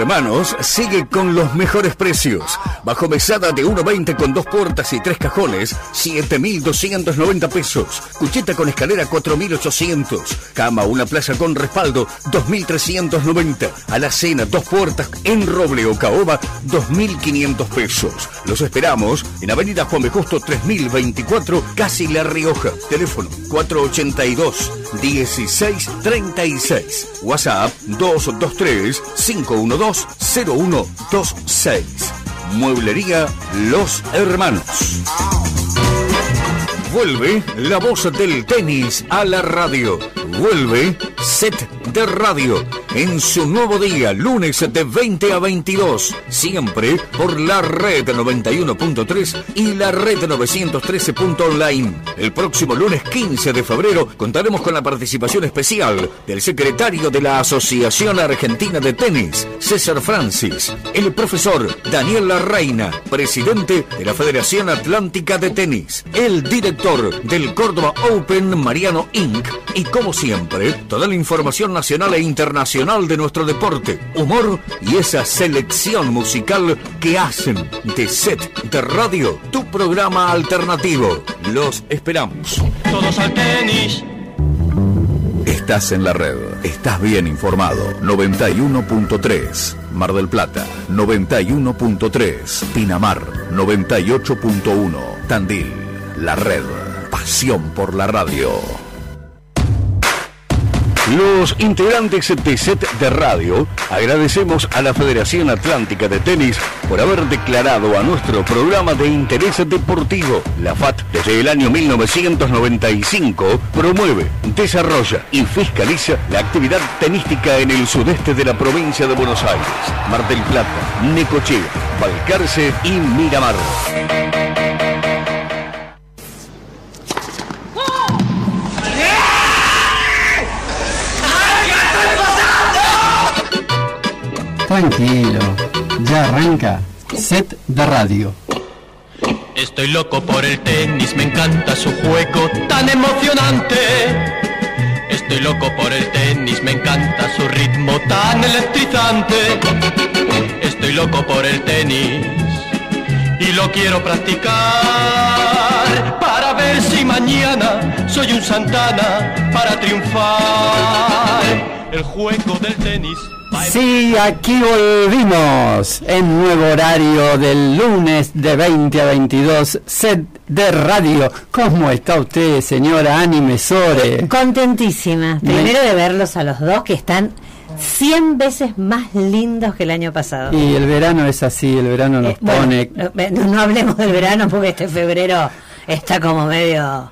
Hermanos sigue con los mejores precios. Bajo mesada de 1.20 con dos puertas y tres cajones, 7.290 pesos. Cucheta con escalera, 4.800. Cama, una plaza con respaldo, 2.390. A la cena, dos puertas en roble o caoba, 2.500 pesos. Los esperamos en Avenida Juan B. Justo 3024, casi La Rioja. Teléfono 482 1636. WhatsApp 223 512 0126. Mueblería Los Hermanos. Vuelve la voz del tenis a la radio. Vuelve Set de Radio en su nuevo día, lunes de 20 a 22, siempre por la red 91.3 y la red 913.online. El próximo lunes 15 de febrero contaremos con la participación especial del secretario de la Asociación Argentina de Tenis, César Francis, el profesor Daniel Larreina, presidente de la Federación Atlántica de Tenis, el director del Córdoba Open Mariano Inc. y como siempre, toda la información nacional e internacional de nuestro deporte, humor y esa selección musical que hacen de Set de Radio tu programa alternativo. Los esperamos. Todos al tenis. Estás en la red, estás bien informado. 91.3 Mar del Plata, 91.3 Pinamar, 98.1 Tandil. La red, pasión por la radio. Los integrantes de Set de Radio agradecemos a la Federación Atlántica de Tenis por haber declarado a nuestro programa de interés deportivo. La FAT desde el año 1995 promueve, desarrolla y fiscaliza la actividad tenística en el sudeste de la provincia de Buenos Aires, Mar del Plata, Necochea, Balcarce y Miramar. Tranquilo, ya arranca Set de Radio. Estoy loco por el tenis, me encanta su juego tan emocionante. Estoy loco por el tenis, me encanta su ritmo tan electrizante. Estoy loco por el tenis y lo quiero practicar para ver si mañana soy un Santana para triunfar. El juego del tenis. Sí, aquí volvimos en nuevo horario del lunes de 20 a 22, Set de Radio. ¿Cómo está usted, señora Ani Mesore? Contentísima. Me- Primero de verlos a los dos que están 100 veces más lindos que el año pasado. Y el verano es así, el verano nos Eh, bueno, pone... no, no hablemos del verano porque este febrero está como medio...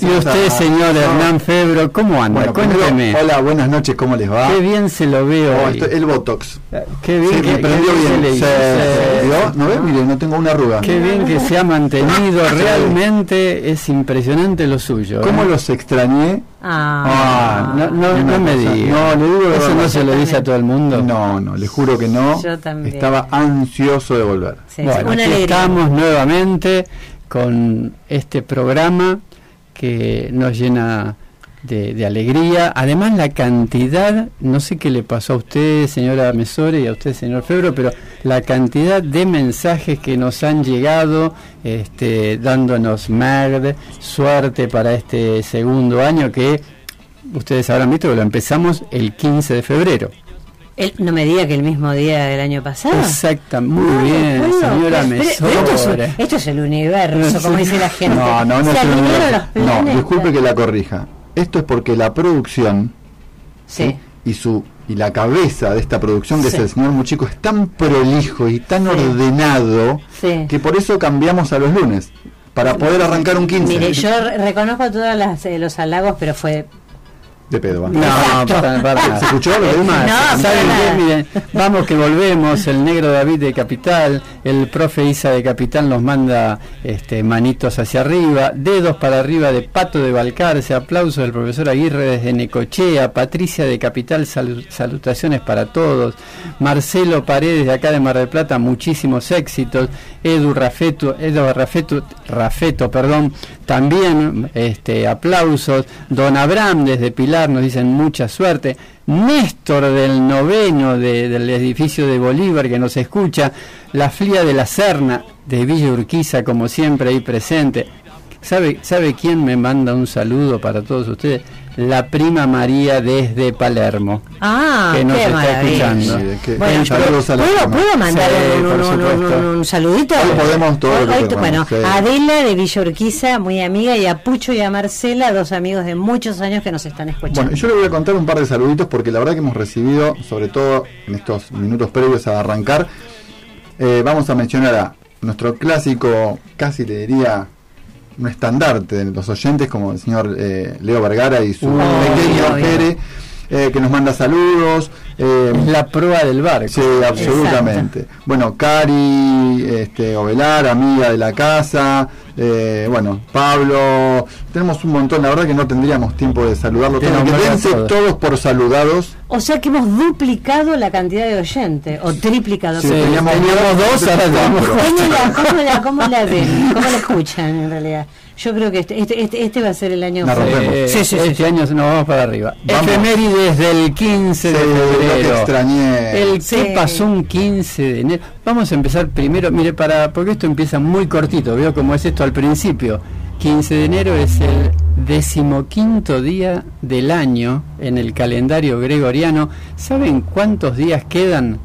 Y usted, a- señor No. Hernán Febro, ¿cómo anda? Bueno, primero, Cuénteme. hola, buenas noches, ¿cómo les va? Qué bien se lo veo Oh, hoy. esto- el Botox. Qué bien Sí, que, me prendió se bien. le Se- hizo. se- ¿vio? ¿No ves? Mire, no tengo una arruga. Qué bien que se ha mantenido, realmente es impresionante lo suyo. ¿Cómo ¿eh? los extrañé? Ah, no, no, Una no me diga. No, le digo Eso no se lo dice a todo el mundo. No, no, le juro que no. Yo también. Estaba ansioso de volver. Sí, Bueno, una aquí alegría. estamos nuevamente con este programa que nos llena de, de alegría. Además, la cantidad, no sé qué le pasó a usted, señora Mesore, y a usted, señor Febro, pero la cantidad de mensajes que nos han llegado, este, dándonos MAGD, suerte para este segundo año que ustedes habrán visto que lo empezamos el 15 de febrero. No me diga que el mismo día del año pasado. Exacta, muy bien, Bueno, señora pero- pero esto, es, esto es el universo, como dice la gente. No, no, no. Se es alinearon los no, disculpe que la corrija. Esto es porque la producción Sí. y su y la cabeza de esta producción, que Sí. es el señor Muchico, es tan prolijo y tan ordenado que por eso cambiamos a los lunes. Para poder arrancar un 15. Mire, yo re- reconozco todos eh, los halagos, pero fue De pedo, ¿va? No, para. ¿Se escuchó lo? Más, No, ¿saben qué? Miren, vamos que volvemos, el negro David de Capital, el profe Isa de Capital nos manda este, manitos hacia arriba, dedos para arriba de Pato de Balcarce, aplausos del profesor Aguirre desde Necochea, Patricia de Capital, salu- salutaciones para todos, Marcelo Paredes de acá de Mar del Plata, muchísimos éxitos, Edu Rafeto, Edu Rafeto, Rafeto, perdón, también este, aplausos, Don Abraham desde Pilar Nos dicen mucha suerte. Néstor del noveno de- del edificio de Bolívar que nos escucha. La Flia de la Serna de Villa Urquiza, como siempre, ahí presente. ¿Sabe, ¿Sabe quién me manda un saludo para todos ustedes? La prima María desde Palermo. Ah, que nos qué está maravilla. escuchando. Sí, que- Bueno, saludos a la ¿puedo. ¿puedo mandar Sí, un, por un- un- un- un saludito? Hoy podemos todo Hoy- lo que hoy- podamos, bueno, sí. a Adela de Villa Urquiza, muy amiga, y a Pucho y a Marcela, dos amigos de muchos años que nos están escuchando. Bueno, yo le voy a contar un par de saluditos porque la verdad que hemos recibido, sobre todo en estos minutos previos a arrancar, eh, vamos a mencionar a nuestro clásico, casi le diría, un estandarte de los oyentes como el señor eh, Leo Vergara y su pequeño Jere, eh, que nos manda saludos. Eh, la prueba del barco. Sí, absolutamente. Bueno, Cari, este, Ovelar, amiga de la casa, eh, bueno, Pablo, tenemos un montón, la verdad que no tendríamos tiempo de saludarlo De todos, que nombrar a dense todos. todos por saludados. O sea que hemos duplicado la cantidad de oyentes, o triplicado. Sí, ¿Cómo- teníamos teníamos dos, ahora tenemos ¿Cómo la, cómo, la, ¿Cómo la ven? ¿Cómo la escuchan en realidad? Yo creo que este, este, este, este va a ser el año. Eh, Sí, sí, sí, este año nos vamos para arriba. Vamos. Efemérides del 15 de Sí, extrañé. El Sí. que pasó un 15 de enero. Vamos a empezar primero, mire, para porque esto empieza muy cortito, veo cómo es esto al principio. 15 de enero es el decimoquinto día del año en el calendario gregoriano. ¿Saben cuántos días quedan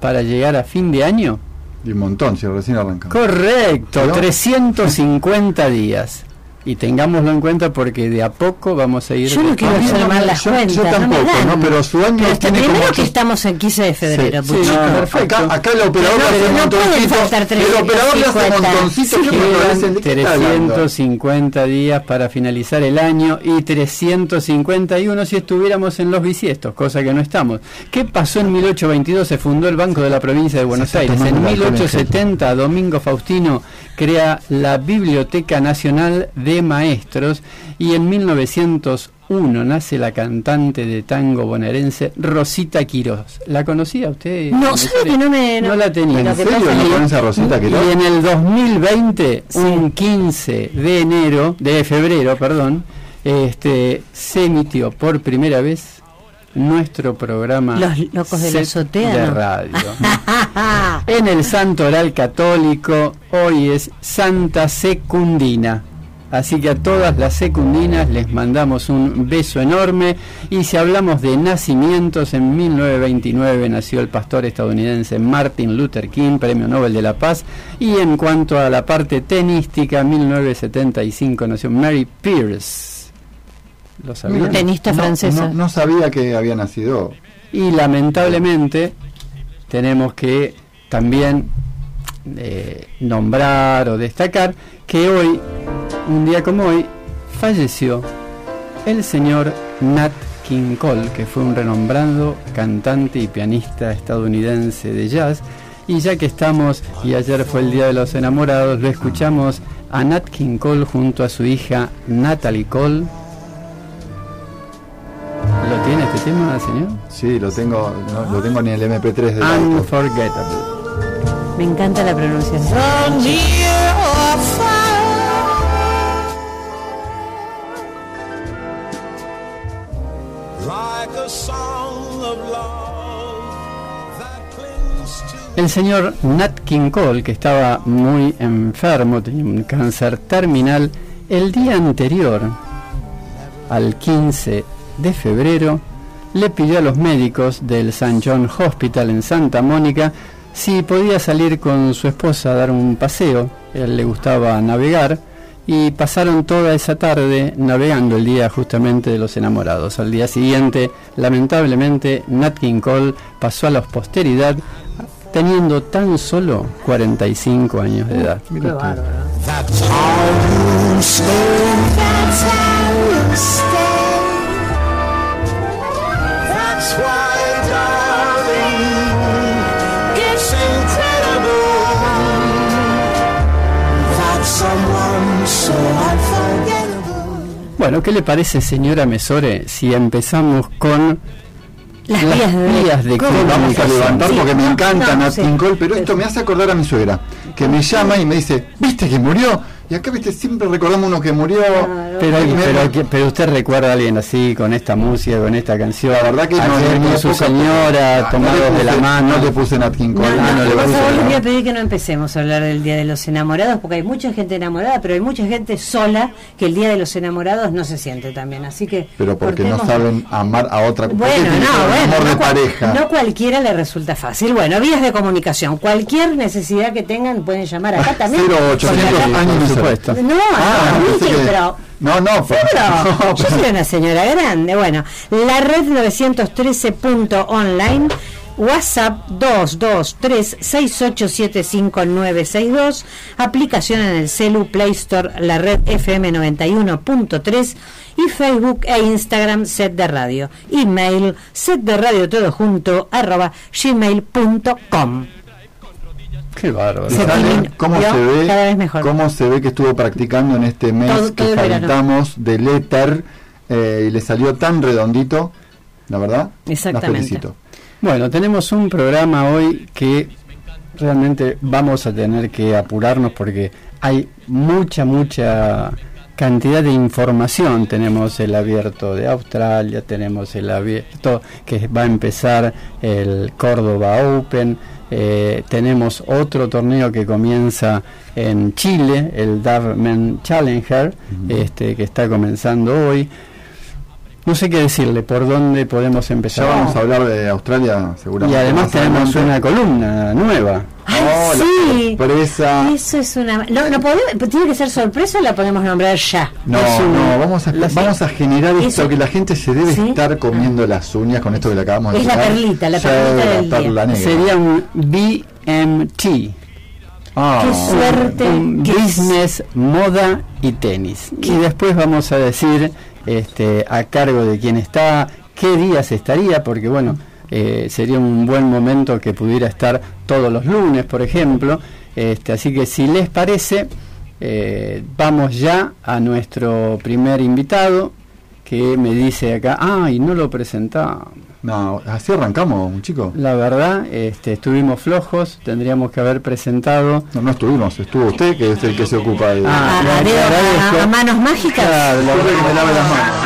para llegar a fin de año? Y un montón, si recién arrancamos. Correcto, ¿No? 350 días. Y tengámoslo en cuenta porque de a poco vamos a ir. Yo no quiero hacer no mal las yo- cuentas. yo no tampoco, dan. ¿no? Pero su año Pero tiene como primero ocho- que estamos en 15 de febrero, Sí, sí, no, Acá, acá el operador No, hace no pueden montoncito. El operador le hace un 50. montoncito. ¿qué me parece? Quedan ¿De qué está hablando? 350 días para finalizar el año y 351 si estuviéramos en los bisiestos, cosa que no estamos. ¿Qué pasó en 1822? Se fundó el Banco de la Provincia de Buenos Aires. el en 1870, Domingo Faustino crea la Biblioteca Nacional de Maestros y en 1901 nace la cantante de tango bonaerense Rosita Quirós. ¿La conocía usted? No, sabe que no me- no- la tenía. ¿En serio no conoce a Rosita Quirós? Y en el 2020, Sí. un 15 de enero, de febrero, perdón, este, se emitió por primera vez nuestro programa Los locos de la Set azotea, de ¿no? radio. en el Santo Oral Católico, hoy es Santa Secundina. Así que a todas las secundinas les mandamos un beso enorme y si hablamos de nacimientos, en 1929 nació el pastor estadounidense Martin Luther King, Premio Nobel de la Paz, y en cuanto a la parte tenística, 1975 nació Mary Pierce. Tenista No, francesa. No, no sabía que había nacido. Y lamentablemente tenemos que también eh, nombrar o destacar que hoy, un día como hoy, falleció el señor Nat King Cole, que fue un renombrado cantante y pianista estadounidense de jazz. Y ya que estamos, y ayer fue el Día de los Enamorados, lo escuchamos a Nat King Cole junto a su hija Natalie Cole. Tema, señor? Sí, lo tengo, no, lo tengo en el MP3 del auto. Unforgettable. Me encanta la pronunciación. El señor Nat King Cole, que estaba muy enfermo, tenía un cáncer terminal, el día anterior, al 15 de febrero, le pidió a los médicos del St. John Hospital en Santa Mónica si podía salir con su esposa a dar un paseo. Él le gustaba navegar y pasaron toda esa tarde navegando el día justamente de los enamorados. Al día siguiente, lamentablemente, Nat King Cole pasó a la posteridad teniendo tan solo 45 años de edad. Bueno, ¿qué le parece, señora Mesore, si empezamos con Las las vías de, vías de Vamos a comunicación? levantar Sí, porque me no, encanta no, Nat sí. King Cole, pero esto me hace acordar a mi suegra, que me llama y me dice, ¿viste que murió? Y acá, viste, siempre recordamos uno que murió. Pero, me- pero, que- pero usted recuerda a alguien así, con esta música, con esta canción. La verdad que no con su época, señora, pero- tomados no de la mano. No te puse Nat King No, Cole. no, no le puse nada. les voy a pedir que no empecemos a hablar del Día de los Enamorados, porque hay mucha gente enamorada, pero hay mucha gente sola que el Día de los Enamorados no se siente también. Así que. Pero porque no cortemos- saben amar a otra ¿por qué Bueno, no, bueno, amor no, de pareja. no cualquiera le resulta fácil. Bueno, vías de comunicación. Cualquier necesidad que tengan pueden llamar acá también. 0800 Porque acá- años supuesto. No, Ah, no, que- pero No, no, pero- no, Yo soy una señora grande. Bueno, la red 913.online, WhatsApp 223-6875-962, aplicación en el celu Play Store, la red FM 91.3 y Facebook e Instagram Set de Radio. Email set de radio todo junto arroba gmail.com. Qué bárbaro. Se ¿Saben terminó. cómo se ve Cada vez mejor. cómo se ve que estuvo practicando en este mes Todo- que todo saltamos del éter eh, y le salió tan redondito la verdad Exactamente. la felicito Bueno, tenemos un programa hoy que realmente vamos a tener que apurarnos porque hay mucha, mucha cantidad de información. Tenemos el abierto de Australia, tenemos el abierto que va a empezar el Córdoba Open, eh, tenemos otro torneo que comienza en Chile, el Darman Challenger, este, que está comenzando hoy. No sé qué decirle, por dónde podemos ya empezar. vamos a hablar de Australia Y seguramente además más tenemos adelante. una columna nueva. ¡Ay, Oh, sí! sorpresa Eso es una. No, no podemos, tiene que ser sorpresa o la podemos nombrar ya. no, no, vamos a, vamos a generar esto Eso- que la gente se debe ¿Sí? estar comiendo las uñas con esto que le acabamos de Es la perlita, la Ya perlita es del la día. perla negra. Sería un BMT. Ah, Qué suerte. un business, moda y tenis. Y después vamos a decir este, a cargo de quién está, qué días estaría, porque bueno, eh, sería un buen momento que pudiera estar todos los lunes, por ejemplo. Este, así que si les parece, eh, vamos ya a nuestro primer invitado, que me dice acá, ay, no lo presentamos. No, así arrancamos chicos La verdad, este, estuvimos flojos, tendríamos que haber presentado. no, no estuvimos estuvo usted que es el que se ocupa de Ah, a, le a dedo- agradezco. a- a manos mágicas. Claro, la Disculpe que me lave las manos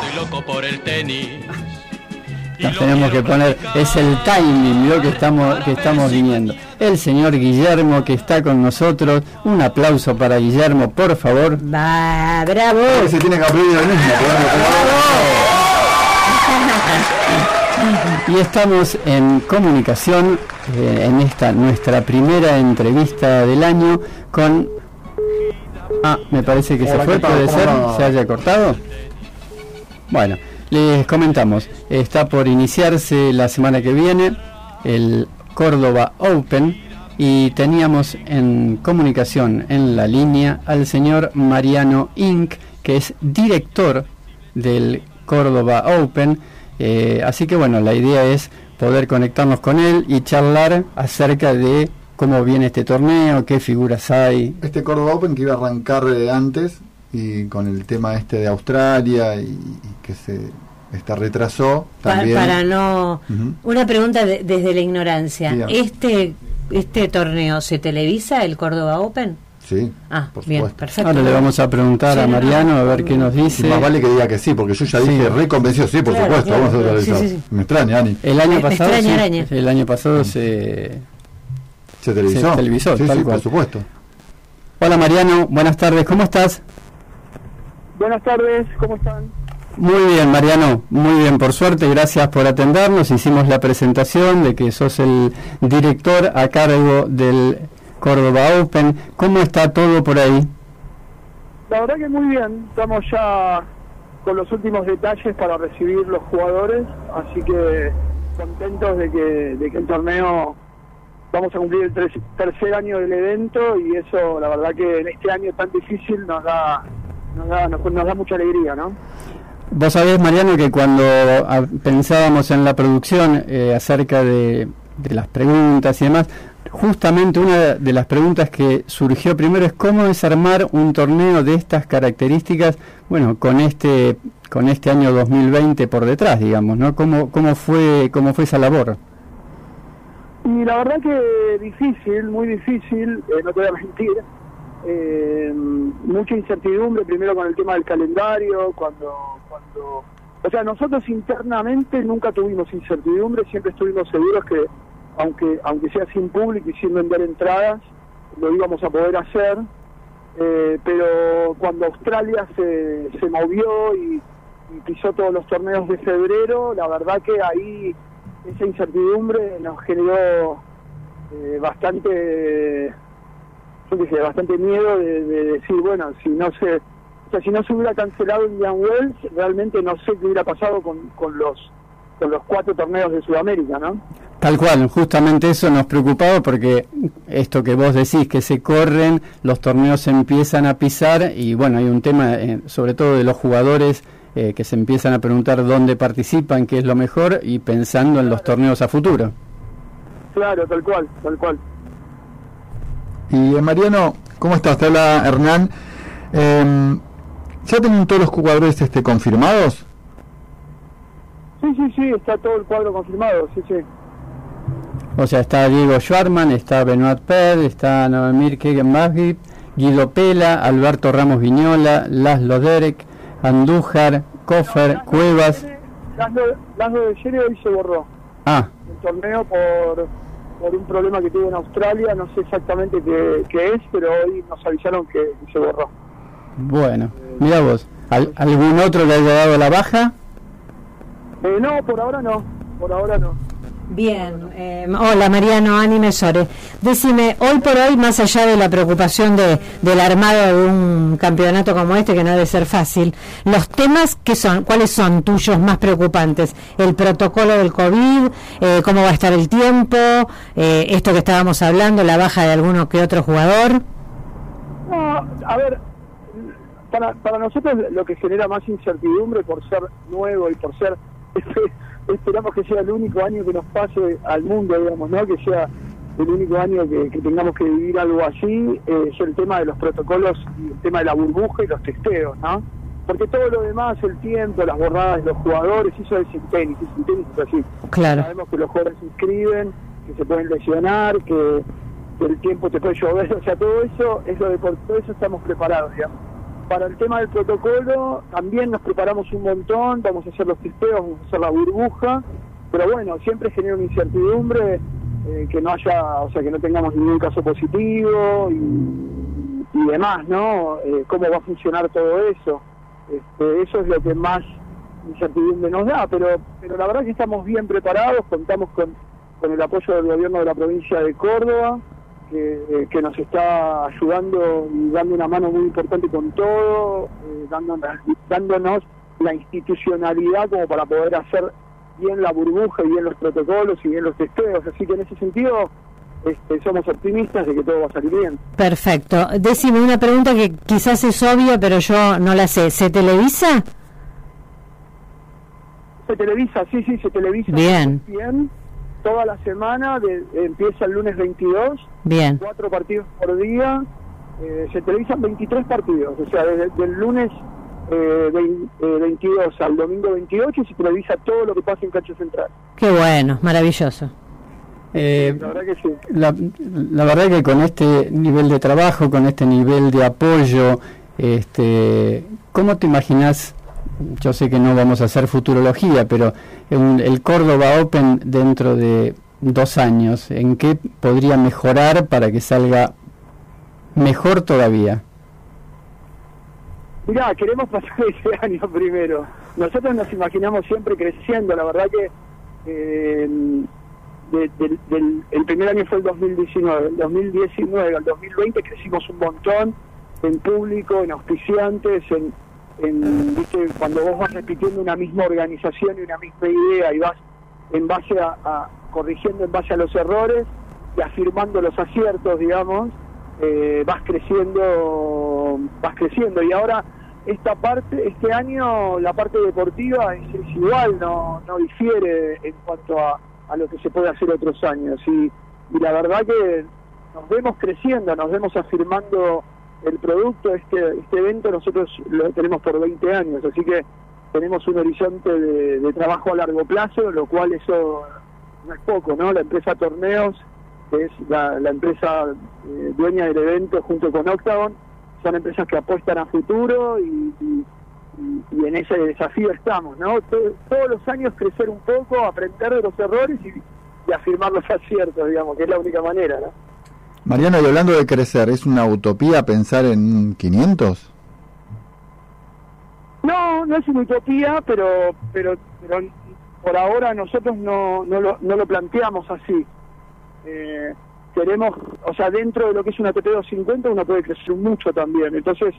Estoy loco por el tenis. Nos tenemos que poner, es el timing lo que estamos, que estamos viniendo. El señor Guillermo que está con nosotros, un aplauso para Guillermo, por favor. Va, bravo. se tiene que aplaudir el mismo Y estamos en comunicación eh, en esta nuestra primera entrevista del año con... Ah, me parece que se fue, puede ¿Cómo ser, se haya cortado. Bueno, les comentamos, está por iniciarse la semana que viene el Córdoba Open y teníamos en comunicación en la línea al señor Mariano Inc., que es director del Córdoba Open. Eh, así que bueno, la idea es poder conectarnos con él y charlar acerca de cómo viene este torneo, qué figuras hay. Este Córdoba Open que iba a arrancar eh, antes y con el tema este de Australia y que se está retrasó también. para no. Una pregunta de- desde la ignorancia. ¿Este, ¿Este torneo se televisa, el Córdoba Open? Sí, Ah, por bien, supuesto. perfecto. Ahora le vamos a preguntar Sí, a no, Mariano a ver qué nos Y dice. más vale que diga que sí, porque yo ya Sí. dije reconvencido, sí, por Claro, supuesto, claro, vamos a televisar. Sí, sí, sí. Me extraña, Ani. El año Me- me pasado, extraña sí, araña. el año pasado se... ¿Se televisó? Se televisó, sí, tal sí, cual. por supuesto. Hola Mariano, buenas tardes, ¿cómo estás? Buenas tardes, ¿cómo están? Muy bien, Mariano, muy bien, por suerte, gracias por atendernos. Hicimos la presentación de que sos el director a cargo del Córdoba Open. ¿Cómo está todo por ahí? La verdad que muy bien, estamos ya con los últimos detalles para recibir los jugadores, así que contentos de que, de que el torneo vamos a cumplir el tercer año del evento y eso la verdad que en este año tan difícil nos da nos da, nos, nos da mucha alegría, ¿no? Vos sabés, Mariano, que cuando ah, pensábamos en la producción eh, acerca de, las preguntas y demás, justamente una de las preguntas que surgió primero es cómo desarmar un torneo de estas características, bueno, con este con este año 2020 por detrás, digamos, ¿no? ¿Cómo, cómo fue cómo fue esa labor? la verdad que difícil, muy difícil, eh, no te voy a mentir. Eh, mucha incertidumbre, primero con el tema del calendario, cuando, cuando... O sea, nosotros internamente nunca tuvimos incertidumbre, siempre estuvimos seguros que, aunque, aunque sea sin público y sin vender entradas, lo íbamos a poder hacer. Eh, pero cuando Australia se, se movió y, pisó todos los torneos de febrero, la verdad que ahí esa incertidumbre nos generó eh, bastante sé, bastante miedo de, de decir bueno si no se o sea si no se hubiera cancelado Indian Wells realmente no sé qué hubiera pasado con, con los con los cuatro torneos de Sudamérica no Tal cual, justamente eso nos preocupaba porque esto que vos decís, que se corren, los torneos se empiezan a pisar y bueno, hay un tema eh, sobre todo de los jugadores eh, que se empiezan a preguntar dónde participan, qué es lo mejor y pensando en los torneos a futuro. claro tal cual tal cual Y eh, Mariano, ¿cómo estás? Te habla Hernán. Eh, ¿Ya tienen todos los jugadores este, confirmados? sí sí sí está todo el cuadro confirmado sí sí O sea, está Diego Schwarman, está Benoit Per, está Noemir Kegenbagip, Guido Pela, Alberto Ramos Viñola, Laszlo Derek, Andújar, Koffer, Cuevas. Laszlo Laszlo de Serie hoy se borró Ah, el torneo por, por un problema que tuvo en Australia, no sé exactamente qué, qué es, pero hoy nos avisaron que se borró. bueno, mira vos. ¿Al- ¿Algún otro le haya dado la baja? Eh, no, por ahora no, por ahora no. Bien, eh, hola Mariano, Anime Sore. Decime, hoy por hoy, más allá de la preocupación de, del armado de un campeonato como este, que no debe ser fácil, los temas que son, ¿cuáles son tuyos más preocupantes? ¿El protocolo del COVID? Eh, ¿Cómo va a estar el tiempo? Eh, esto que estábamos hablando, la baja de alguno que otro jugador. No, a ver, para, para nosotros lo que genera más incertidumbre por ser nuevo y por ser, esperamos que sea el único año que nos pase al mundo, digamos, ¿no? Que sea el único año que, que tengamos que vivir algo así, eh, es el tema de los protocolos y el tema de la burbuja y los testeos, ¿no? Porque todo lo demás, el tiempo, las borradas de los jugadores, eso es sin tenis, y sin tenis es así. Claro. Sabemos que los jugadores se inscriben, que se pueden lesionar, que, que el tiempo te puede llover, o sea, todo eso es lo de por todo eso estamos preparados, digamos. Para el tema del protocolo, también nos preparamos un montón, vamos a hacer los testeos, vamos a hacer la burbuja, pero bueno, siempre genera una incertidumbre eh, que no haya, o sea, que no tengamos ningún caso positivo y, demás, ¿no? Eh, ¿Cómo va a funcionar todo eso? Este, eso es lo que más incertidumbre nos da, pero, pero la verdad que estamos bien preparados, contamos con, con el apoyo del gobierno de la provincia de Córdoba, que, eh, que nos está ayudando y dando una mano muy importante con todo, eh, dándonos, dándonos la institucionalidad como para poder hacer bien la burbuja y bien los protocolos y bien los testeos, así que en ese sentido este, somos optimistas de que todo va a salir bien. Perfecto. Decime una pregunta que quizás es obvia, pero yo no la sé. ¿Se televisa? Se televisa, sí, sí, se televisa. Bien. Bien. Toda la semana, de- empieza el lunes 22, Bien. cuatro partidos por día. eh, se televisan 23 partidos, o sea, desde el lunes eh, vein- eh, 22 al domingo 28 y se televisa todo lo que pasa en Cancha Central. Qué bueno, maravilloso. Eh, La verdad que sí. la, la verdad que con este nivel de trabajo, con este nivel de apoyo, este, ¿cómo te imaginas? Yo sé que no vamos a hacer futurología, pero un- el Córdoba Open dentro de dos años, ¿en qué podría mejorar para que salga mejor todavía? Mirá, queremos pasar ese año primero. Nosotros nos imaginamos siempre creciendo, la verdad que eh, de- del- del- el primer año fue el 2019, el 2019 al 2020 crecimos un montón en público, en auspiciantes, en, en ¿viste? cuando vos vas repitiendo una misma organización y una misma idea y vas en base a- corrigiendo en base a los errores y afirmando los aciertos, digamos, eh, vas creciendo, vas creciendo. Y ahora esta parte, este año la parte deportiva es, igual, no, no difiere en cuanto a, a lo que se puede hacer otros años. Y, y la verdad que nos vemos creciendo, nos vemos afirmando el producto, este, este evento nosotros lo tenemos por 20 años, así que tenemos un horizonte de, de trabajo a largo plazo, lo cual eso no es poco, ¿no? La empresa Torneos que es la, la empresa eh, dueña del evento junto con Octagon, son empresas que apuestan a futuro y, y- en ese desafío estamos, ¿no? To- todos los años crecer un poco, aprender de los errores y, y afirmar los aciertos, digamos, que es la única manera, ¿no? Mariano, y hablando de crecer, ¿es una utopía pensar en 500? No, no es una utopía, pero, pero, pero por ahora nosotros no, no, lo, no lo planteamos así. Eh, queremos, o sea, dentro de lo que es una TP250 uno puede crecer mucho también. Entonces,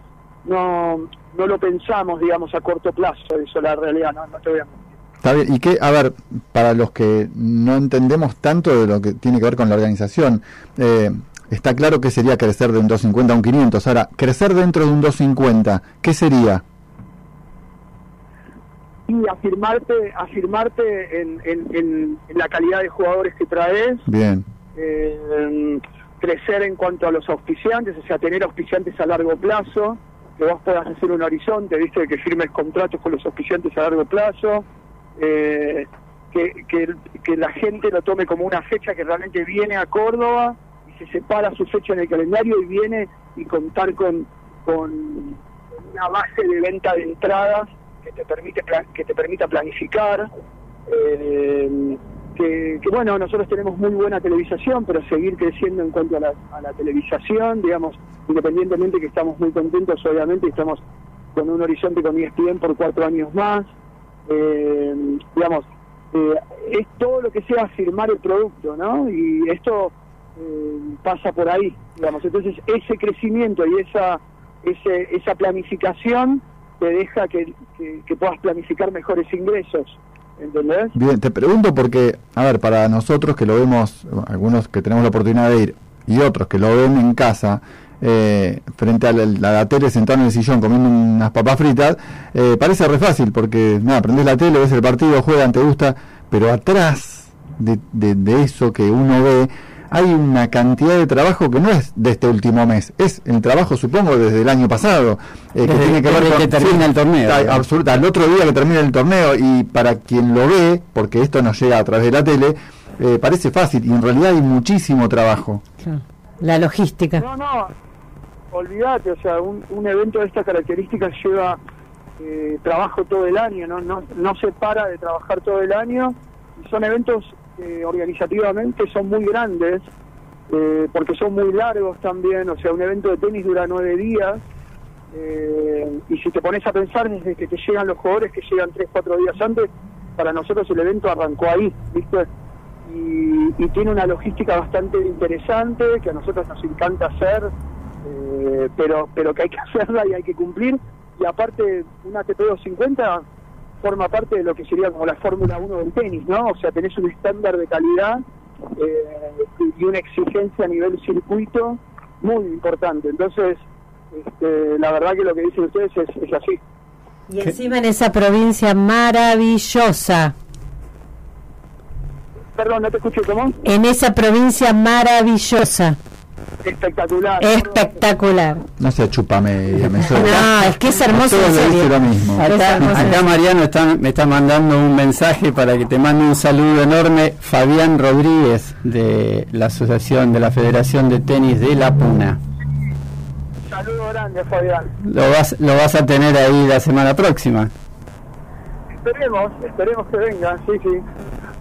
no, no lo pensamos, digamos, a corto plazo, eso la realidad, no, no te voy a. Está bien, y que, a ver, para los que no entendemos tanto de lo que tiene que ver con la organización, eh, está claro que sería crecer de un 250 a un 500. Ahora, crecer dentro de un 250, ¿qué sería? Y afirmarte, afirmarte en, en, en, en la calidad de jugadores que traes, Bien, eh, crecer en cuanto a los auspiciantes, o sea, tener auspiciantes a largo plazo, que vos puedas hacer un horizonte, viste, que firmes contratos con los auspiciantes a largo plazo, eh, que, que, que la gente lo tome como una fecha que realmente viene a Córdoba y se separa su fecha en el calendario y viene y contar con, con una base de venta de entradas que te permite que te permita planificar eh, que, bueno nosotros tenemos muy buena televisación pero seguir creciendo en cuanto a la, a televisación digamos independientemente que estamos muy contentos obviamente estamos con un horizonte con ESPN por cuatro años más eh, digamos eh, es todo lo que sea firmar el producto no y esto pasa por ahí digamos. Entonces ese crecimiento y esa ese, esa planificación te deja que, que, puedas planificar mejores ingresos ¿entendés? bien, te pregunto porque, a ver, para nosotros que lo vemos, algunos que tenemos la oportunidad de ir y otros que lo ven en casa, eh, frente a la, la tele sentado en el sillón comiendo unas papas fritas, eh, parece re fácil porque, nada, prendés la tele, ves el partido, juegan, te gusta, pero atrás de, de, de eso que uno ve, hay una cantidad de trabajo que no es de este último mes, es el trabajo, supongo, desde el año pasado, eh, que tiene que ver con que termina el torneo, absoluta, al otro día que termina el torneo y para quien lo ve, porque esto nos llega a través de la tele, eh, parece fácil y en realidad hay muchísimo trabajo. La logística. No, no, olvídate, o sea, un, un evento de estas características lleva eh, trabajo todo el año, ¿no? No, no se para de trabajar todo el año. Y son eventos organizativamente son muy grandes, eh, porque son muy largos también, o sea, un evento de tenis dura nueve días. eh, y si te pones a pensar desde que te llegan los jugadores que llegan tres, cuatro días antes, para nosotros el evento arrancó ahí, ¿viste? y, y tiene una logística bastante interesante que a nosotros nos encanta hacer, eh, pero pero que hay que hacerla y hay que cumplir. Y aparte, una TP250 forma parte de lo que sería como la Fórmula 1 del tenis, ¿no? O sea, tenés un estándar de calidad eh, y una exigencia a nivel circuito muy importante. Entonces, este, la verdad que lo que dicen ustedes es, es así. Y encima en esa provincia maravillosa. Perdón, no te escuché, ¿cómo? En esa provincia maravillosa. Espectacular. Espectacular. No sé, chupame, me No, es que es hermoso. Lo mismo. Acá, acá Mariano está, me está mandando un mensaje para que te mande un saludo enorme. Fabián Rodríguez de la Asociación de la Federación de Tenis de La Puna. Saludo grande, Fabián. Lo vas, lo vas a tener ahí la semana próxima. Esperemos, esperemos que vengan, sí, sí.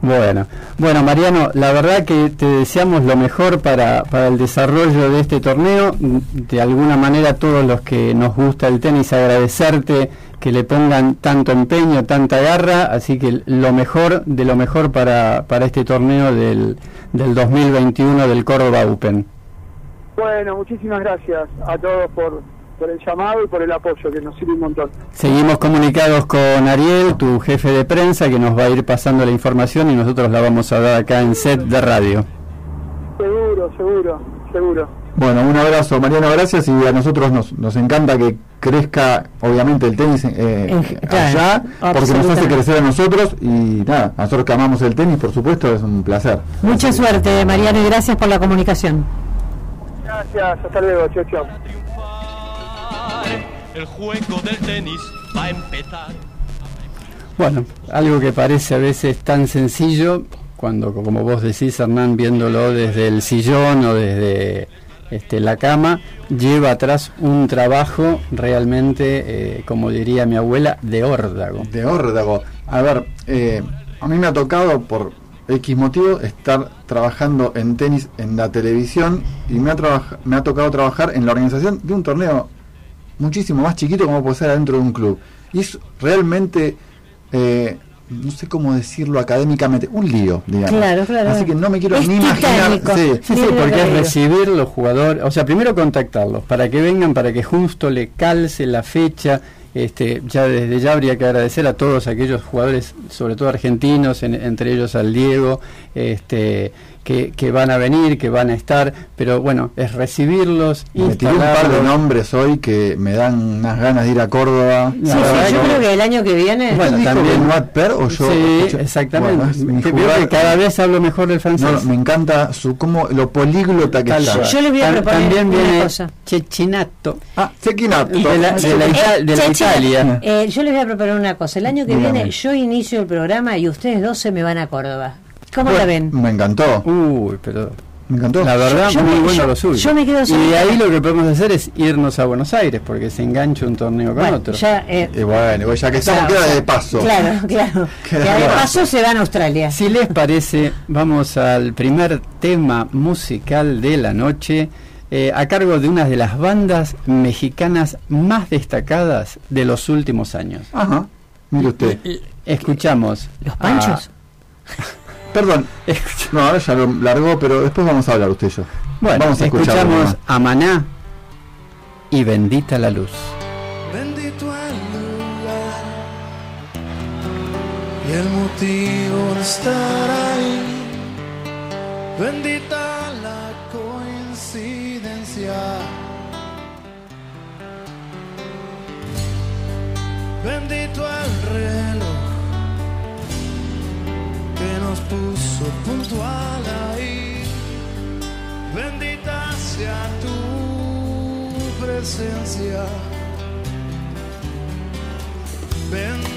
Bueno, bueno Mariano, la verdad que te deseamos lo mejor para, para el desarrollo de este torneo. De alguna manera todos los que nos gusta el tenis agradecerte que le pongan tanto empeño, tanta garra, así que lo mejor de lo mejor para, para este torneo del, del 2021 del Córdoba Open. Bueno, muchísimas gracias a todos por, por el llamado y por el apoyo, que nos sirve un montón. Seguimos comunicados con Ariel, tu jefe de prensa, que nos va a ir pasando la información y nosotros la vamos a dar acá en set de radio. Seguro, seguro, seguro. Bueno, un abrazo, Mariano, gracias y a nosotros nos, nos encanta que crezca, obviamente, el tenis eh, En- claro, allá, porque nos hace crecer a nosotros y nada, a nosotros que amamos el tenis, por supuesto, es un placer. Mucha suerte, Mariano, y gracias por la comunicación. Gracias, hasta luego, chao, chao. El juego del tenis va a empezar. Bueno, algo que parece a veces tan sencillo, cuando, como vos decís, Hernán, viéndolo desde el sillón o desde este, la cama, lleva atrás un trabajo realmente, eh, como diría mi abuela, de órdago. De órdago. A ver, eh, a mí me ha tocado por X motivo estar trabajando en tenis en la televisión y me ha, me ha tocado trabajar en la organización de un torneo muchísimo más chiquito como puede ser adentro de un club. Y es realmente, eh, no sé cómo decirlo académicamente, un lío, digamos. Claro, claro. Así que no me quiero Es ni imaginar. sí. Sí, sí, porque que es recibir los jugadores, o sea, primero contactarlos para que vengan, para que justo le calce la fecha. Este, ya desde ya habría que agradecer a todos aquellos jugadores, sobre todo argentinos, en- entre ellos al Diego, este, que, que van a venir, que van a estar, pero bueno, es recibirlos, Me tiré un par de nombres hoy que me dan unas ganas de ir a Córdoba. Sí, sí, yo creo que el año que viene. Bueno, también- Benoit Per o yo? sí, exactamente. Bueno, Que que cada vez hablo mejor el francés. No, me encanta su cómo lo políglota que Tal está. Yo les voy a proponer También una viene cosa. Chechinato. Ah, Cecchinato. De la- de la Ita- de la che, che, Italia. eh, yo les voy a proponer una cosa. El año que Dígame. viene yo inicio el programa y ustedes dos se me van a Córdoba. ¿Cómo la ven? Me encantó. Uy, pero Me encantó. la verdad, Yo- yo muy me- bueno yo- lo suyo. yo me quedo y de ahí lo que podemos hacer es irnos a Buenos Aires, porque se engancha un torneo con Bueno, otro. ya, eh, Y bueno, ya que estamos, queda o sea, de paso. Claro, claro. Queda Que de paso se van a Australia. Si les parece, vamos al primer tema musical de la noche, eh, a cargo de una de las bandas mexicanas más destacadas de los últimos años. Ajá. Mire usted. Escuchamos. ¿Los panchos? Perdón. No, ahora ya lo largó, pero después vamos a hablar usted y yo. Bueno, vamos a escucharlo escuchamos a Maná y Bendita la Luz. Bendito el lugar y el motivo de estar ahí. Bendita la coincidencia. Bendito el reloj nos puso puntual ahí. Bendita sea tu presencia. Bendito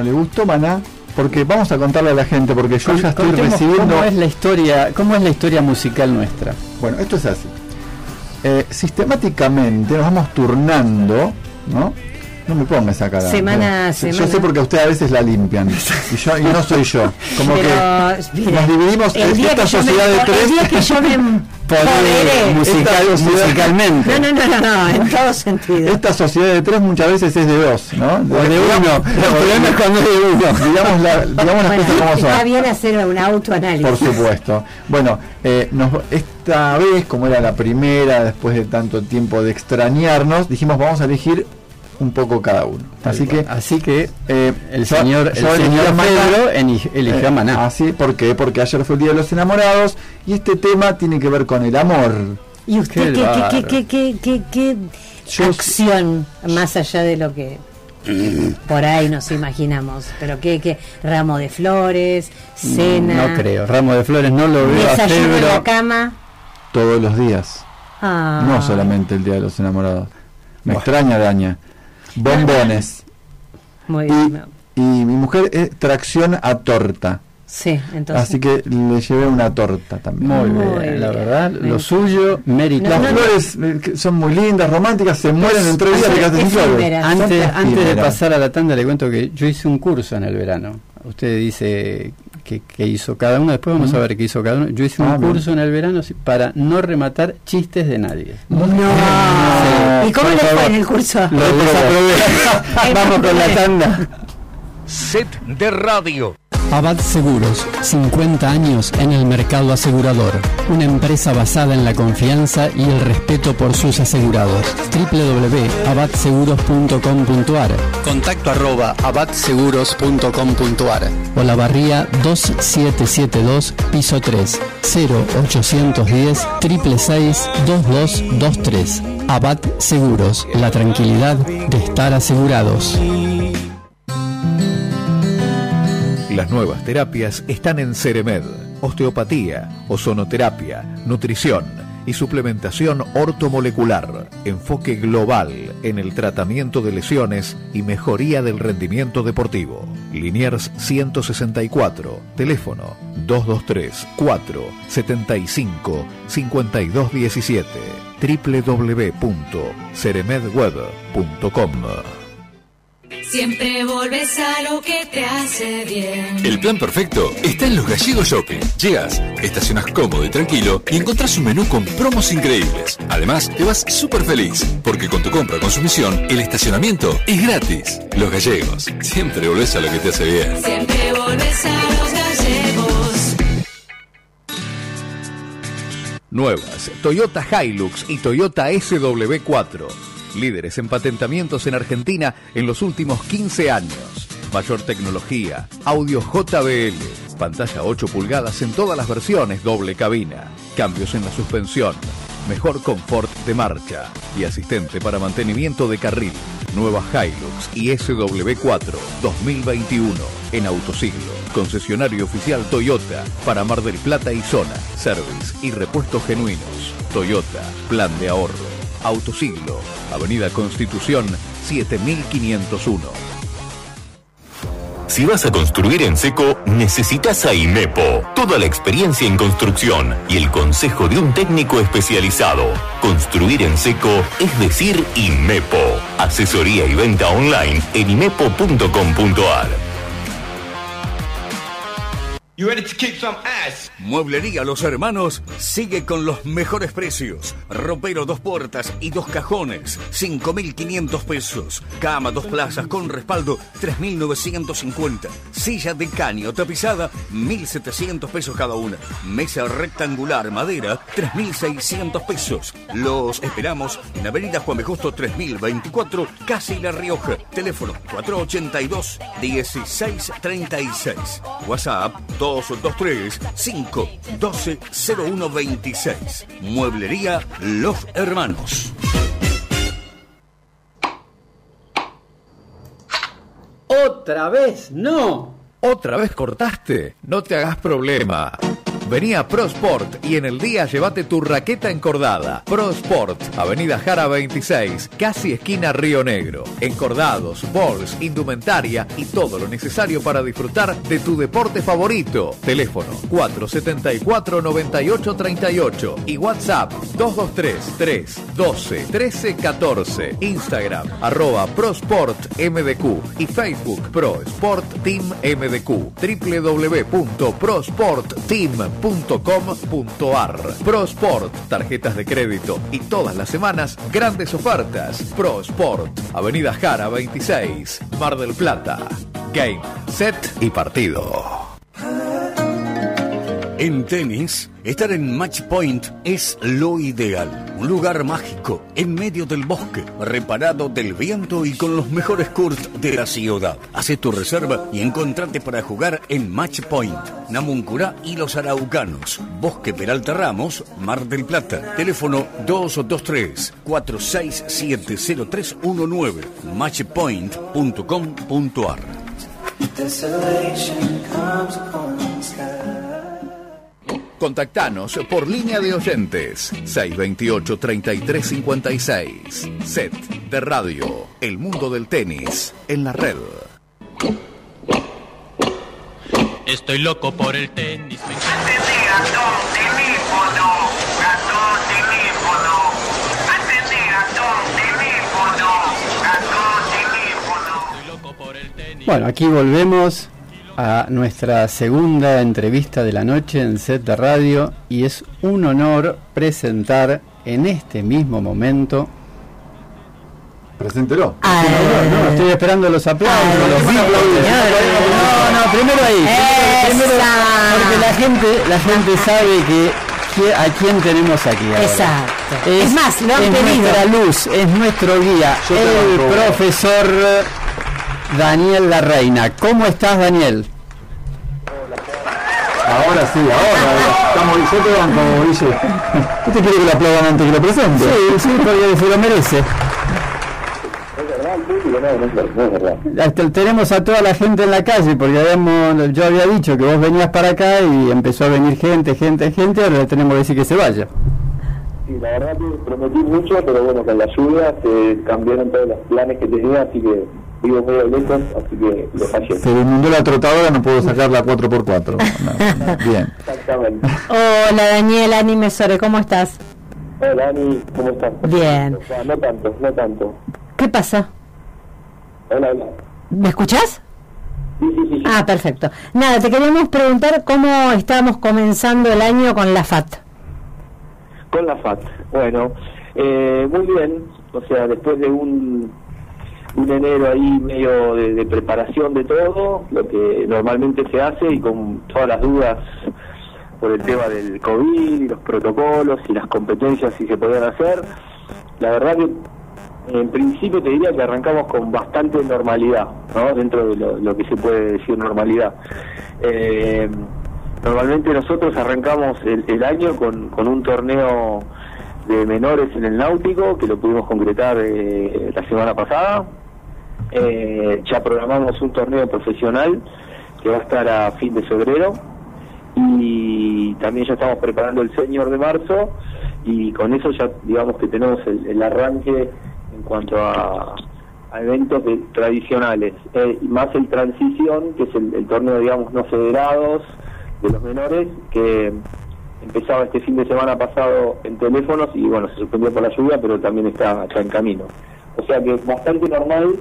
Bueno, ¿le gustó Maná? Porque vamos a contarle a la gente, porque yo ya estoy Contemos recibiendo... ¿Cómo es la historia, cómo es la historia musical nuestra? Bueno, esto es así. Eh, sistemáticamente nos vamos turnando, ¿no? No me ponga esa cara. Semana semana. Yo sé porque a usted a veces la limpian. Y yo y no soy yo. Como Pero, que mira, nos dividimos día esta me- sociedad de El tres. día que yo me empoderé. musical- musicalmente. No, no, no, no, no, en todo sentido. Esta sociedad de tres muchas veces es de dos, ¿no? O de uno. El problema es cuando es de uno. Digamos, la- digamos las cosas como está son. bien hacer un autoanálisis. Por supuesto. Bueno, eh, nos- esta vez, como era la primera, después de tanto tiempo de extrañarnos, dijimos vamos a elegir un poco cada uno. Así que Así que eh, el yo- señor, el yo elegí señor a Maná. Pedro eligió a Eh, Maná. Así, ¿por qué? Porque ayer fue el Día de los Enamorados y este tema tiene que ver con el amor. ¿Y usted Qué qué, qué, qué, qué, qué, qué, qué Yo- acción, más allá de lo que por ahí nos imaginamos? ¿Pero qué, qué? ¿Ramo de flores? ¿Cena? No creo. Ramo de Flores no lo veo ¿Desayuno en la cama? Todos los días, Ah. no solamente el Día de los Enamorados. Me Buah. extraña Daña. Bombones. Muy Y, bien. y mi mujer es tracción a torta. Sí, entonces. Así que le llevé una torta también. Muy Muy bien, la verdad. Lo suyo, mérito. No, Las no, flores eh, son muy lindas, románticas, se mueren en tres días efímeras. Antes, antes de pasar a la tanda le cuento que yo hice un curso en el verano. Usted dice que, que hizo cada uno, después vamos a ver qué hizo cada uno. Yo hice un Ah, bien. curso en el verano para no rematar chistes de nadie. No. Sí. ¿Y cómo le fue en el curso? Lo desaprobé. vamos con la tanda. Set de radio. Abad Seguros, 50 años en el mercado asegurador. Una empresa basada en la confianza y el respeto por sus asegurados. www.abadseguros.com.ar Contacto arroba abadseguros.com.ar O la barría 2772, piso 3, 0810 666 2223. Abad Seguros, la tranquilidad de estar asegurados. Las nuevas terapias están en Ceremed. Osteopatía, ozonoterapia, nutrición y suplementación ortomolecular. Enfoque global en el tratamiento de lesiones y mejoría del rendimiento deportivo. Liniers 164. Teléfono 223 4 75 5217 www.ceremedweb.com Siempre volves a lo que te hace bien. El plan perfecto está en los Gallegos Shopping. Llegas, estacionas cómodo y tranquilo y encontrás un menú con promos increíbles. Además, te vas súper feliz, porque con tu compra o consumición, el estacionamiento es gratis. Los Gallegos, siempre volvés a lo que te hace bien. Siempre volves a los gallegos. Nuevas, Toyota Hilux y Toyota SW4. Líderes en patentamientos en Argentina en los últimos 15 años. Mayor tecnología, audio JBL, pantalla 8 pulgadas en todas las versiones, doble cabina, cambios en la suspensión, mejor confort de marcha y asistente para mantenimiento de carril. Nueva Hilux y SW4 2021 en Autosiglo. Concesionario oficial Toyota para Mar del Plata y zona. Service y repuestos genuinos. Toyota, plan de ahorro. Autosiglo, Avenida Constitución 7501. Si vas a construir en seco, necesitas a IMEPO. Toda la experiencia en construcción y el consejo de un técnico especializado. Construir en seco es decir IMEPO. Asesoría y venta online en imepo.com.ar. Mueblería Los Hermanos sigue con los mejores precios. Ropero dos puertas y dos cajones, 5.500 pesos. Cama dos plazas con respaldo, 3.950. Silla de caño tapizada, 1.700 pesos cada una. Mesa rectangular madera, 3.600 pesos. Los esperamos en Avenida Juan B. Justo 3024, Casi La Rioja. Teléfono 482-1636. WhatsApp 223 512 0126. Mueblería Los Hermanos. Otra vez, no. ¿Otra vez cortaste? No te hagas problema. Vení a Pro Sport y en el día llévate tu raqueta encordada. Pro Sport, Avenida Jara 26, casi esquina Río Negro. Encordados, balls, indumentaria y todo lo necesario para disfrutar de tu deporte favorito. Teléfono 474-9838 y WhatsApp 223 312 1314. Instagram arroba Pro Sport MDQ y Facebook Pro Sport Team MDQ www.prosportteam.com.ar Pro Sport, tarjetas de crédito y todas las semanas grandes ofertas. Pro Sport, Avenida Jara 26, Mar del Plata. Game, set y partido. En tenis, estar en Match Point es lo ideal. Un lugar mágico, en medio del bosque, reparado del viento y con los mejores courts de la ciudad. Haz tu reserva y encontrate para jugar en Match Point. Namuncurá y los Araucanos. Bosque Peralta Ramos, Mar del Plata. Teléfono 223-467-0319. Matchpoint.com.ar Contactanos por línea de oyentes 628-3356. Set de radio. El mundo del tenis en la red. Estoy loco por el tenis. Me Bueno, aquí volvemos a nuestra segunda entrevista de la noche en set de radio y es un honor presentar en este mismo momento. Preséntelo. No, no, estoy esperando los aplausos, los vibros. No, no, primero ahí. Primero, porque la gente, la gente sabe que a quién tenemos aquí. ahora. Exacto. Es más, lo han es pedido. nuestra luz, es nuestro guía, Yo el profesor Daniel Larreina. ¿Cómo estás, Daniel? Ahora sí, ahora. Estamos, yo te banco, Guille. ¿Usted quiere que lo aplaudan antes que lo presente? Sí, sí, porque se lo merece. Hasta tenemos a toda la gente en la calle, porque habíamos, yo había dicho que vos venías para acá y empezó a venir gente, gente, gente, ahora le tenemos que decir que se vaya. Sí, la verdad que prometí mucho, pero bueno, con la lluvia se cambiaron todos los planes que tenía, así que vivo medio lejos, así que lo fallé. Se inundó la trotadora, no puedo sacar la 4x4. No, bien. Exactamente. Hola Daniel, Ani Mesore, ¿cómo estás? Hola, Ani, ¿cómo estás? Bien. O sea, no tanto, no tanto. ¿Qué pasa? Hola, hola. ¿Me escuchás? Sí, sí, sí. sí. Ah, perfecto. Nada, te queríamos preguntar cómo estamos comenzando el año con la FAT. Con la FAT. Bueno, eh, muy bien. O sea, después de un, un enero ahí medio de, preparación de todo, lo que normalmente se hace y con todas las dudas por el tema del COVID y los protocolos y las competencias si se podían hacer, la verdad que en principio te diría que arrancamos con bastante normalidad, ¿no? Dentro de lo, lo que se puede decir normalidad. Eh, normalmente nosotros arrancamos el, el año con, con un torneo de menores en el náutico, que lo pudimos concretar eh, la semana pasada. Eh, ya programamos un torneo profesional que va a estar a fin de febrero y también ya estamos preparando el senior de marzo y con eso ya digamos que tenemos el, arranque en cuanto a, a eventos de- tradicionales, eh, más el transición, que es el, el torneo digamos no federados de los menores, que empezaba este fin de semana pasado en teléfonos y bueno, se suspendió por la lluvia, pero también está, está en camino. O sea que bastante normal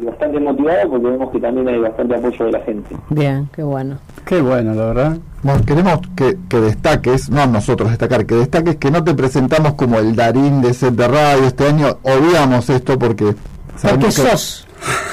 y bastante motivado porque vemos que también hay bastante apoyo de la gente. Bien, qué bueno. Qué bueno, la verdad. Bueno, queremos que, que destaques, no nosotros destacar, que destaques que no te presentamos como el Darín de set de radio este año. Odiamos esto porque Porque sabemos que sos.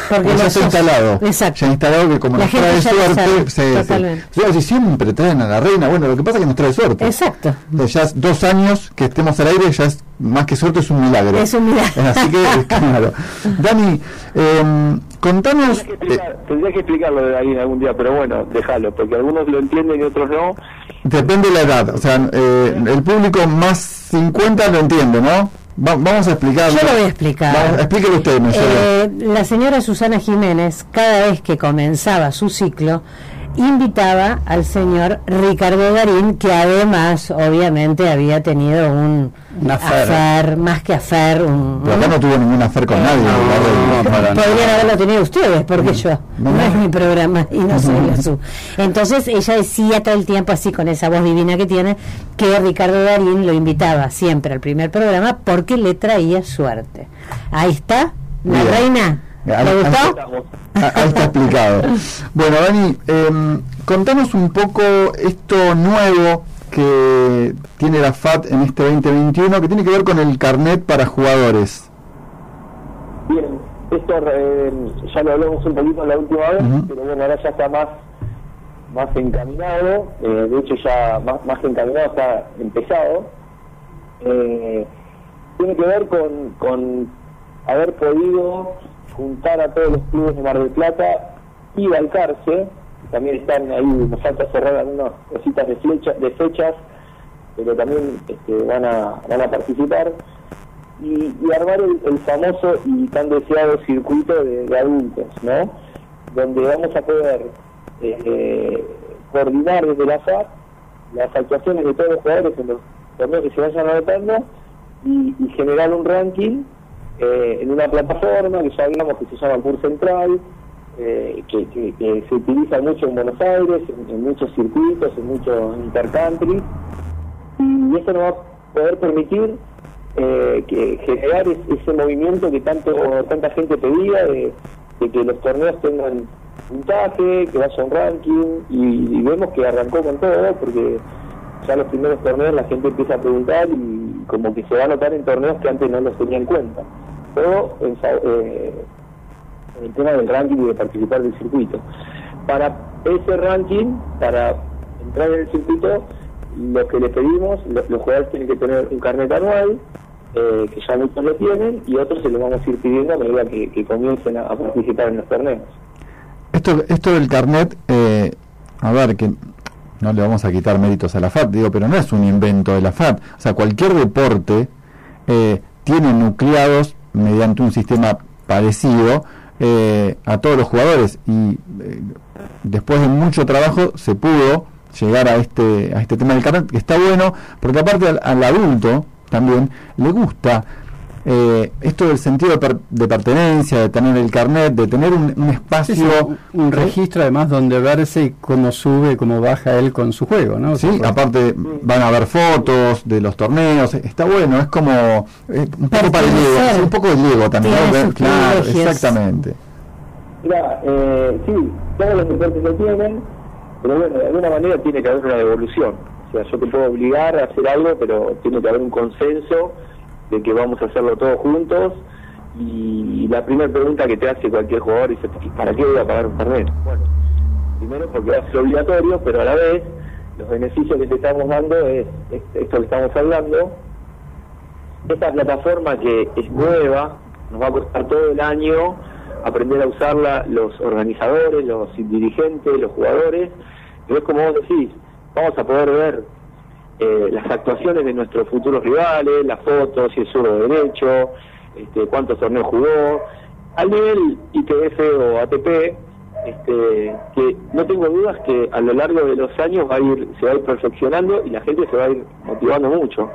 Porque ya está instalado. Exacto. Ya instalado que como La nos trae suerte. Yo digo, si siempre traen a la reina, bueno, lo que pasa es que nos trae suerte. Exacto. Entonces, ya dos años que estemos al aire, ya es más que suerte, es un milagro. Es un milagro. Así que, claro. Dani, eh, contanos. Tendría que, explicar- tendría que explicarlo de ahí algún día, pero bueno, déjalo, porque algunos lo entienden y otros no. Depende de la edad, o sea, eh, el público más 50 lo entiende, ¿no? Va- vamos a explicarlo. Yo lo voy a explicar. Vamos, explíquelo usted, Eh, la señora Susana Jiménez, cada vez que comenzaba su ciclo, invitaba al señor Ricardo Darín, que además, obviamente, había tenido un Un affair, más que afer, un, Pero acá no tuvo ningún afer con nadie. no, Podrían haberlo tenido ustedes, porque yo. No, es mi programa y no soy la su. Entonces ella decía todo el tiempo, así con esa voz divina que tiene, que Ricardo Darín lo invitaba siempre al primer programa porque le traía suerte. Ahí está, la reina. Ahí- ¿Le ahí- gustó? Ah, Ahí está explicado. Bueno, Dani, em, contanos un poco esto nuevo que tiene la FAT en este 2021, que tiene que ver con el carnet para jugadores. Bien, esto eh, ya lo hablamos un poquito la última vez, pero bueno, ahora ya está más más encaminado, eh, de hecho ya más, más encaminado está empezado. Eh, tiene que ver con, con haber podido juntar a todos los clubes de Mar del Plata y Balcarce, también están ahí, nos falta cerrar algunas cositas de, de fechas, pero también este, van, a, van a participar y, armar el, famoso y tan deseado circuito de, adultos, ¿no? Donde vamos a poder eh, coordinar desde la FAP las actuaciones de todos los jugadores en los torneos que se vayan anotando y, y generar un ranking eh, en una plataforma que ya hablamos que se llama Pur Central, eh, que, se utiliza mucho en Buenos Aires, en, muchos circuitos, en muchos intercountry, y eso nos va a poder permitir eh, que generar es- ese movimiento que tanto tanta gente pedía de, que los torneos tengan puntaje, que vaya un ranking y, y vemos que arrancó con todo porque ya los primeros torneos la gente empieza a preguntar y como que se va a notar en torneos que antes no los tenía en cuenta. Todo en, eh, el tema del ranking y de participar del circuito. Para ese ranking, para entrar en el circuito, lo que le pedimos, lo- los jugadores tienen que tener un carnet anual, eh, que ya muchos lo tienen, y otros se lo vamos a ir pidiendo a medida que, que comiencen a, a participar en los torneos. Esto, esto del carnet, eh, a ver, que no le vamos a quitar méritos a la FAT, digo, pero no es un invento de la FAT. O sea, cualquier deporte eh, tiene nucleados mediante un sistema parecido eh, a todos los jugadores y eh, después de mucho trabajo se pudo llegar a este a este tema del carnet que está bueno porque aparte al, al adulto también le gusta eh, esto del sentido de, per- de pertenencia, de tener el carnet, de tener un, un espacio Sí, sí, un, un registro además donde verse y cómo sube, cómo baja él con su juego, ¿no? Sí, aparte van a ver fotos de los torneos, está bueno, es como eh, un poco para el Diego, un poco el Diego también, exactamente. Mira, eh, sí, todos los deportes lo tienen, pero bueno, de alguna manera tiene que haber una devolución. O sea, yo te puedo obligar a hacer algo, pero tiene que haber un consenso de que vamos a hacerlo todos juntos. Y la primera pregunta que te hace cualquier jugador es, "¿Y ¿para qué voy a pagar un carnet? Bueno, primero porque va a ser obligatorio, pero a la vez los beneficios que te estamos dando es, es esto que estamos hablando. Esta plataforma que es nueva, nos va a costar todo el año aprender a usarla los organizadores, los dirigentes, los jugadores. Y es como vos decís, vamos a poder ver eh, las actuaciones de nuestros futuros rivales, las fotos, si es zurdo derecho, este, cuántos torneos jugó, al nivel ITF o ATP, este, que no tengo dudas que a lo largo de los años va a ir, se va a ir perfeccionando y la gente se va a ir motivando mucho.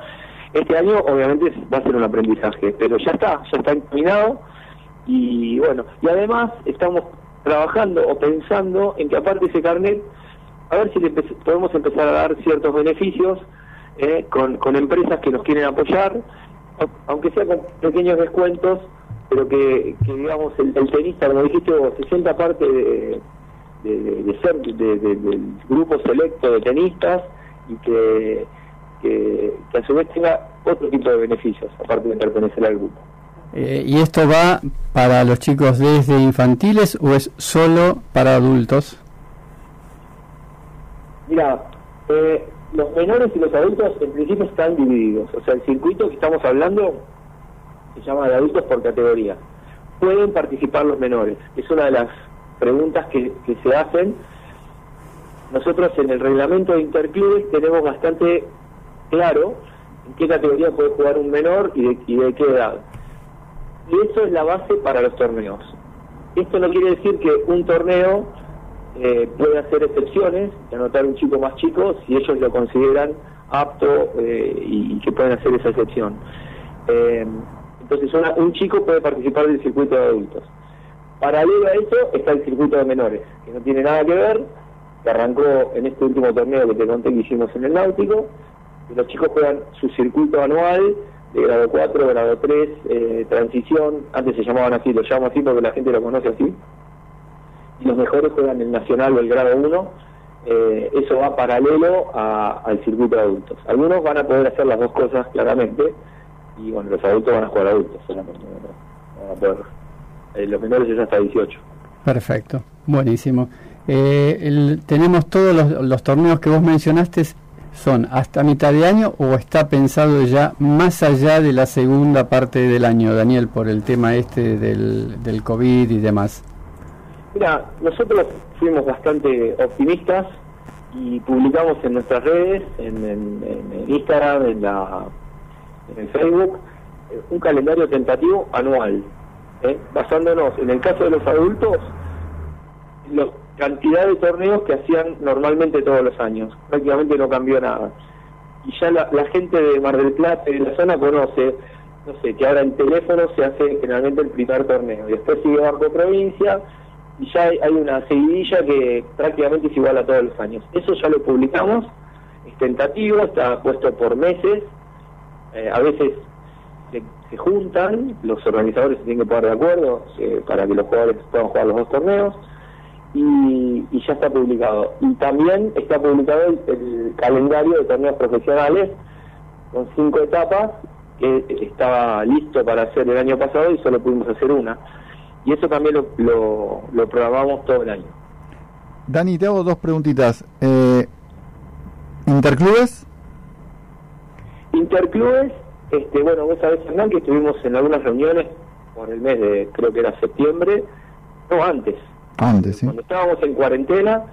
Este año obviamente va a ser un aprendizaje, pero ya está, ya está encaminado y bueno, y además estamos trabajando o pensando en que aparte ese carnet, a ver si le podemos empezar a dar ciertos beneficios eh, con, con empresas que nos quieren apoyar, au- aunque sea con pequeños descuentos, pero que, digamos el, tenista, como dijiste vos, se sienta parte de, ser de- de- del grupo selecto de tenistas y que, que, que a su vez tenga otro tipo de beneficios, aparte de pertenecer al grupo. Eh, ¿Y esto va para los chicos desde infantiles o es solo para adultos? Mira, eh, los menores y los adultos en principio están divididos. O sea, el circuito que estamos hablando se llama de adultos por categoría. Pueden participar los menores. Es una de las preguntas que, se hacen. Nosotros en el reglamento de Interclubes tenemos bastante claro en qué categoría puede jugar un menor y de, y de qué edad. Y eso es la base para los torneos. Esto no quiere decir que un torneo eh, puede hacer excepciones, y anotar un chico más chico si ellos lo consideran apto eh, y, que pueden hacer esa excepción. Eh, entonces una- un chico puede participar del circuito de adultos. Paralelo a eso está el circuito de menores, que no tiene nada que ver, que arrancó en este último torneo que te conté que hicimos en el Náutico, los chicos juegan su circuito anual de grado 4, grado 3, eh, transición, antes se llamaban así, lo llamo así porque la gente lo conoce así, los mejores juegan el nacional o el grado 1, eh, eso va paralelo a- al circuito de adultos. Algunos van a poder hacer las dos cosas claramente, y bueno, los adultos van a jugar adultos solamente, van a poder, eh, los menores es hasta 18. Perfecto, buenísimo. Eh, el- tenemos todos los, los torneos que vos mencionaste, ¿son hasta mitad de año o está pensado ya más allá de la segunda parte del año, Daniel, por el tema este del, del COVID y demás? Mira, nosotros fuimos bastante optimistas y publicamos en nuestras redes, en, Instagram, en, la, en Facebook, un calendario tentativo anual, ¿eh? basándonos en el caso de los adultos, la cantidad de torneos que hacían normalmente todos los años. Prácticamente no cambió nada. Y ya la, la gente de Mar del Plata y de la zona conoce, no sé, que ahora en teléfono se hace generalmente el primer torneo. Y después sigue Barco Provincia y ya hay, una seguidilla que prácticamente es igual a todos los años. Eso ya lo publicamos, es tentativo, está puesto por meses. Eh, a veces se, juntan, los organizadores se tienen que poner de acuerdo eh, para que los jugadores puedan jugar los dos torneos y, y ya está publicado. Y también está publicado el calendario de torneos profesionales con cinco etapas que estaba listo para hacer el año pasado y solo pudimos hacer una. Y eso también lo, lo, lo programamos todo el año. Dani, te hago dos preguntitas. Eh, ¿Interclubes? Interclubes, este, bueno, vos sabés, Hernán, que estuvimos en algunas reuniones por el mes de, creo que era septiembre, no antes, Antes, sí. cuando estábamos en cuarentena,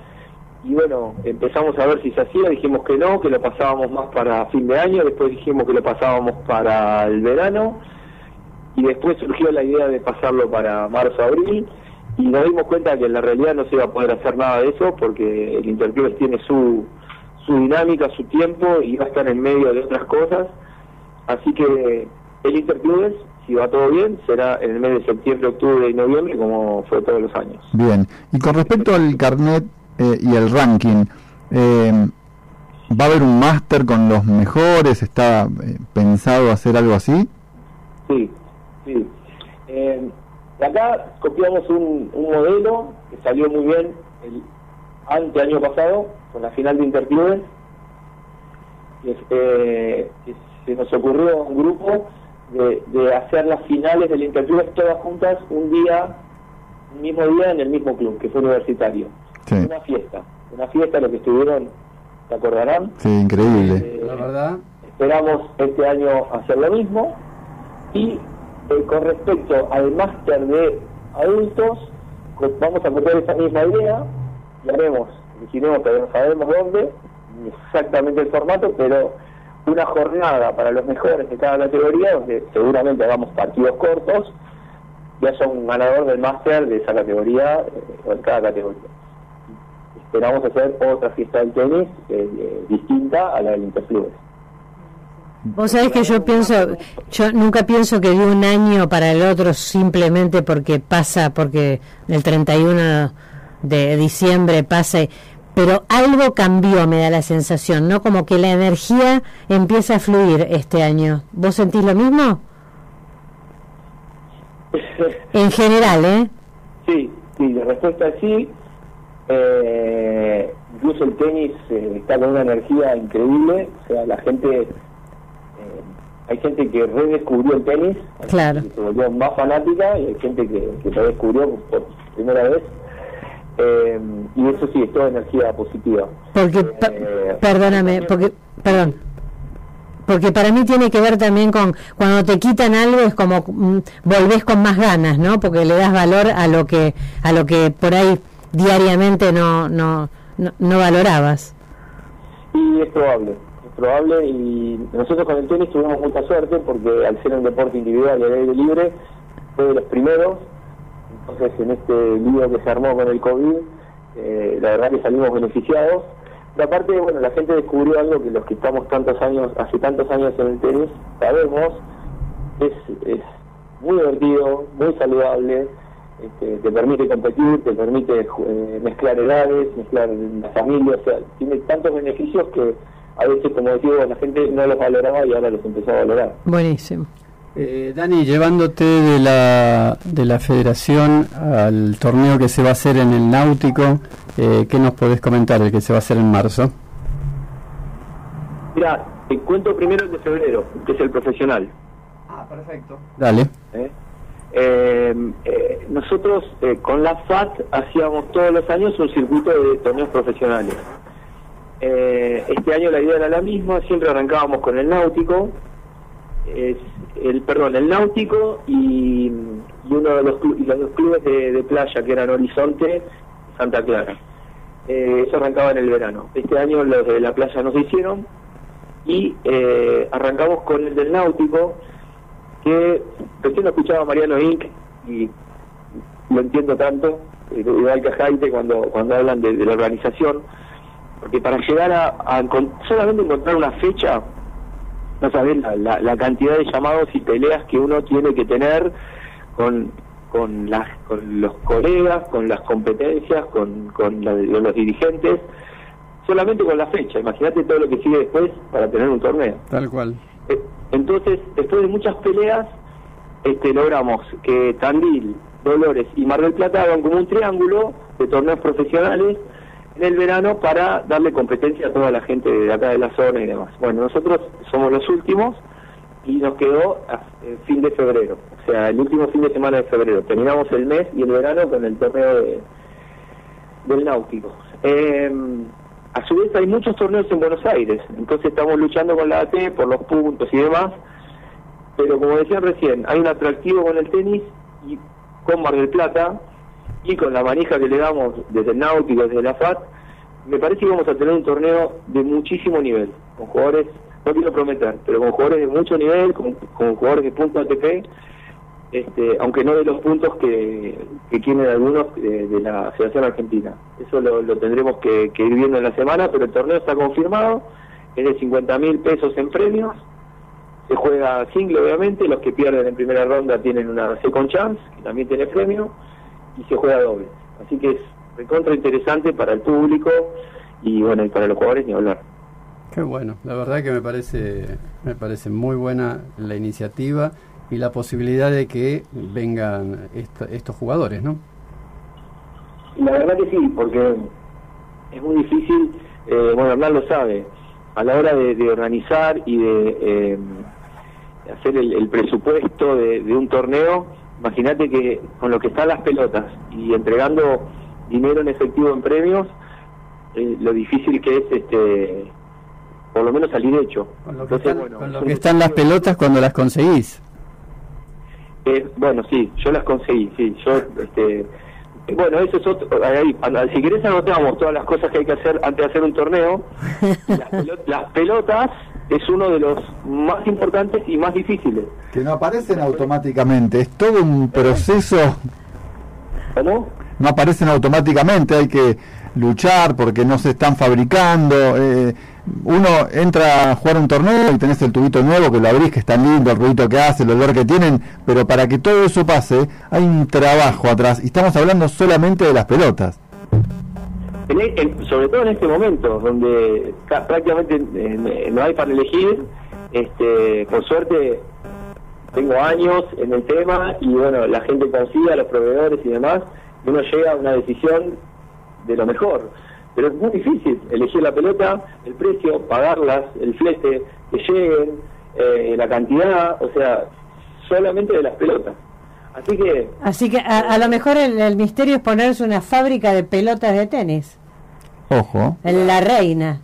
y bueno, empezamos a ver si se hacía, dijimos que no, que lo pasábamos más para fin de año, después dijimos que lo pasábamos para el verano, y después surgió la idea de pasarlo para marzo, abril, y nos dimos cuenta que en la realidad no se iba a poder hacer nada de eso, porque el Interclubes tiene su, su dinámica, su tiempo, y va a estar en medio de otras cosas, así que el Interclubes, si va todo bien, será en el mes de septiembre, octubre y noviembre, como fue todos los años. Bien. Y con respecto al carnet eh, y el ranking, eh, ¿va a haber un máster con los mejores? ¿Está eh, pensado hacer algo así? Sí, sí. Eh, acá copiamos un, un modelo que salió muy bien el ante año pasado, con la final de Interclubes, que, eh, que se nos ocurrió un grupo de, de hacer las finales del Interclubes todas juntas un día, un mismo día en el mismo club, que fue universitario. Sí. Una fiesta, una fiesta, lo que estuvieron, ¿se acordarán? Sí, increíble. Eh, La verdad, Esperamos este año hacer lo mismo. Y eh, con respecto al máster de adultos, vamos a copiar esa misma idea y haremos, dijimos que no sabemos dónde, exactamente el formato, pero una jornada para los mejores de cada categoría, donde seguramente hagamos partidos cortos y haya un ganador del máster de esa categoría eh, o en cada categoría. Esperamos hacer otra fiesta del tenis eh, distinta a la del Interclubes. Vos sabés que yo pienso, yo nunca pienso que de un año para el otro simplemente porque pasa, porque el 31 de diciembre pasa, pero algo cambió, me da la sensación, ¿no? Como que la energía empieza a fluir este año. ¿Vos sentís lo mismo? En general, ¿eh? Sí, sí, la respuesta es sí. Eh, incluso el tenis eh, está con una energía increíble. O sea, la gente, hay gente que redescubrió el tenis, Claro. que se volvió más fanática y hay gente que, que lo descubrió por primera vez. Eh, y eso sí, es toda energía positiva. Porque, Eh, perdóname, porque, perdón, porque para mí tiene que ver también con cuando te quitan algo es como mm, volvés con más ganas, ¿no? Porque le das valor a lo que a lo que por ahí diariamente no no no, no valorabas. Y es probable, probable y nosotros con el tenis tuvimos mucha suerte porque al ser un deporte individual y al aire libre fue de los primeros, entonces en este lío que se armó con el COVID eh, la verdad que salimos beneficiados. Y aparte, bueno, la gente descubrió algo que los que estamos tantos años, hace tantos años en el tenis, sabemos, es, es muy divertido, muy saludable, este, te permite competir, te permite eh, mezclar edades, mezclar la familia, o sea, tiene tantos beneficios que a veces, como decía, la gente no los valoraba y ahora los empezó a valorar. Buenísimo. Eh, Dani, llevándote de la, de la federación al torneo que se va a hacer en el Náutico, eh, ¿qué nos podés comentar el que se va a hacer en marzo? Mira, te cuento primero el de febrero, que es el profesional. Ah, perfecto. Dale. ¿eh? Eh, eh, nosotros eh, con la FAT hacíamos todos los años un circuito de torneos profesionales. Eh, este año la idea era la misma, siempre arrancábamos con el náutico, el perdón, el náutico y, uno de los, y los dos clubes de, playa que eran Horizonte Santa Clara. Eh, eso arrancaba en el verano. Este año los de la playa no se hicieron y eh, arrancamos con el del náutico que recién lo escuchaba Mariano Inc. y lo entiendo tanto, eh, igual que a Jaite cuando, cuando hablan de, de la organización, porque para llegar a, a solamente encontrar una fecha, no sabés la, la, la cantidad de llamados y peleas que uno tiene que tener con con, las, con los colegas, con las competencias, con, con la- los dirigentes, solamente con la fecha. Imagínate todo lo que sigue después para tener un torneo. Tal cual. Eh, Entonces, después de muchas peleas, este, logramos que Tandil, Dolores y Mar del Plata hagan como un triángulo de torneos profesionales en el verano para darle competencia a toda la gente de acá de la zona y demás. Bueno, nosotros somos los últimos y nos quedó a eh, fin de febrero, o sea, el último fin de semana de febrero. Terminamos el mes y el verano con el torneo de, del Náutico. Eh, a su vez hay muchos torneos en Buenos Aires, entonces estamos luchando con la AT por los puntos y demás, pero como decían recién, hay un atractivo con el tenis y con Mar del Plata y con la manija que le damos desde el Náutico, desde la FAT, me parece que vamos a tener un torneo de muchísimo nivel, con jugadores, no quiero prometer, pero con jugadores de mucho nivel, con, jugadores de punto ATP, este, aunque no de los puntos que, que quieren algunos de, la Federación Argentina. Eso lo, lo tendremos que, que ir viendo en la semana, pero el torneo está confirmado, es de 50 mil pesos en premios, se juega single obviamente, los que pierden en primera ronda tienen una second chance, que también tiene premio, y se juega doble. Así que es recontra interesante para el público y bueno, y para los jugadores ni hablar. Qué bueno, la verdad que me parece, me parece muy buena la iniciativa y la posibilidad de que vengan esta- estos jugadores, ¿no? La verdad que sí, porque es muy difícil, eh, bueno, Hernán lo sabe, a la hora de, de organizar y de eh, hacer el, el presupuesto de, de un torneo, imagínate que con lo que están las pelotas y entregando dinero en efectivo en premios, eh, lo difícil que es este por lo menos salir hecho. Entonces, bueno, Con lo que están las pelotas cuando las conseguís. Eh, bueno, sí, yo las conseguí, sí, yo, este, bueno, eso es otro, ahí, si querés anotamos todas las cosas que hay que hacer antes de hacer un torneo, las, pelo- las pelotas es uno de los más importantes y más difíciles. Que no aparecen automáticamente, es todo un proceso. ¿Cómo? No aparecen automáticamente, hay que luchar porque no se están fabricando. eh, uno entra a jugar un torneo y tenés el tubito nuevo que lo abrís, que es tan lindo, el ruidito que hace, el olor que tienen, pero para que todo eso pase hay un trabajo atrás y estamos hablando solamente de las pelotas. Sobre todo en este momento, donde ca- prácticamente eh, no hay para elegir, este, por suerte tengo años en el tema y bueno, la gente confía, los proveedores y demás, y uno llega a una decisión de lo mejor. Pero es muy difícil elegir la pelota, el precio, pagarlas, el flete, que lleguen, eh, la cantidad, o sea, solamente de las pelotas. Así que Así que a, a lo mejor el, el misterio es ponerse una fábrica de pelotas de tenis. Ojo. En la reina.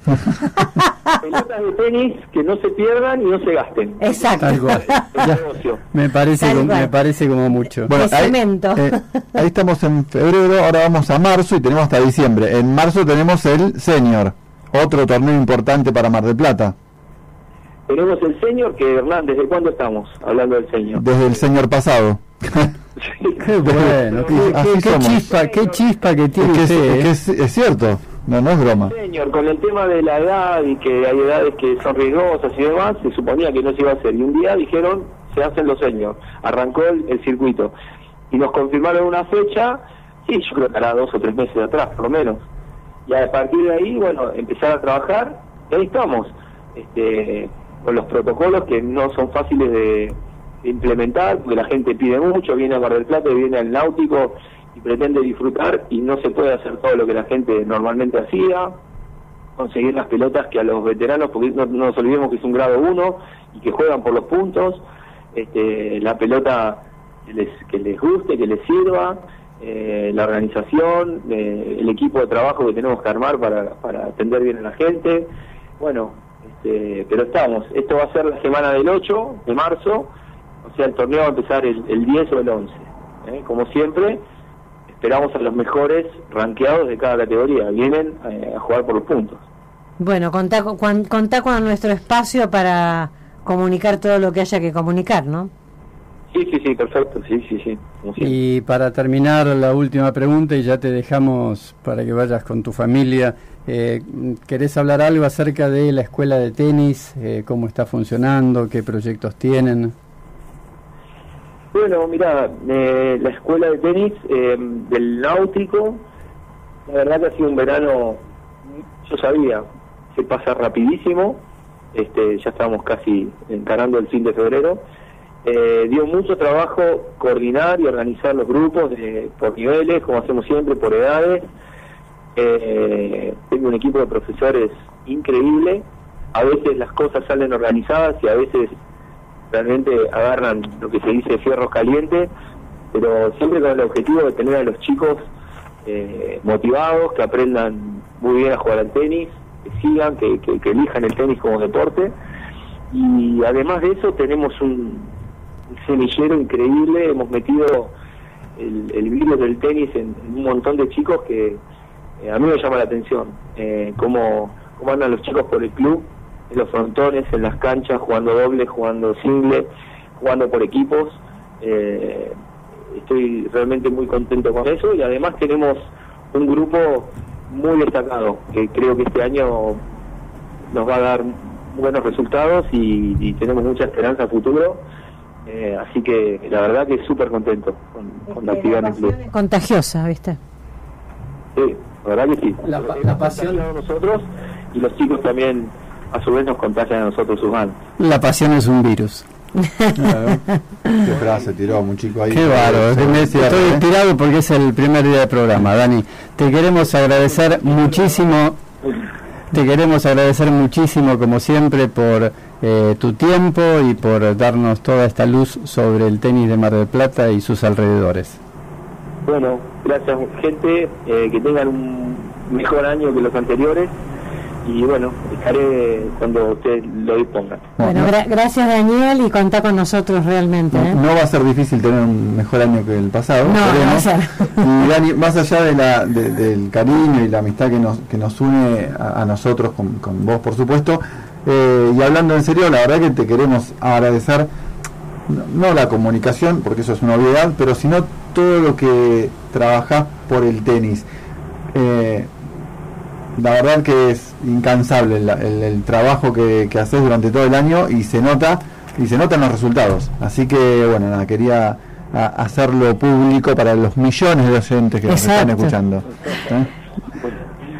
pelotas de tenis que no se pierdan y no se gasten. Exacto. Tal cual. Es negocio. Me parece, Tal como, cual. me parece como mucho. Bueno, ahí, eh, ahí estamos en febrero, ahora vamos a marzo y tenemos hasta diciembre. En marzo tenemos el Senior, otro torneo importante para Mar del Plata, Tenemos el señor que Hernán, ¿desde cuándo estamos hablando del señor? desde el Senior pasado. Qué bueno, qué, qué- qué chispa, qué chispa que tiene Es que es, usted. es que ¿eh? es- es cierto, no, no es broma. Señor, con el tema de la edad y que hay edades que son riesgosas y demás, se suponía que no se iba a hacer. Y un día dijeron, se hacen los señores. Arrancó el, el circuito. Y nos confirmaron una fecha, sí, yo creo que hará dos o tres meses atrás, por lo menos. Y a partir de ahí, bueno, empezar a trabajar, y ahí estamos. Este, con los protocolos que no son fáciles de implementar, porque la gente pide mucho, viene a Mar del Plata viene al náutico y pretende disfrutar y no se puede hacer todo lo que la gente normalmente hacía, conseguir las pelotas que a los veteranos, porque no, no nos olvidemos que es un grado 1 y que juegan por los puntos, este, la pelota que les, que les guste, que les sirva, eh, la organización, eh, el equipo de trabajo que tenemos que armar para, para atender bien a la gente. Bueno, este, pero estamos. Esto va a ser la semana del 8 de marzo, o sea, el torneo va a empezar el, el 10 o el 11. ¿eh? Como siempre, esperamos a los mejores ranqueados de cada categoría. Vienen eh, a jugar por los puntos. Bueno, contá, con- cuan- contá con nuestro espacio para comunicar todo lo que haya que comunicar, ¿no? Sí, sí, sí, perfecto. Sí, sí, sí. Y para terminar la última pregunta y ya te dejamos para que vayas con tu familia, eh, ¿querés hablar algo acerca de la escuela de tenis? Eh, ¿Cómo está funcionando? ¿Qué proyectos tienen? Bueno, mira, eh, la escuela de tenis eh, del náutico, la verdad que ha sido un verano, yo sabía, se pasa rapidísimo, este, ya estamos casi encarando el fin de febrero. Eh, dio mucho trabajo coordinar y organizar los grupos por niveles, como hacemos siempre, por edades. Eh, tengo un equipo de profesores increíble. A veces las cosas salen organizadas y a veces realmente agarran lo que se dice fierros calientes, pero siempre con el objetivo de tener a los chicos eh, motivados, que aprendan muy bien a jugar al tenis, que sigan, que, que- elijan el tenis como deporte. Y además de eso tenemos un, semillero increíble, hemos metido el, el virus del tenis en, en un montón de chicos que eh, a mí me llama la atención, eh, cómo, cómo andan los chicos por el club, en los frontones, en las canchas, jugando doble, jugando single, jugando por equipos. Eh, estoy realmente muy contento con eso y además tenemos un grupo muy destacado que creo que este año nos va a dar buenos resultados y, y tenemos mucha esperanza a futuro. Eh, así que la verdad que súper contento con, con la actividad en el club. Contagiosa, ¿viste? Sí, la verdad que sí. La, Hemos la pasión, a nosotros y los chicos también a su vez nos contagian a nosotros sus ganas. la pasión es un virus. Qué frase tiró un chico ahí. Qué bárbaro, cierra, estoy ¿eh? inspirado porque es el primer día del programa, Dani. Te queremos agradecer muchísimo, te queremos agradecer muchísimo como siempre por eh, tu tiempo y por darnos toda esta luz sobre el tenis de Mar del Plata y sus alrededores. Bueno, gracias gente, eh, que tengan un mejor año que los anteriores y bueno, estaré cuando ustedes lo dispongan. Bueno, gra- gracias Daniel y contá con nosotros realmente. ¿eh? No va a ser difícil tener un mejor año que el pasado. No, no va a esperemos. Y Dani, más allá de la, de- del cariño y la amistad que nos, que nos une a, a nosotros, con, con vos por supuesto, eh, y hablando en serio, la verdad que te queremos agradecer, no, no la comunicación, porque eso es una obviedad, pero sino todo lo que trabajás por el tenis. Eh, la verdad que es incansable el, el- el trabajo que, que haces durante todo el año y se nota y se notan los resultados. Así que bueno, nada, quería a- hacerlo público para los millones de oyentes que nos están escuchando. ¿eh?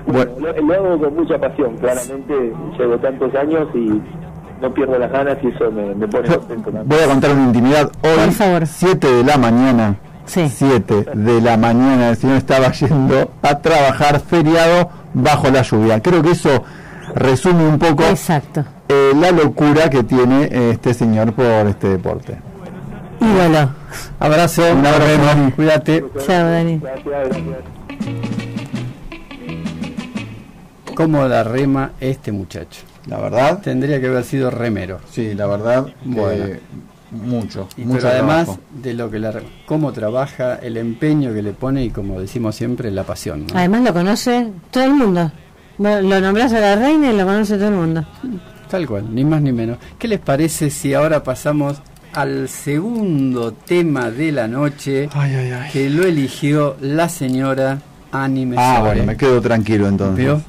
Bueno, lo, lo hago con mucha pasión, claramente llevo tantos años y no pierdo las ganas y eso me, me pone contento. Voy a contar una intimidad. Hoy, 7 de la mañana, 7 de la mañana, el señor estaba yendo a trabajar feriado bajo la lluvia. Creo que eso resume un poco eh, la locura que tiene eh, este señor por este deporte. Ídolo. Abrazo, Un abrazo, Dani. cuídate. Chao, Dani. ¿Cómo la rema este muchacho? La verdad. Tendría que haber sido remero. Sí, la verdad, Bueno. que mucho. Y mucho pero además trabajo. de lo que la, re- cómo trabaja, el empeño que le pone y como decimos siempre, la pasión. ¿no? Además lo conoce todo el mundo. Lo nombras a la reina y lo conoce todo el mundo. Tal cual, ni más ni menos. ¿Qué les parece si ahora pasamos al segundo tema de la noche que lo eligió la señora Anime Ah, bueno, me quedo tranquilo entonces. ¿Vio?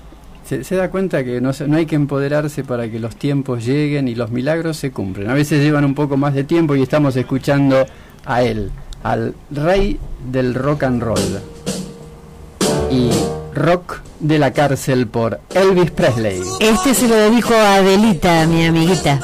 Se, se da cuenta que no, se- no hay que empoderarse para que los tiempos lleguen y los milagros se cumplen. A veces llevan un poco más de tiempo y estamos escuchando a él, al rey del rock and roll. Y rock de la cárcel por Elvis Presley. Este se lo dedico a Adelita, mi amiguita.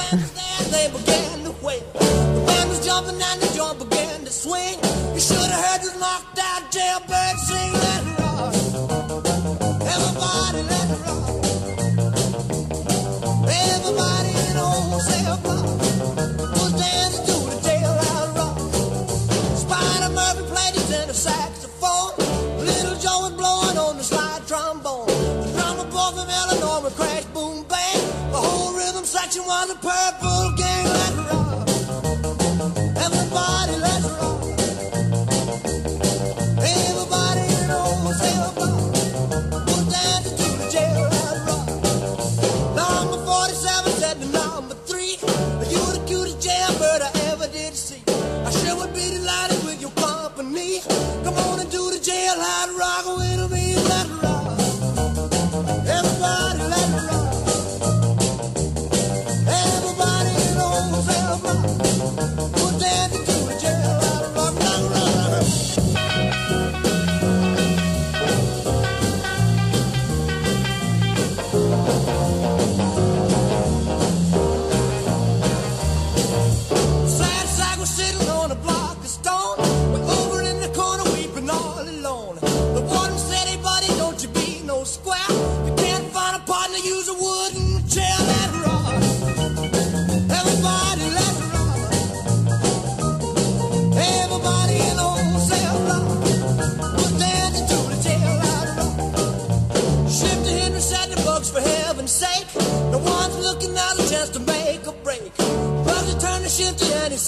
the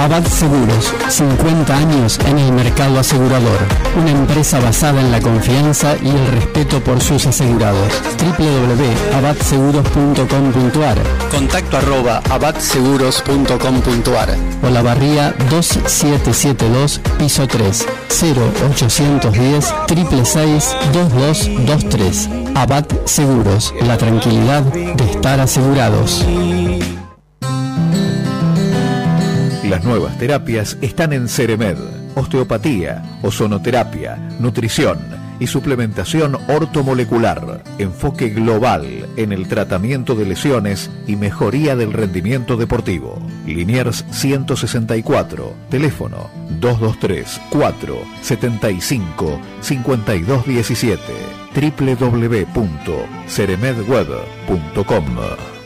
Abad Seguros, 50 años en el mercado asegurador. Una empresa basada en la confianza y el respeto por sus asegurados. www.abadseguros.com.ar Contacto arroba abadseguros.com.ar o la barría 2772, piso 3, 0810 666 2223. Abad Seguros, la tranquilidad de estar asegurados. Nuevas terapias están en Ceremed. Osteopatía, ozonoterapia, nutrición y suplementación ortomolecular. Enfoque global en el tratamiento de lesiones y mejoría del rendimiento deportivo. Liniers 164, teléfono 223 4 75 5217 www.ceremedweb.com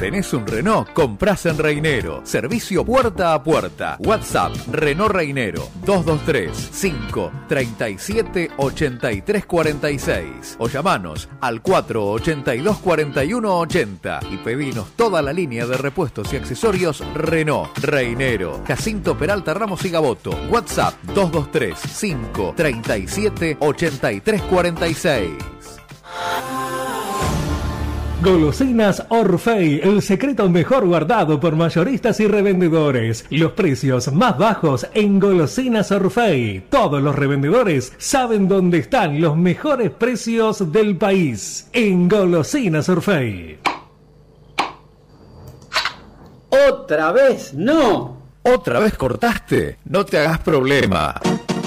¿Tenés un Renault? Comprás en Reinero. Servicio puerta a puerta. WhatsApp Renault Reinero 223 5 37 83 46 o llamanos al 482 41 80 y pedinos toda la línea de repuestos y accesorios Renault Reinero. Jacinto Peralta Ramos y Gaboto. WhatsApp 223 5 37 83 46. Golosinas Orfei, el secreto mejor guardado por mayoristas y revendedores. Los precios más bajos en Golosinas Orfei. Todos los revendedores saben dónde están los mejores precios del país. En Golosinas Orfei. ¡Otra vez no! ¿Otra vez cortaste? No te hagas problema.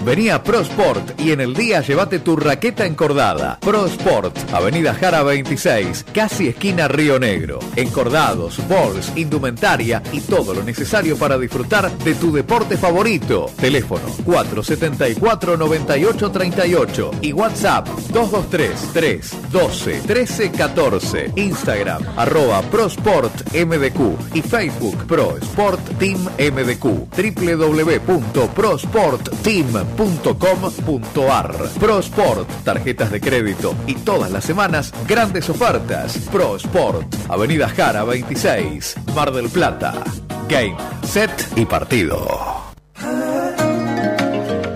Vení a ProSport y en el día llévate tu raqueta encordada. ProSport, Avenida Jara 26, casi esquina Río Negro. Encordados, balls, indumentaria y todo lo necesario para disfrutar de tu deporte favorito. Teléfono 474-9838 y WhatsApp 223 312 1314. Instagram arroba ProSport MDQ y Facebook Pro Sport Team MDQ. www.prosportteam.com prosport.com.ar. ProSport, tarjetas de crédito y todas las semanas grandes ofertas. ProSport, Avenida Jara 26, Mar del Plata. Game, set y partido.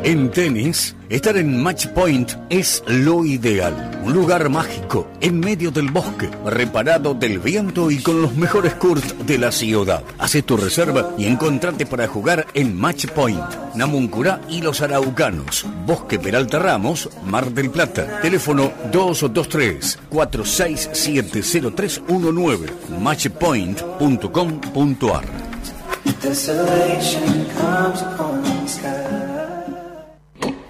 En tenis, estar en Match Point es lo ideal. Un lugar mágico, en medio del bosque, reparado del viento y con los mejores courts de la ciudad. Haz tu reserva y encontrate para jugar en Match Point. Namuncurá y los Araucanos. Bosque Peralta Ramos, Mar del Plata. Teléfono 223-4670319. Matchpoint.com.ar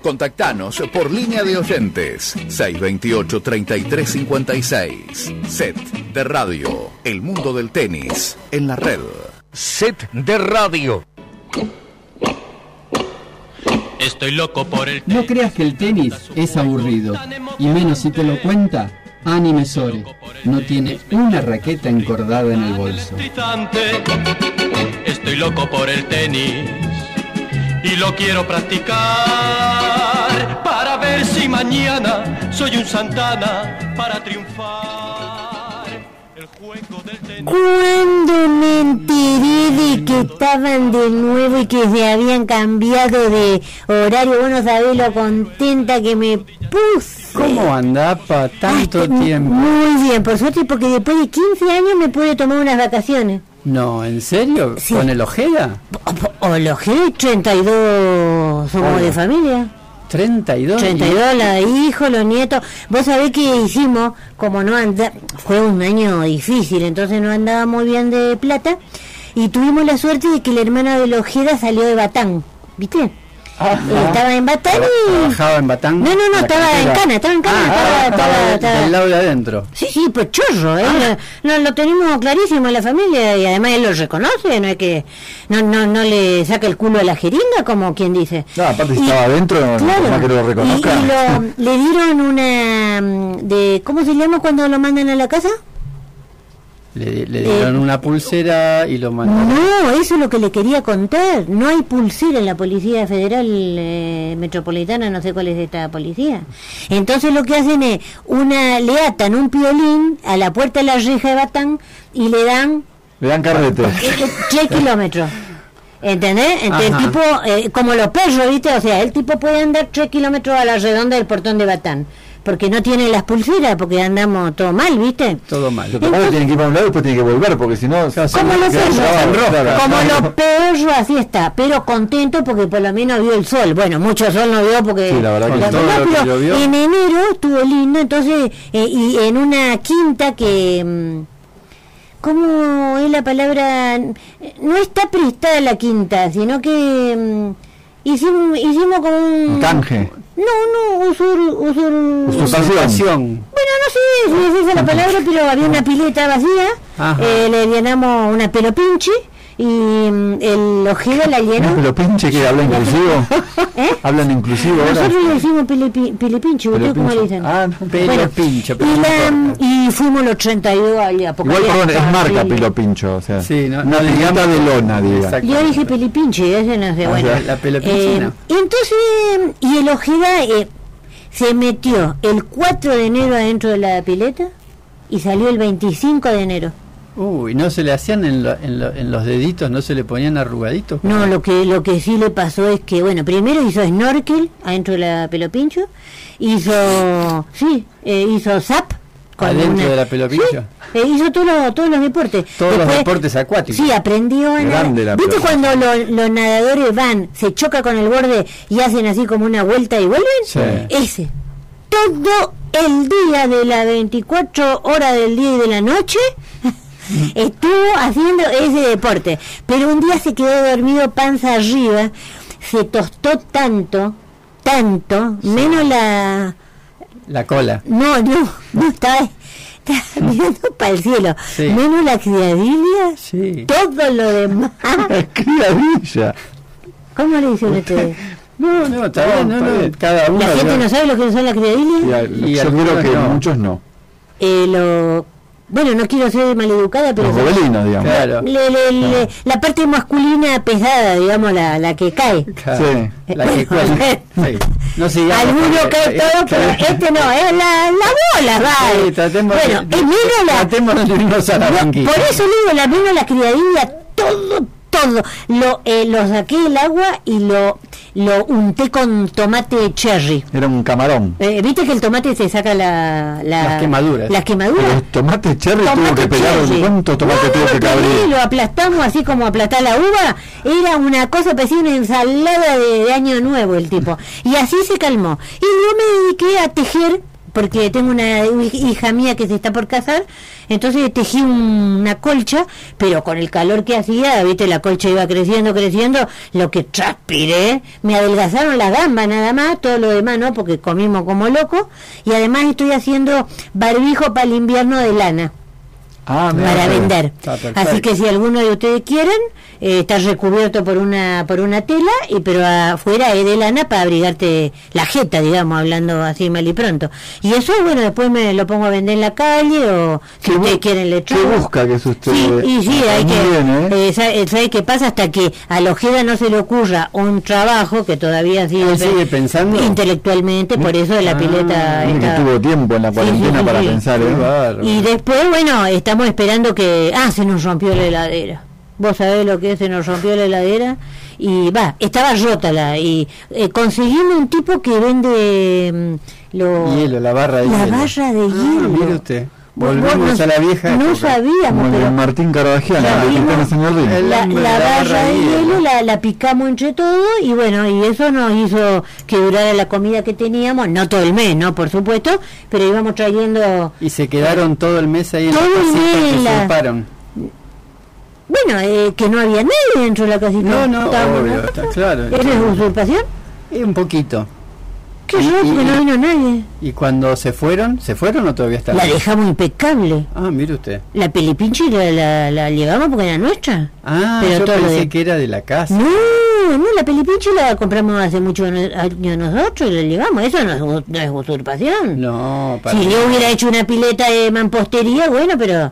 Contactanos por línea de oyentes 628-3356. Set de radio. El mundo del tenis en la red. Set de radio. Estoy loco por el No creas que el tenis es aburrido, y menos si te lo cuenta Anime Sore. No tiene una raqueta encordada en el bolso. Estoy loco por el tenis y lo quiero practicar para ver si mañana soy un Santana para triunfar. El juego del tenis. Cuando me enteré de que estaban de nuevo y que se habían cambiado de horario, bueno, sabés lo contenta que me puse. ¿Cómo anda para tanto Ay, tiempo? Muy bien, por suerte, porque después de 15 años me pude tomar unas vacaciones. No, ¿en serio? ¿Con el Ojeda? O los que 32 somos Hola. de familia. 32. 32, la hijos, los nietos. Vos sabés que hicimos, como no anda, fue un año difícil, entonces no andaba muy bien de plata, y tuvimos la suerte de que la hermana de Ojeda salió de Batán, ¿viste? Eh, estaba en Batán y... ¿Trabajaba en Batán? No, no, no, estaba en. Cana, estaba en Cana, Ah, estaba- estaba estaba- del- estaba- del lado de adentro. Sí, sí, pues chorro. Ah. No, lo tenemos clarísimo en la familia y además él lo reconoce, no es que no no no le saca el culo a la jeringa como quien dice. No, aparte si estaba adentro, no Claro. forma que lo reconozca. y lo- le dieron una mm, de ¿cómo se llama cuando lo mandan a la casa? Le, le dieron Eh, una pulsera y lo mandaron. No, eso es lo que le quería contar. No hay pulsera en la Policía Federal eh, Metropolitana, no sé cuál es esta policía. Entonces lo que hacen es, una le atan un piolín a la puerta de la reja de Batán y le dan Le dan carrete. 3 kilómetros. ¿Entendés? Entonces, el tipo, eh, como los perros, ¿viste? O sea, el tipo puede andar 3 kilómetros a la redonda del portón de Batán. Porque no tiene las pulseras, porque andamos todo mal, ¿viste? Todo mal. Lo que pasa es que tienen que ir para un lado y después tienen que volver, porque si no... Como los perros, claro. como los perros, así está, pero contento porque por lo menos vio el sol. Bueno, mucho sol no vio porque... Sí, la verdad que. Todo verdad, lo que pero llovió. en enero estuvo lindo, entonces, eh, y en una quinta que... mm, ¿Cómo es la palabra? No está prestada la quinta, sino que mm, hicimos, hicimos como un... Canje. No, no, usur, usur, Usurpación. bueno, no sé si es esa la palabra, pero había una pileta vacía, eh, le llenamos una pelo pinche y mm, el ojeda la llenó. Pero pinche que habla inclusivo. Hablan inclusivo ahora. Nosotros le decimos pele, pi- pele pinche, ¿ustedes cómo le dicen? Ah, no, Pelo Bueno, pincho, pero y, no la- importa. y fuimos los 32 allá. porque Igual, perdón, es marca familia. Pilo Pincho, o sea, Sí, no- una no digamos- de lona, diga. Yo dije pelipinche, ese no sé, Ah, bueno. ya, la pelopinche Eh, no. y entonces, y el ojeda eh, se metió el 4 de enero adentro de la pileta y salió el 25 de enero. Uy, ¿no se le hacían en, lo- en, lo- en los deditos, no se le ponían arrugaditos? No, lo que lo que sí le pasó es que, bueno, primero hizo snorkel adentro de la pelopincho, hizo, sí, eh, hizo zap. con ¿Adentro una- de la pelopincho? Sí, eh, hizo todos los, todos los deportes. Todos los deportes acuáticos. Sí, aprendió a nadar. Grande ¿Viste pelota. cuando lo- los nadadores van, se choca con el borde y hacen así como una vuelta y vuelven? Sí. Ese. Todo el día de las 24 horas del día y de la noche estuvo haciendo ese deporte. Pero un día se quedó dormido panza arriba, se tostó tanto, tanto, menos la... La cola. No, no, no, estaba, estaba mirando para el cielo. Sí. Menos la criadilla, Sí. todo lo demás. Criadilla. ¿Cómo le dicen ustedes? No, no, está No, bien, no, está no, bien. cada uno. ¿La gente no sabe lo que son las criadillas? Y a- Y creo que no. muchos no. Eh, lo, bueno, no quiero ser maleducada, pero... Los gobelinos, digamos. Claro. Le- le- le- la parte masculina pesada, digamos, la, la que cae. Claro. Sí. La que cuelga. Sí. No sigamos Alguno cae eh, todo, pero claro. este no, es la, la bola, va. Sí, tratemos bueno, de- es menos la... tratemos de irnos a la por eso digo, la menos la criadilla, todo, todo. Lo, eh, lo saqué del agua y lo, lo unté con tomate cherry. Era un camarón. Eh, Viste que el tomate se saca la, la- Las quemaduras. Las quemaduras. Pero tomate cherry tuvo Tomate que pegar. cherry. ¿Cuánto tomate No, tuvo que cabrir? Lo aplastamos así como aplastar la uva. Era una cosa, parecía una ensalada de, de año nuevo el tipo. Y así se calmó. Y yo me dediqué a tejer, porque tengo una hija mía que se está por casar. Entonces tejí un- una colcha, pero con el calor que hacía, viste, la colcha iba creciendo, creciendo. Lo que transpiré, me adelgazaron la gamba nada más, todo lo demás no, porque comimos como locos. Y además estoy haciendo barbijo para el invierno de lana Ah, para vender. Así que si alguno de ustedes quieren, eh, está recubierto por una por una tela y pero afuera es de lana para abrigarte la jeta, digamos, hablando así mal y pronto. Y eso, bueno, después me lo pongo a vender en la calle o si ¿Qué ustedes quieren le ¿Qué traigo. busca que es usted? Sí, y sí, hay que. ¿eh? eh, ¿sabe, sabe qué pasa? Hasta que a la Ojeda no se le ocurra un trabajo que todavía sigue, ¿Él sigue pensando? intelectualmente, por eso la Ah, pileta que tuvo tiempo en la cuarentena sí, sí, para pensar, Qué ¿eh? y después, bueno, estamos esperando que... Ah, se nos rompió la heladera. Vos sabés lo que es, se nos rompió la heladera. Y va, estaba rota la... Y eh, conseguimos un tipo que vende mm, lo, Hielo, la barra de la hielo. barra de Ah, hielo. mire usted. Volvemos no- a la vieja No época. sabíamos, Como pero... Martín Carvagian, La La, la barra de hielo la, la picamos entre todos y bueno, y eso nos hizo que durara la comida que teníamos, no todo el mes, ¿no? Por supuesto, pero íbamos trayendo Y se quedaron todo el mes ahí en Todo la el casita mes que. Bueno, eh, que no había nadie dentro de la casita. No, no, obvio, está claro. ¿Eso es usurpación? Y un poquito. Qué Y- raro, no vino nadie. ¿Y cuando se fueron? ¿Se fueron o todavía están? La dejamos impecable. Ah, mire usted. La pelipinche la, la, la llevamos porque era nuestra. Ah, Pero yo todo lo pensé de- que era de la casa. No, no, la pelipinche la compramos hace muchos años nosotros y la llevamos. Eso no es, no es usurpación. No, para Si yo hubiera hecho una pileta de mampostería, bueno, pero...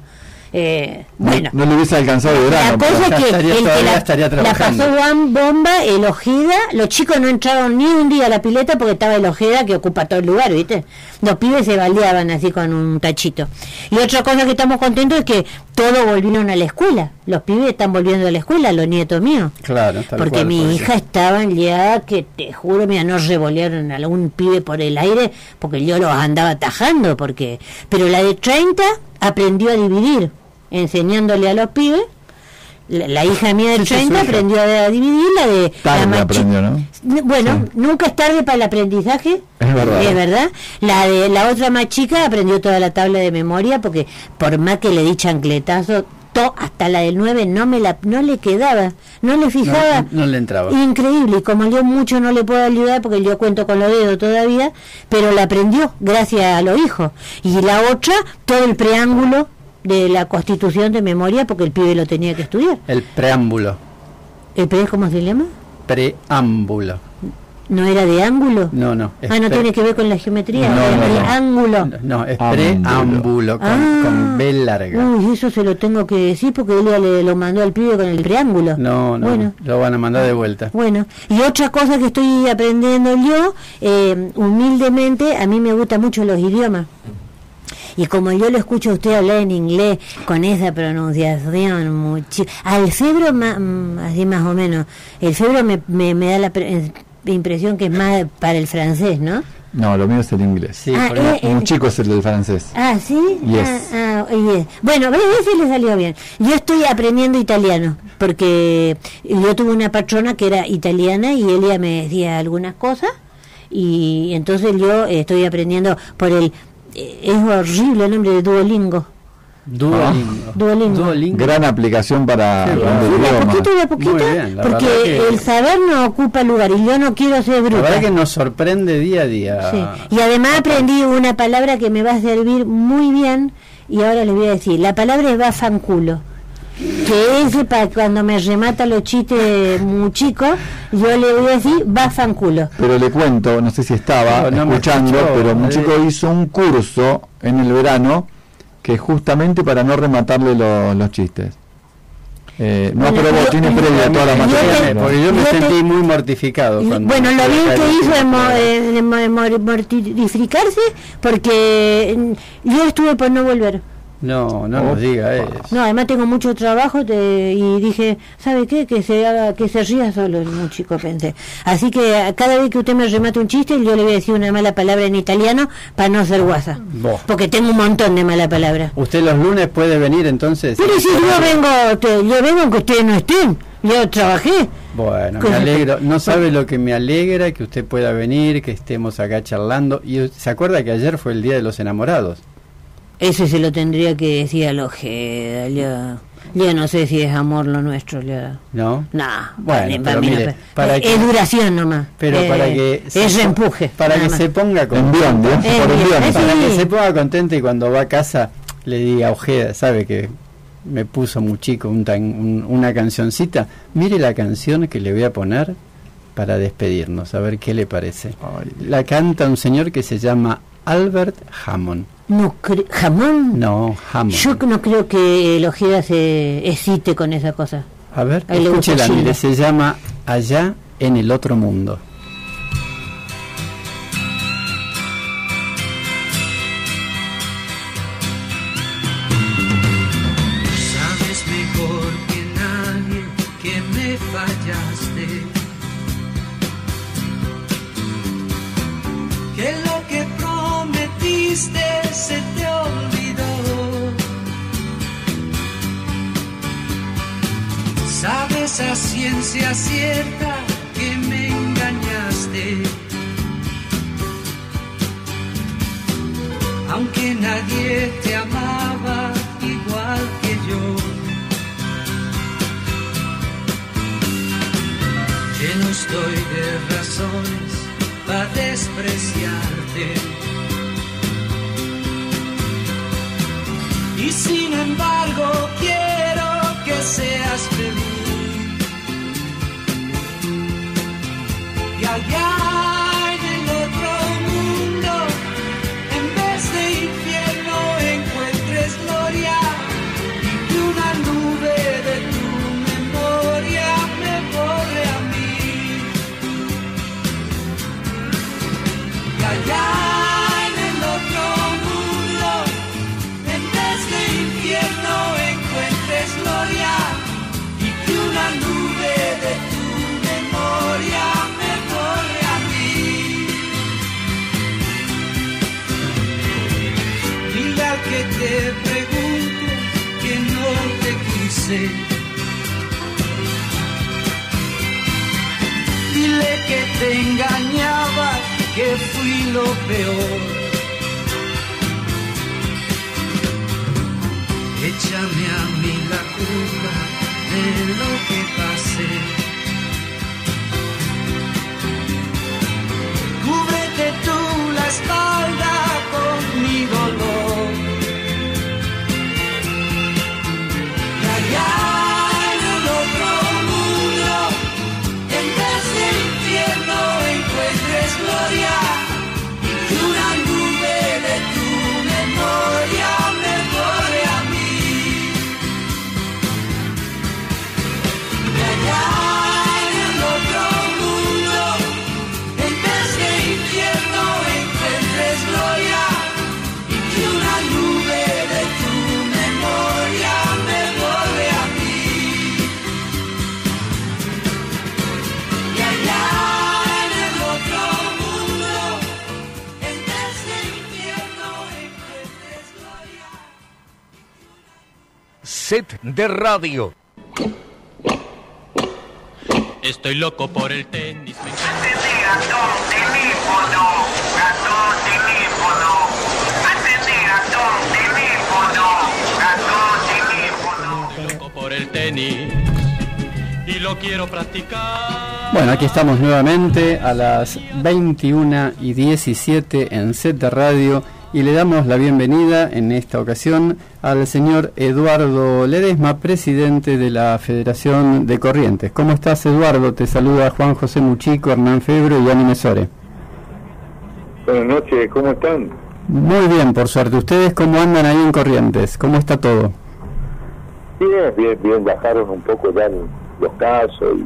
Eh, bueno, No le hubiese alcanzado de La verano. cosa pero- es que estaría- el que todavía la, estaría la pasó Juan Bomba, el Ojeda, los chicos no entraron ni un día a la pileta porque estaba el Ojeda que ocupa todo el lugar, ¿viste? Los pibes se baleaban así con un tachito. Y otra cosa que estamos contentos es que todos volvieron a la escuela. Los pibes están volviendo a la escuela, los nietos míos. Claro, Porque cual, mi por hija estaban ya que te juro, mira, no revolearon a algún pibe por el aire porque yo los andaba atajando, porque pero la de 30 aprendió a dividir, enseñándole a los pibes. La, la hija mía de Sí, sí, 30 su hija. aprendió a dividir la de Tarde la aprendió, ¿no? Bueno, nunca es tarde para el aprendizaje. Es verdad. Es verdad. La de la otra más chica aprendió toda la tabla de memoria porque por más que le di chancletazo, to, hasta la del 9 no me la no le quedaba, no le fijaba. No, no le entraba. Increíble, y como yo mucho no le puedo ayudar porque yo cuento con los dedos todavía, pero la aprendió gracias a los hijos. Y la otra, todo el preámbulo de la constitución de memoria porque el pibe lo tenía que estudiar. El preámbulo. ¿El pibe cómo se llama? Preámbulo. ¿No era de ángulo? No, no. es Ah, no pre- tiene que ver con la geometría, No, es no, de no. ángulo. No, es Ámbulo. preámbulo con, Ah. con B larga. Uy, eso se lo tengo que decir porque él ya le lo mandó al pibe con el preámbulo. No, no, Bueno. lo van a mandar de vuelta. Bueno, y otra cosa que estoy aprendiendo yo, eh, humildemente, a mí me gustan mucho los idiomas. Y como yo lo escucho a usted hablar en inglés con esa pronunciación, muchi- al cebro, ma- mm, así más o menos, el cebro me, me, me da la pre- impresión que es más para el francés, ¿no? No, lo mío es el inglés. Sí, Ah, eh, Un chico es el del francés. Ah, ¿sí? Yes. Ah, ah, yes. Bueno, ve, ese le salió bien. Yo estoy aprendiendo italiano, porque yo tuve una patrona que era italiana y ella me decía algunas cosas, y entonces yo eh, estoy aprendiendo por el... es horrible el nombre de Duolingo. Duolingo. Duolingo. Duolingo. Gran aplicación para Sí, aprender Sí, de a idiomas. poquito, a poquito, bien, la porque el saber no ocupa lugar y yo no quiero ser La bruta. verdad que nos sorprende día a día. Sí. Y además aprendí una palabra que me va a servir muy bien y ahora les voy a decir. La palabra es bafanculo. Que es para cuando me remata los chistes muy chicos, yo le voy a decir bafanculo. Pero le cuento, no sé si estaba No, no escuchando, escuchó, pero un chico hizo un curso en el verano que justamente para no rematarle lo- los chistes. Eh, no Bueno, aprobó, tiene previa toda la yo- materia. Porque yo me Yo te- sentí muy mortificado. Cuando Bueno, lo bien que hizo eh, mor- mortificarse porque mm, yo estuve por no volver. No, no Oh. nos diga eso. No, además tengo mucho trabajo te- y dije, ¿sabe qué? Que se haga, que se ría solo el un chico, pensé. Así que cada vez que usted me remate un chiste, yo le voy a decir una mala palabra en italiano para no ser guasa. Vos. Porque tengo un montón de mala palabra. ¿Usted los lunes puede venir entonces? Pero si yo vengo, te- yo vengo aunque ustedes no estén. Yo trabajé. Bueno, me alegro. No sabe lo que me alegra que usted pueda venir, que estemos acá charlando. Y se acuerda que ayer fue el Día de los Enamorados. Ese se lo tendría que decir a los Ojeda. Yo, yo no sé si es amor lo nuestro. Yo. ¿No? Nah, Bueno, para- mí no, mire, para es, que- es duración nomás. Pero Eh, para que es se- reempuje. para que más. se ponga ¿no? Eh, eh, para sí. que se ponga contenta y cuando va a casa le diga Ojeda, sabe que me puso muy chico un tan- un- una cancioncita. Mire la canción que le voy a poner para despedirnos, a ver qué le parece. La canta un señor que se llama Albert Hammond. No ¿Jamón? No, Hammond. Yo no creo que el Ojeda se excite con esa cosa. A ver, escúchela, mire, se llama Allá en el otro mundo. Embargo quiero que seas feliz. Y allá Dile que te engañaba, que fui lo peor. Échame a mí la culpa de lo que pasé. Cúbrete tú la espalda Set de radio. Estoy loco por el tenis. Me encanta. Estoy loco por el tenis y lo quiero practicar. Bueno, aquí estamos nuevamente a las 21 y 17 en set de radio y le damos la bienvenida en esta ocasión al señor Eduardo Ledesma, presidente de la Federación de Corrientes. ¿Cómo estás, Eduardo? Te saluda Juan José Muchico, Hernán Febro y Ani Mesore. Buenas noches, ¿cómo están? Muy bien, por suerte. ¿Ustedes cómo andan ahí en Corrientes? ¿Cómo está todo? Bien, bien, bien, bajaron un poco ya los casos, y,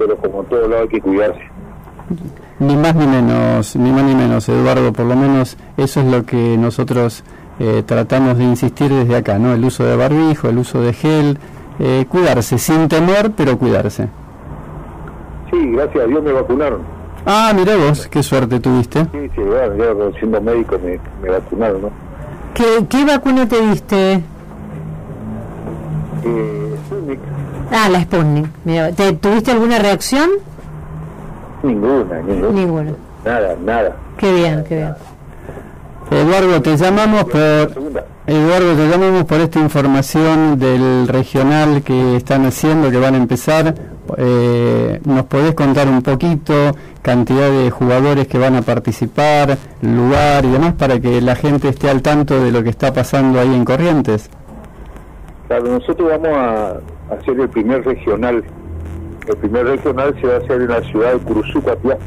pero como en todo lado hay que cuidarse. Ni más ni menos, ni más ni menos, Eduardo. Por lo menos eso es lo que nosotros eh, tratamos de insistir desde acá, ¿no? El uso de barbijo, el uso de gel, eh, cuidarse, sin temor, pero cuidarse. Sí, gracias a Dios me vacunaron. Ah, mira vos, qué suerte tuviste. Sí, sí, bueno, yo siendo médico me, me vacunaron, ¿no? ¿Qué, qué vacuna te diste? Eh, Sputnik, Ah, la Sputnik. Mira, ¿te, ¿Tuviste alguna reacción? Ninguna, ninguna. Ninguna. Nada, nada. Qué bien, qué bien. Eduardo, te llamamos por Eduardo, te llamamos por esta información del regional que están haciendo, que van a empezar. Eh, ¿Nos podés contar un poquito cantidad de jugadores que van a participar, lugar y demás para que la gente esté al tanto de lo que está pasando ahí en Corrientes? Claro, nosotros vamos a hacer el primer regional. El primer regional se va a hacer en la ciudad de Curuzú, Coapiá.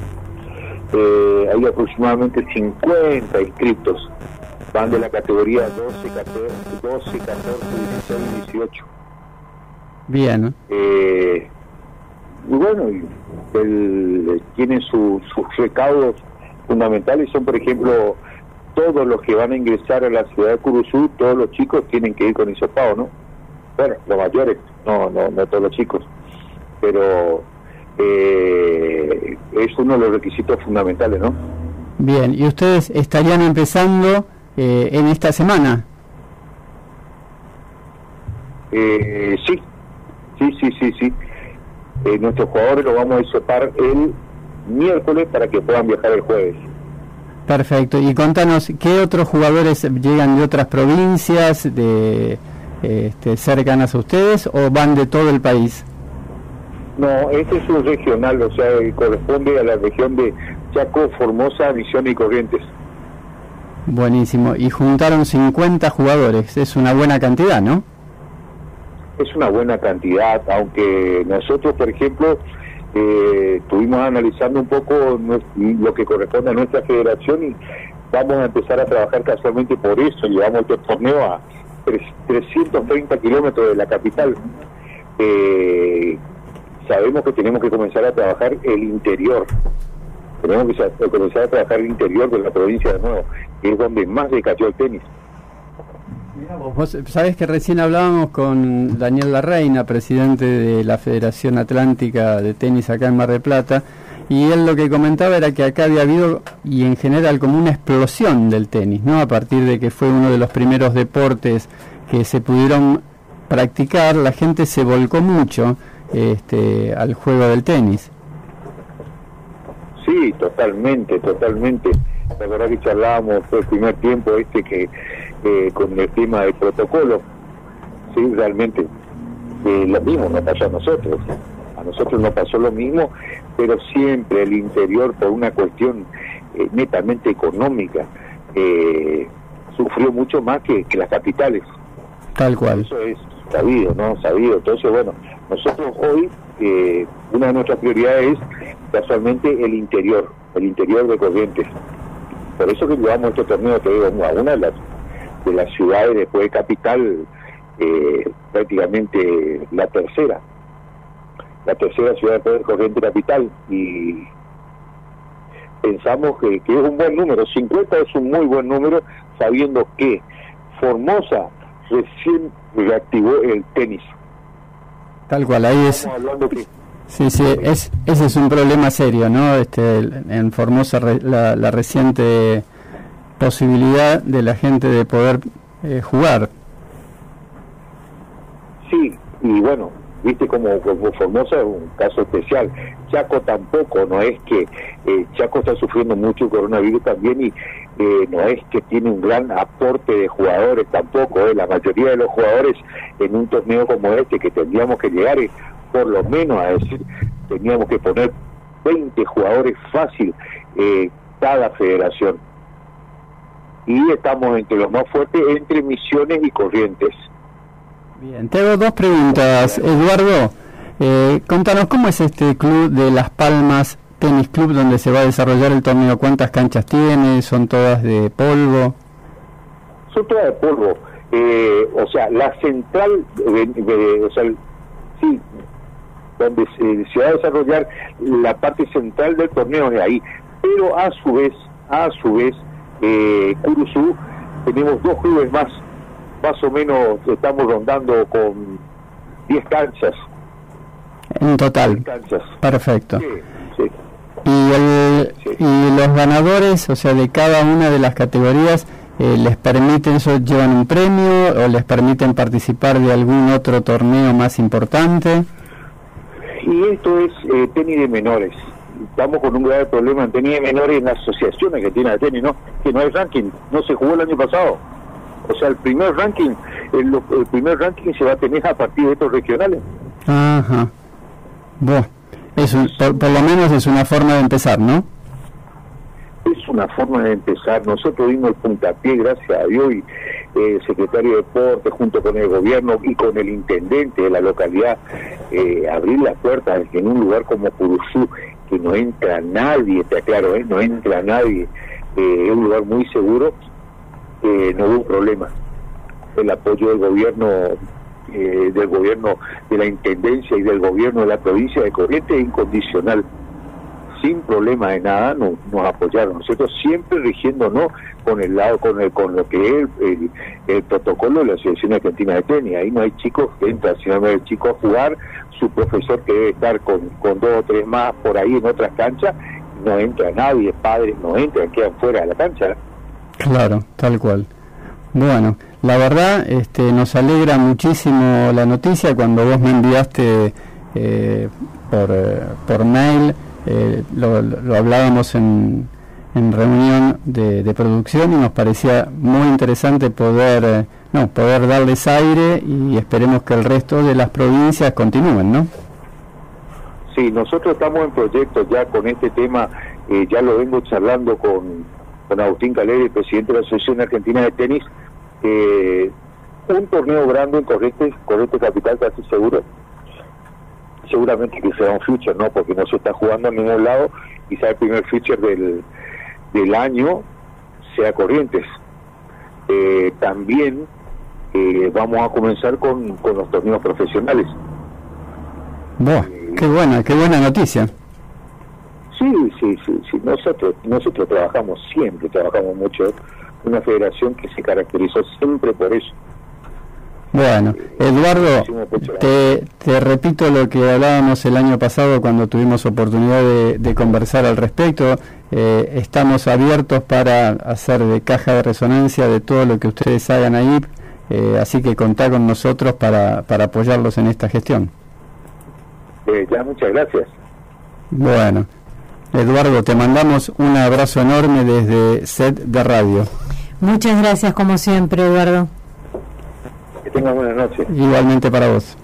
Eh, hay aproximadamente 50 inscritos. Van de la categoría 12, 14, 12, 14 16 y 18. Bien, Eh, y bueno, el- tienen su- sus recaudos fundamentales. Son, por ejemplo, todos los que van a ingresar a la ciudad de Curuzú, todos los chicos tienen que ir con hisopado, ¿no? Bueno, los mayores, no, no, no todos los chicos. Pero eh, es uno de los requisitos fundamentales, ¿no? bien. ¿Y ustedes estarían empezando eh, en esta semana? Eh, sí, sí, sí, sí, sí. Eh, nuestros jugadores los vamos a hisopar el miércoles para que puedan viajar el jueves. Perfecto. Y contanos, ¿qué otros jugadores llegan de otras provincias, de este, cercanas a ustedes, o van de todo el país? No, este es un regional, o sea, eh, corresponde a la región de Chaco, Formosa, Misiones y Corrientes. Buenísimo. Y juntaron 50 jugadores. Es una buena cantidad, ¿no? Es una buena cantidad, aunque nosotros, por ejemplo, eh, estuvimos analizando un poco lo que corresponde a nuestra federación y vamos a empezar a trabajar casualmente por eso. Llevamos este torneo a tres- 330 kilómetros de la capital. Eh, sabemos que tenemos que comenzar a trabajar el interior. Tenemos que comenzar a trabajar el interior de la provincia de nuevo, que es donde más decayó el tenis. Vos sabés que recién hablábamos con Daniel Larreina, presidente de la Federación Atlántica de Tenis acá en Mar del Plata, y él lo que comentaba era que acá había habido, y en general, como una explosión del tenis, ¿no? A partir de que fue uno de los primeros deportes que se pudieron practicar, la gente se volcó mucho este, al juego del tenis. Sí, totalmente, totalmente. La verdad que charlábamos fue el primer tiempo este que eh, con el tema del protocolo, sí, realmente eh, lo mismo nos pasó a nosotros. A nosotros nos pasó lo mismo, pero siempre el interior por una cuestión eh, netamente económica sufrió mucho más que, que las capitales. Tal cual. Eso es sabido, ¿no? Sabido. Entonces, bueno, nosotros hoy, eh, una de nuestras prioridades es casualmente el interior, el interior de Corrientes. Por eso que llevamos este torneo, te digo, a una de las, de las ciudades después de capital, eh, prácticamente la tercera, la tercera ciudad después de Corrientes capital. Y pensamos que, que es un buen número, 50 es un muy buen número, sabiendo que Formosa recién reactivó el tenis. Tal cual, ahí es... Que Sí, sí, es, ese es un problema serio, ¿no? Este, en Formosa re- la, la reciente posibilidad de la gente de poder eh, jugar. Sí, y bueno, viste como Formosa es un caso especial. Chaco tampoco, no es que eh, Chaco está sufriendo mucho coronavirus también y eh, no es que tiene un gran aporte de jugadores tampoco. eh. La mayoría de los jugadores en un torneo como este que tendríamos que llegar por lo menos a decir, teníamos que poner 20 jugadores fácil eh, cada federación. Y estamos entre los más fuertes entre Misiones y Corrientes. Bien, te hago dos preguntas, Eduardo. Eh, contanos, ¿cómo es este club de Las Palmas tenis club donde se va a desarrollar el torneo, ¿cuántas canchas tiene? ¿Son todas de polvo? son todas de polvo. Eh, o sea, la central, de- de- o sea, sí, donde se, va a desarrollar la parte central del torneo es ahí. Pero a su vez, a su vez, eh, tenemos dos clubes más, más o menos estamos rondando con 10 canchas. En total. Perfecto. Sí, sí. Y, el- y los ganadores, o sea, de cada una de las categorías, eh, ¿les permiten, eso llevan un premio o les permiten participar de algún otro torneo más importante? Y esto es eh, tenis de menores. Estamos con un grave problema en tenis de menores en las asociaciones que tiene de tenis, ¿no? Que no hay ranking, no se jugó el año pasado. O sea, el primer ranking, el, el primer ranking se va a tener a partir de estos regionales. Ajá. Bueno, es un- por, por lo menos es una forma de empezar, ¿no? Es una forma de empezar. Nosotros dimos el puntapié, gracias a Dios, y eh, secretario de Deporte, junto con el gobierno y con el intendente de la localidad, eh, abrir las puertas en un lugar como Curuzú, que no entra nadie, te aclaro, ¿eh? no entra nadie, eh, es un lugar muy seguro, eh, no hubo problema. El apoyo del gobierno eh, del gobierno de la intendencia y del gobierno de la provincia de Corrientes es incondicional. Sin problema de nada nos, nos apoyaron nosotros siempre rigiéndonos con el lado con el con lo que es el, el protocolo de la Asociación Argentina de Tenis. Ahí no hay chicos que entran sino el chico a jugar. Su profesor que debe estar con, con dos o tres más por ahí en otras canchas no entra nadie padres no entran quedan fuera de la cancha. Claro, tal cual. Bueno, la verdad este, nos alegra muchísimo la noticia cuando vos me enviaste eh, por, eh, por mail, eh, lo, lo hablábamos en, en reunión de, de producción y nos parecía muy interesante poder, eh, no, poder darles aire y esperemos que el resto de las provincias continúen, ¿no? Sí, nosotros estamos en proyectos ya con este tema, eh, ya lo vengo charlando con, con Agustín Caleri, presidente de la Asociación Argentina de Tenis, eh, un torneo grande en Corrientes, Corrientes Capital casi seguro, seguramente que será un future, ¿no? Porque no se está jugando en ningún lado, quizá el primer future del, del año sea Corrientes. Eh, también eh, vamos a comenzar con, con los torneos profesionales. Buah, qué buena, qué buena noticia. Sí, sí, sí, sí. Nosotros, nosotros trabajamos siempre, trabajamos mucho. Una federación que se caracterizó siempre por eso. Bueno, Eduardo, te, te repito lo que hablábamos el año pasado cuando tuvimos oportunidad de, de conversar al respecto. Eh, estamos abiertos para hacer de caja de resonancia de todo lo que ustedes hagan ahí, eh, así que contá con nosotros para, para apoyarlos en esta gestión. Eh, ya, muchas gracias. Bueno, Eduardo, te mandamos un abrazo enorme desde Set de Radio. Muchas gracias como siempre, Eduardo. Que tengan buenas noches. Igualmente para vos.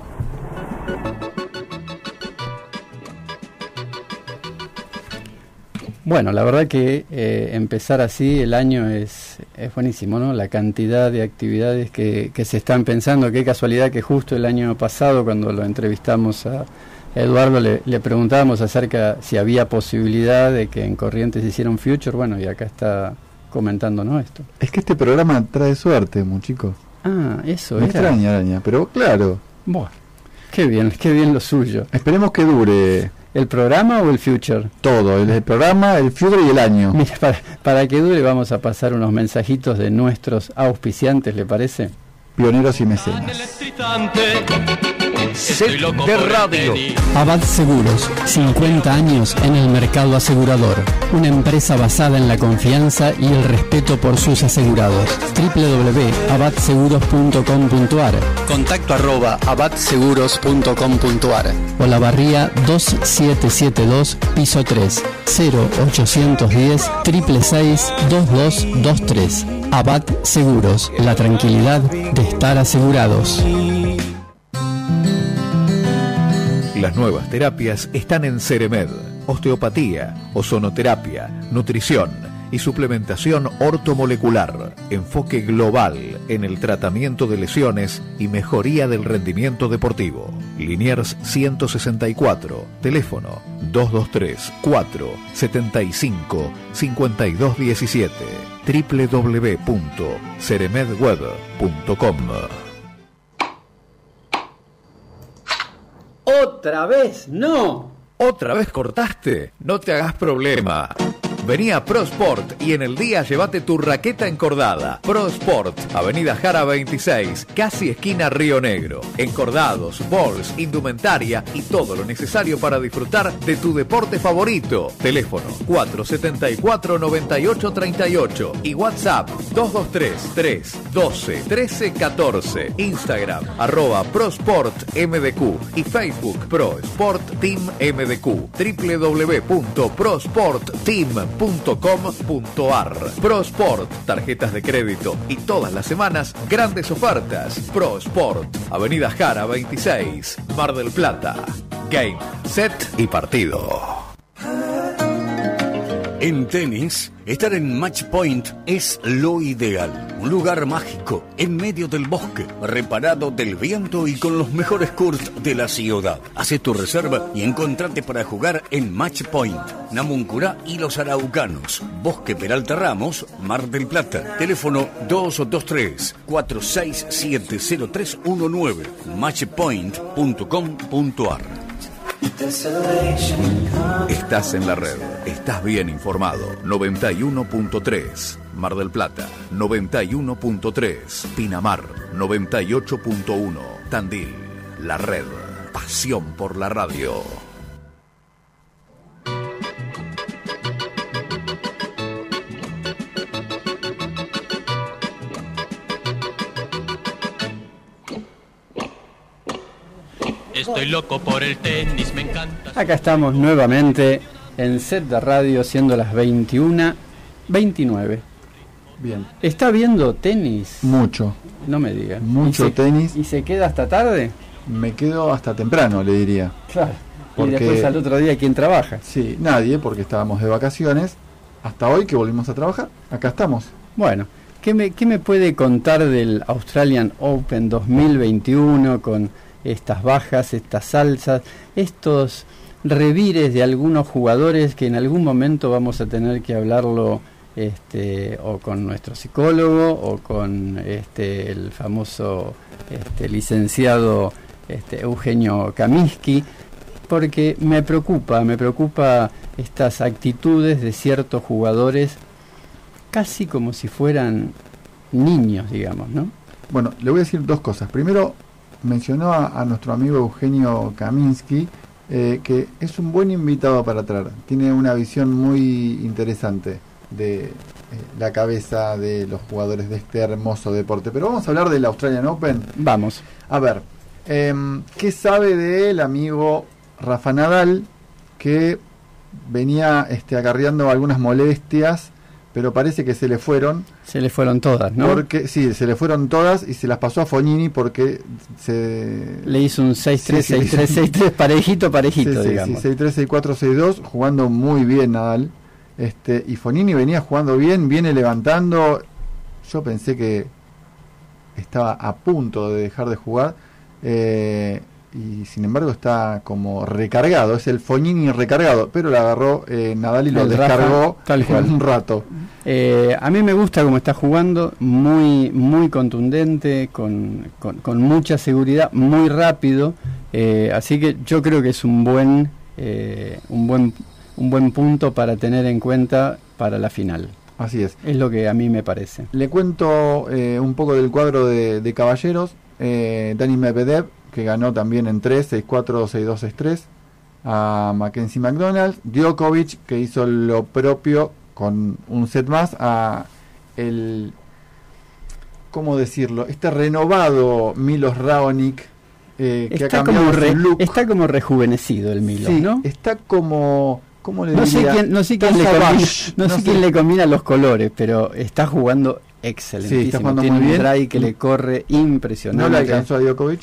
Bueno, la verdad que eh, empezar así el año es, es buenísimo, ¿no? La cantidad de actividades que, que se están pensando. Qué casualidad que justo el año pasado, cuando lo entrevistamos a Eduardo, le, le preguntábamos acerca si había posibilidad de que en Corrientes hiciera un future. Bueno, y acá está comentándonos esto. Es que este programa trae suerte, muchachos. Ah, eso era. extraña, araña, pero claro. Buah, qué bien, qué bien lo suyo. Esperemos que dure. ¿El programa o el future? Todo, el, el programa, el future y el año. Mira, para, para que dure vamos a pasar unos mensajitos de nuestros auspiciantes, ¿le parece? Pioneros y mecenas. Set de radio. Abad Seguros, 50 años en el mercado asegurador. Una empresa basada en la confianza y el respeto por sus asegurados. www.abadseguros.com.ar Contacto arroba abadseguros.com.ar o la barría 2772 piso 3 0810 666 2223. Abad Seguros, la tranquilidad de estar asegurados. Las nuevas terapias están en Ceremed. Osteopatía, ozonoterapia, nutrición y suplementación ortomolecular. Enfoque global en el tratamiento de lesiones y mejoría del rendimiento deportivo. Liniers 164, teléfono 223 4 75 5217 www.ceremedweb.com Otra vez, no. ¿Otra vez cortaste? No te hagas problema. Vení a ProSport y en el día llévate tu raqueta encordada. ProSport, Avenida Jara 26, casi esquina Río Negro. Encordados, balls, indumentaria y todo lo necesario para disfrutar de tu deporte favorito. Teléfono 474-9838 y WhatsApp 223 312 1314 Instagram arroba ProSportMDQ y Facebook Pro Sport Team MDQ www.prosportteam.com.ar ProSport, tarjetas de crédito y todas las semanas grandes ofertas. ProSport, Avenida Jara 26, Mar del Plata. Game, set y partido. En tenis, estar en Match Point es lo ideal. Un lugar mágico, en medio del bosque, reparado del viento y con los mejores courts de la ciudad. Hace tu reserva y encontrate para jugar en Match Point. Namuncurá y los Araucanos. Bosque Peralta Ramos, Mar del Plata. Teléfono 223-4670319. Matchpoint.com.ar Estás en la red, estás bien informado. 91.3 Mar del Plata, 91.3 Pinamar, 98.1 Tandil. La red, pasión por la radio. Estoy loco por el tenis, me encanta. Acá estamos nuevamente en set de radio, siendo las 21, 29. Bien. ¿Está viendo tenis? Mucho. No me diga. Mucho ¿Y se- tenis. ¿Y se queda hasta tarde? Me quedo hasta temprano, le diría. Claro. Porque- Y después al otro día, ¿quién trabaja? Sí, nadie, porque estábamos de vacaciones. Hasta hoy que volvimos a trabajar. Acá estamos. Bueno, ¿qué me, qué me puede contar del Australian Open 2021 con estas bajas, estas alzas, estos revires de algunos jugadores que en algún momento vamos a tener que hablarlo este, o con nuestro psicólogo o con este, el famoso este, licenciado este, Eugenio Kaminsky? porque me preocupa, me preocupa estas actitudes de ciertos jugadores casi como si fueran niños, digamos, ¿no? Bueno, le voy a decir dos cosas. Primero, mencionó a, a nuestro amigo Eugenio Kaminsky eh, que es un buen invitado para traer. Tiene una visión muy interesante de eh, la cabeza de los jugadores de este hermoso deporte. Pero vamos a hablar del Australian Open. Vamos. A ver, em, ¿qué sabe de él, amigo Rafa Nadal, que venía este, acarreando algunas molestias, pero parece que se le fueron? Se le fueron todas, ¿no? Porque sí, se le fueron todas y se las pasó a Fognini porque se Le hizo un 6-3, Sí, sí, 6-3, sí. 6-3, parejito, parejito, Sí, digamos. sí, 6-3, 6-4, 6-2, jugando muy bien Nadal. Este, y Fonini venía jugando bien, viene levantando. Yo pensé que estaba a punto de dejar de jugar. eh, y sin embargo está como recargado, es el Fonini recargado, pero lo agarró eh, Nadal y lo El Rafa, descargó tal cual. en un rato. Eh, a mí me gusta cómo está jugando, muy muy contundente, con, con, con mucha seguridad, muy rápido. eh, así que yo creo que es un buen, eh, un buen un buen punto para tener en cuenta para la final. Así es. Es lo que a mí me parece. Le cuento eh, un poco del cuadro de, de caballeros. Eh, Dani Medvedev, que ganó también en 3, 6-4, 6-2, 6-3 a Mackenzie McDonald. Djokovic, que hizo lo propio con un set más a el... ¿Cómo decirlo? Este renovado Milos Raonic, eh, que ha Está cambiado como, su re- look. está como rejuvenecido el Milo, Sí, ¿no? está como... ¿Cómo le No sé diría? quién, no sé quién, le, combina, savage, no sé quién le combina los colores, pero está jugando excelentísimo. Sí, está jugando Tiene muy un bien. drive que le corre impresionante. No le alcanzó a Djokovic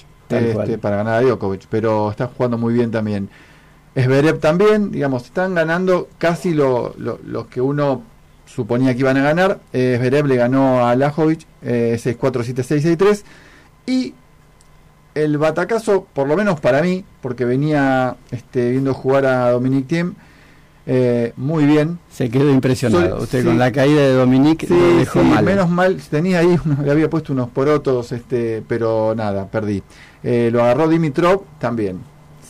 este, para ganar a Djokovic, pero está jugando muy bien también. Zverev también, digamos, están ganando casi lo, lo- los que uno suponía que iban a ganar. Eh, le ganó a Lajovic eh, 6-4, 7-6, 6-3. Y el batacazo, por lo menos para mí, porque venía este, viendo jugar a Dominic Thiem, eh, muy bien. Se quedó impresionado. Usted sí. con la caída de Dominique Sí, lo dejó sí, mal. menos mal, tenía ahí, le había puesto unos porotos, este, pero nada, perdí. Eh, lo agarró Dimitrov también,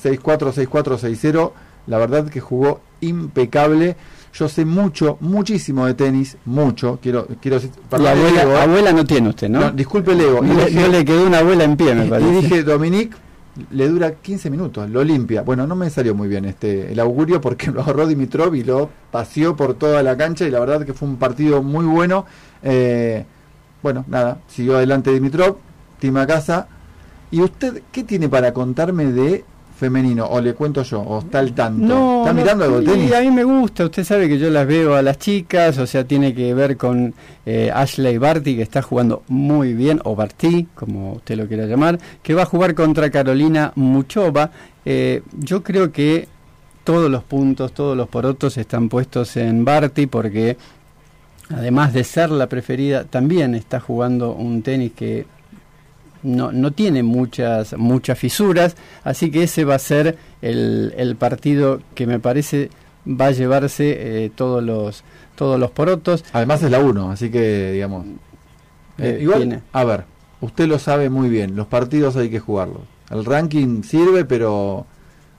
6-4, 6-4, 6-0, la verdad que jugó impecable. Yo sé mucho, muchísimo de tenis, mucho, quiero, quiero decir, perdón, abuela, ¿eh? abuela no tiene usted, ¿no? No, disculpe el ego. No no le quedó una abuela en pie, me y parece. dije, Dominique le dura 15 minutos, lo limpia. Bueno, no me salió muy bien este el augurio porque lo agarró Dimitrov y lo paseó por toda la cancha y la verdad que fue un partido muy bueno. Eh, bueno, nada, siguió adelante Dimitrov, Tima Casa. ¿Y usted qué tiene para contarme de femenino? ¿O le cuento yo? ¿O está al tanto? No, ¿Está no, mirando algo de y tenis? A mí me gusta, usted sabe que yo las veo a las chicas, o sea, tiene que ver con eh, Ashley Barty, que está jugando muy bien, o Barty, como usted lo quiera llamar, que va a jugar contra Carolina Muchova. Eh, yo creo que todos los puntos, todos los porotos están puestos en Barty, porque además de ser la preferida, también está jugando un tenis que no, no tiene muchas, muchas fisuras, así que ese va a ser el, el partido que me parece va a llevarse eh, todos los todos los porotos. Además es la 1, así que digamos. eh, Eh, igual, tiene. a ver, usted lo sabe muy bien, los partidos hay que jugarlos. El ranking sirve, pero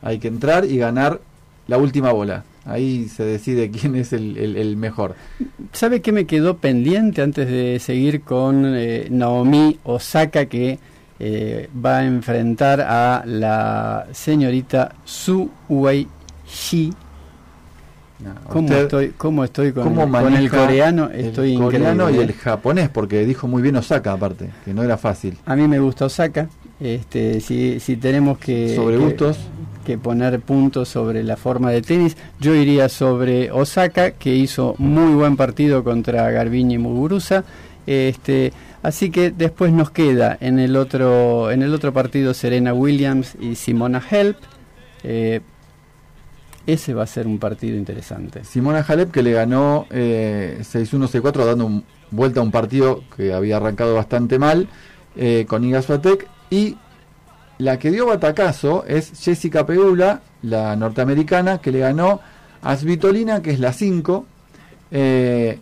hay que entrar y ganar la última bola. Ahí se decide quién es el, el- el mejor. ¿Sabe qué me quedó pendiente antes de seguir con eh, Naomi Osaka que eh, va a enfrentar a la señorita Su Wei Shi? ¿Cómo usted- estoy, cómo estoy con, ¿Cómo el, con el maneja coreano? Estoy el coreano y el japonés, porque dijo muy bien Osaka aparte, que no era fácil. A mí me gusta Osaka. Este, si, si tenemos que, Sobre gustos. que poner puntos sobre la forma de tenis, yo iría sobre Osaka, que hizo muy buen partido contra Garbini Muguruza. Este, así que después nos queda en el otro, en el otro partido Serena Williams y Simona Help. Eh, ese va a ser un partido interesante. Simona Halep que le ganó eh, 6-1, 6-4 dando vuelta a un partido que había arrancado bastante mal eh, con Iga Swiatek y la que dio batacazo es Jessica Pegula, la norteamericana que le ganó a Svitolina que es la 5 eh,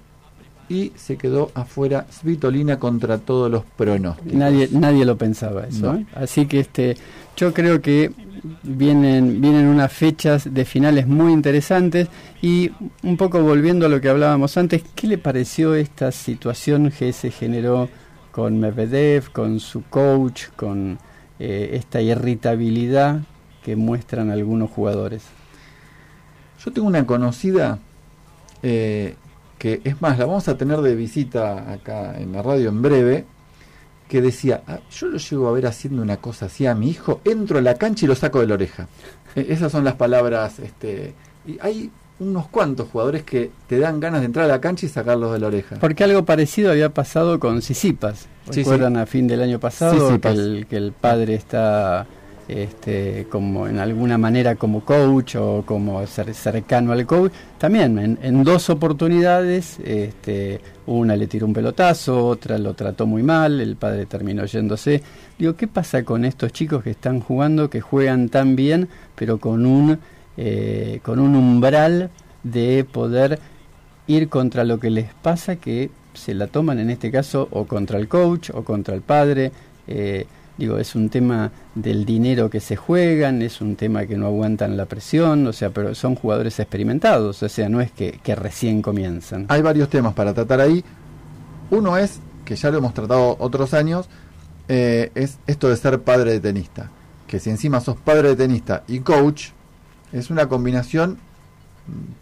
y se quedó afuera Svitolina contra todos los pronósticos. Nadie, nadie lo pensaba eso. No. ¿eh? Así que este, yo creo que vienen, vienen unas fechas de finales muy interesantes y un poco volviendo a lo que hablábamos antes, ¿qué le pareció esta situación que se generó con Medvedev, con su coach, con eh, esta irritabilidad que muestran algunos jugadores? Yo tengo una conocida eh, que es más, la vamos a tener de visita acá en la radio en breve, que decía, "Ah, yo lo llego a ver haciendo una cosa así a mi hijo, entro a la cancha y lo saco de la oreja. Eh, esas son las palabras, este, y hay unos cuantos jugadores que te dan ganas de entrar a la cancha y sacarlos de la oreja. Porque algo parecido había pasado con Sisipas. Sí, ¿Recuerdan a fin del año pasado que el, que el padre está este, como en alguna manera como coach o como cer- cercano al coach? También en, en dos oportunidades, este, una le tiró un pelotazo, otra lo trató muy mal, el padre terminó yéndose. Digo, ¿qué pasa con estos chicos que están jugando, que juegan tan bien, pero con un, eh, con un umbral de poder ir contra lo que les pasa que se la toman en este caso o contra el coach o contra el padre eh, digo es un tema del dinero que se juegan es un tema que no aguantan la presión o sea pero son jugadores experimentados o sea no es que, recién comienzan Hay varios temas para tratar ahí. Uno es, que ya lo hemos tratado otros años, eh, es esto de ser padre de tenista. Que si encima sos padre de tenista y coach, es una combinación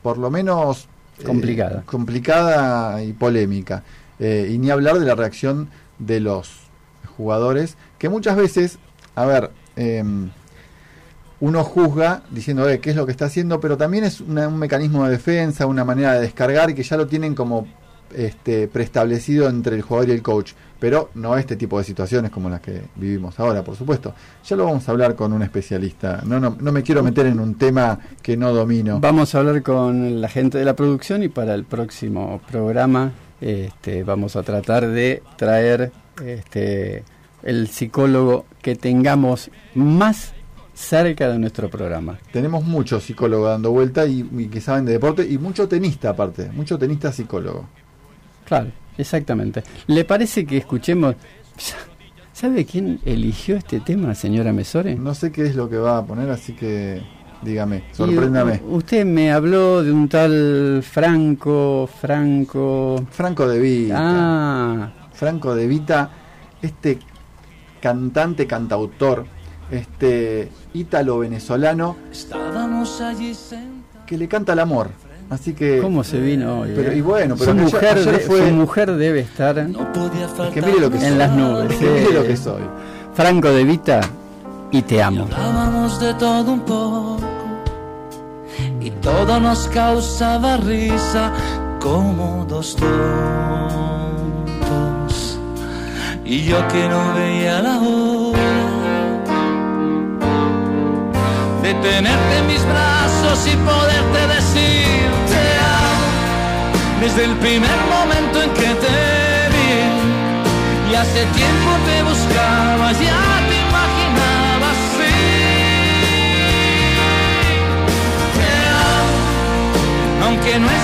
por lo menos eh, Complicada. complicada y polémica. Eh, y ni hablar de la reacción de los jugadores, que muchas veces, a ver, em, uno juzga diciendo eh, qué es lo que está haciendo, pero también es una- un mecanismo de defensa, una manera de descargar y que ya lo tienen como este, preestablecido entre el jugador y el coach, pero no este tipo de situaciones como las que vivimos ahora, por supuesto. Ya lo vamos a hablar con un especialista. No, no, no me quiero meter en un tema que no domino. Vamos a hablar con la gente de la producción y para el próximo programa este, vamos a tratar de traer este, el psicólogo que tengamos más cerca de nuestro programa. Tenemos muchos psicólogos dando vuelta y, y que saben de deporte y mucho tenista aparte, mucho tenista psicólogo. Claro, exactamente. ¿Le parece que escuchemos... ¿Sabe quién eligió este tema, señora Mesore? No sé qué es lo que va a poner, así que dígame, sorpréndame. Y, usted me habló de un tal Franco, Franco... Franco de Vita. Ah, Franco de Vita, este cantante, cantautor, este allí sentados. que le canta el amor. Así que. ¿cómo se vino hoy? Pero, eh? y bueno, pero su, que mujer ayer de- fue- su mujer debe estar Podía faltar que mire lo que soy. en las nubes. Que mire eh. lo que soy. Franco de Vita y te amo. Hablábamos de todo un poco y todo nos causaba risa como dos tontos. Y yo que no veía la hora de tenerte en mis brazos y poderte decir desde el primer momento en que te vi. Y hace tiempo te buscaba, ya te imaginaba así. Aunque no es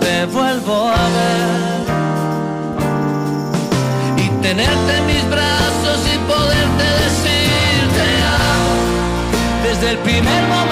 Te vuelvo a ver. Y tenerte en mis brazos y poderte decir te desde el primer momento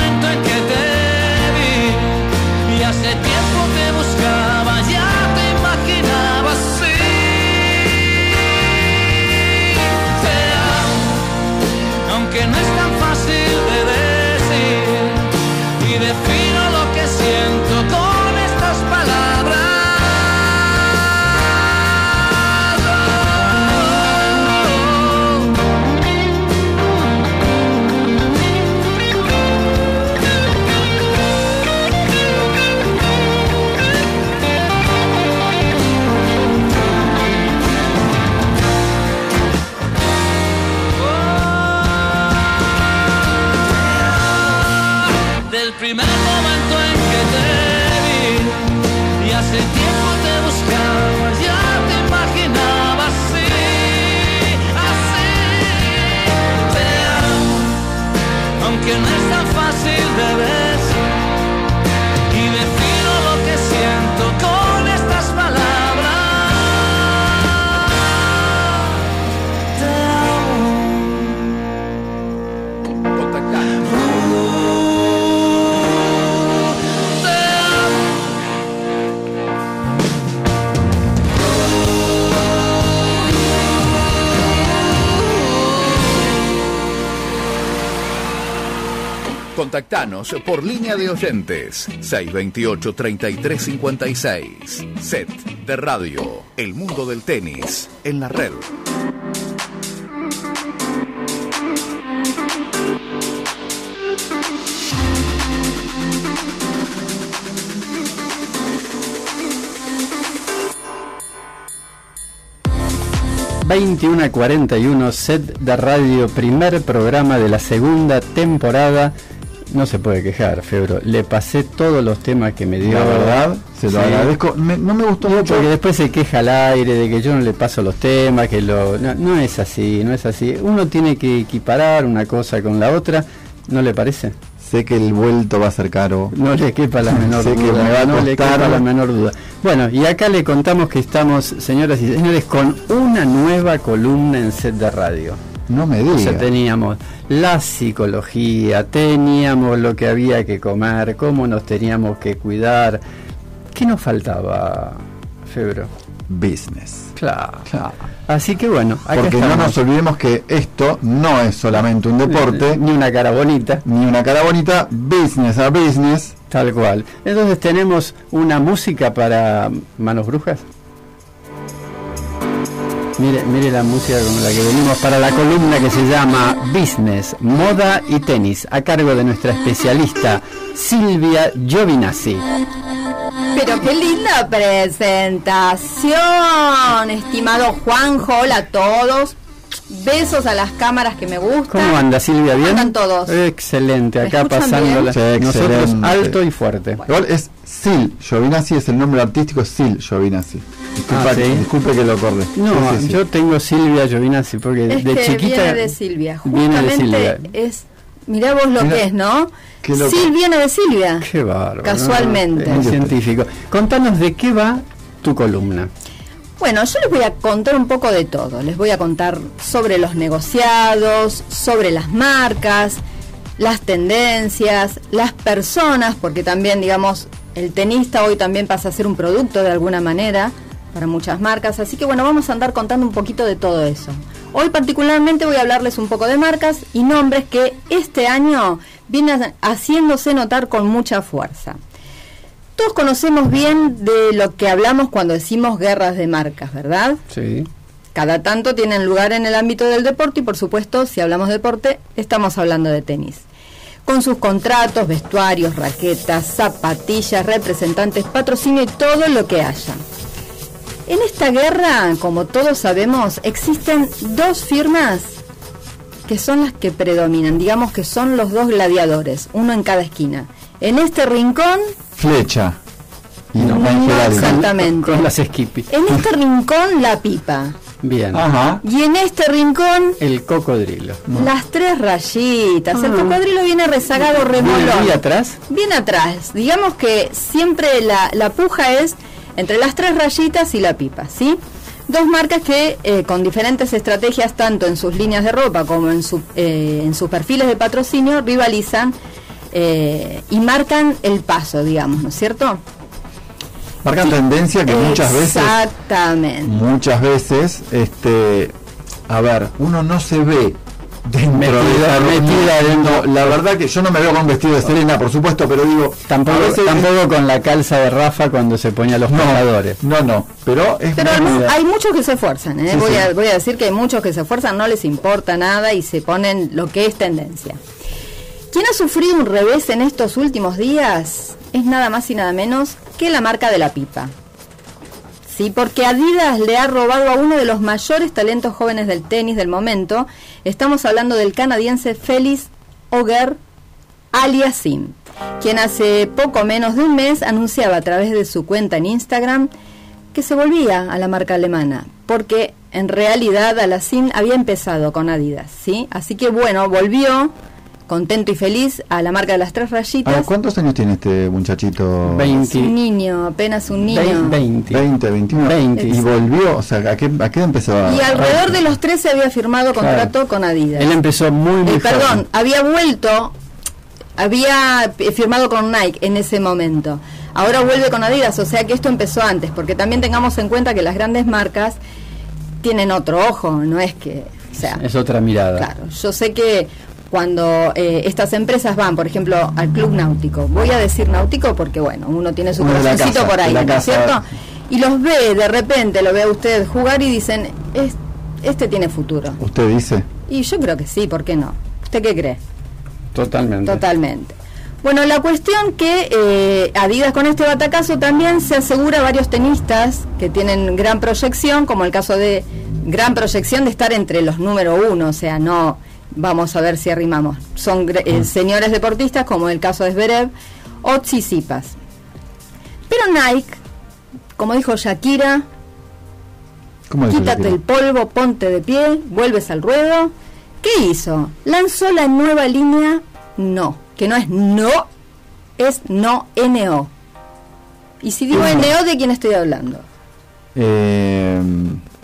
Contactanos por línea de oyentes 628-3356. Set de radio. El mundo del tenis en la red. ...21 a 41, set de radio, primer programa de la segunda temporada. No se puede quejar, Febro. Le pasé todos los temas que me dio. La verdad, se lo Sí. agradezco. Me- no me gustó mucho. Porque después se queja al aire de que yo no le paso los temas, que lo... No, no es así, no es así. Uno tiene que equiparar una cosa con la otra, ¿no le parece? sé que el vuelto va a ser caro. No le quepa la menor sé que duda. me va a no le quepa la menor duda. Bueno, y acá le contamos que estamos, señoras y señores, con una nueva columna en set de radio. No me O sea, teníamos la psicología, teníamos lo que había que comer, cómo nos teníamos que cuidar. ¿Qué nos faltaba, Febro? Business. Claro. Claro. Así que bueno, Porque no nos olvidemos que esto no es solamente un deporte, Ni una cara bonita. ni una cara bonita, business a business. Tal cual. Entonces tenemos una música para manos brujas. Mire, mire la música con la que venimos para la columna que se llama Business, Moda y Tenis, a cargo de nuestra especialista Silvia Giovinazzi. Pero qué linda presentación, estimado Juanjo. Hola a todos. Besos a las cámaras que me gustan. ¿Cómo anda Silvia? ¿Bien? Andan todos. Excelente, ¿Me acá pasándola. Sí, Nosotros excelente. alto y fuerte. Igual es Sil Giovinazzi, es el nombre artístico, Sil Giovinazzi. Disculpa, Ah, ¿sí? disculpe que lo corre. No, Sí, sí, sí. yo tengo Silvia Giovinazzi porque Es de que chiquita viene de Silvia. viene de Justamente Silvia. es. Mirá vos lo Mirá, que es, ¿no? Sil viene de Silvia. Qué bárbaro. Casualmente. ¿no? Es científico. Contanos de qué va tu columna. Bueno, yo les voy a contar un poco de todo. Les voy a contar sobre los negociados, sobre las marcas, las tendencias, las personas, porque también, digamos, el tenista hoy también pasa a ser un producto de alguna manera para muchas marcas. Así que bueno, vamos a andar contando un poquito de todo eso. Hoy particularmente voy a hablarles un poco de marcas y nombres que este año vienen haciéndose notar con mucha fuerza. Todos conocemos bien de lo que hablamos cuando decimos guerras de marcas, ¿verdad? Sí. Cada tanto tienen lugar en el ámbito del deporte y por supuesto, si hablamos de deporte, estamos hablando de tenis. Con sus contratos, vestuarios, raquetas, zapatillas, representantes, patrocinio y todo lo que haya. En esta guerra, como todos sabemos, existen dos firmas que son las que predominan, digamos que son los dos gladiadores, uno en cada esquina. En este rincón Flecha. Y no, No Gerardi. exactamente. Con las Skippy. En este rincón la pipa. Bien. Ajá. Y en este rincón El cocodrilo. las tres rayitas. El Ah. cocodrilo viene rezagado remolón. ¿Y atrás? Bien atrás. Digamos que siempre la, la puja es entre las tres rayitas y la pipa, ¿sí? Dos marcas que eh, con diferentes estrategias, tanto en sus líneas de ropa como en, su, eh, en sus perfiles de patrocinio, rivalizan eh, y marcan el paso, digamos, ¿no es cierto? Marcan tendencia que muchas veces, Exactamente. muchas veces, este, a ver, uno no se ve dentro Metida- de metida dentro. No, La verdad que yo no me veo con vestido de Serena, por supuesto, pero digo, Tampoco, veces- tampoco con la calza de Rafa cuando se ponía los jugadores. no, no, pero es Pero muy- hay muchos que se esfuerzan, ¿eh? Sí, voy, sí. A, voy a decir que hay muchos que se esfuerzan, no les importa nada y se ponen lo que es tendencia. ¿Quién ha sufrido un revés en estos últimos días? Es nada más y nada menos que la marca de la pipa. Sí, porque Adidas le ha robado a uno de los mayores talentos jóvenes del tenis del momento. Estamos hablando del canadiense Félix Auger Aliasim, quien hace poco menos de un mes anunciaba a través de su cuenta en Instagram que se volvía a la marca alemana, porque en realidad Aliasim había empezado con Adidas, ¿sí? Así que bueno, volvió contento y feliz a la marca de las tres rayitas. Ahora, ¿Cuántos años tiene este muchachito? Es un niño, apenas un niño. 20. 20, 21. 20. Y volvió, o sea, ¿a qué, a qué empezó a.? Y alrededor de los 13 había firmado contrato con Adidas. Él empezó muy, muy Eh, perdón, joven. había vuelto, había eh, firmado con Nike en ese momento. Ahora vuelve con Adidas, o sea que esto empezó antes, porque también tengamos en cuenta que las grandes marcas tienen otro ojo, no es que, o sea, Es otra mirada. Claro, yo sé que cuando eh, estas empresas van, por ejemplo, al club náutico, voy a decir náutico porque, bueno, uno tiene su corazoncito por ahí, ¿no es cierto? Y los ve, de repente lo ve a usted jugar y dicen, "Es- este tiene futuro. Usted dice. Y yo creo que sí, ¿por qué no? ¿Usted qué cree? Totalmente. Totalmente. Bueno, la cuestión que eh, Adidas con este batacazo también se asegura a varios tenistas que tienen gran proyección, como el caso de gran proyección de estar entre los número uno, o sea, no vamos a ver si arrimamos. Son eh, señores deportistas como el caso de Zverev o Tsitsipas. Pero Nike, como dijo Shakira, ¿Cómo dice quítate el polvo, ponte de pie, vuelves al ruedo. ¿Qué hizo? Lanzó la nueva línea No, que no es no, es no NO. Y si digo Uno. NO, ¿de quién estoy hablando? Eh,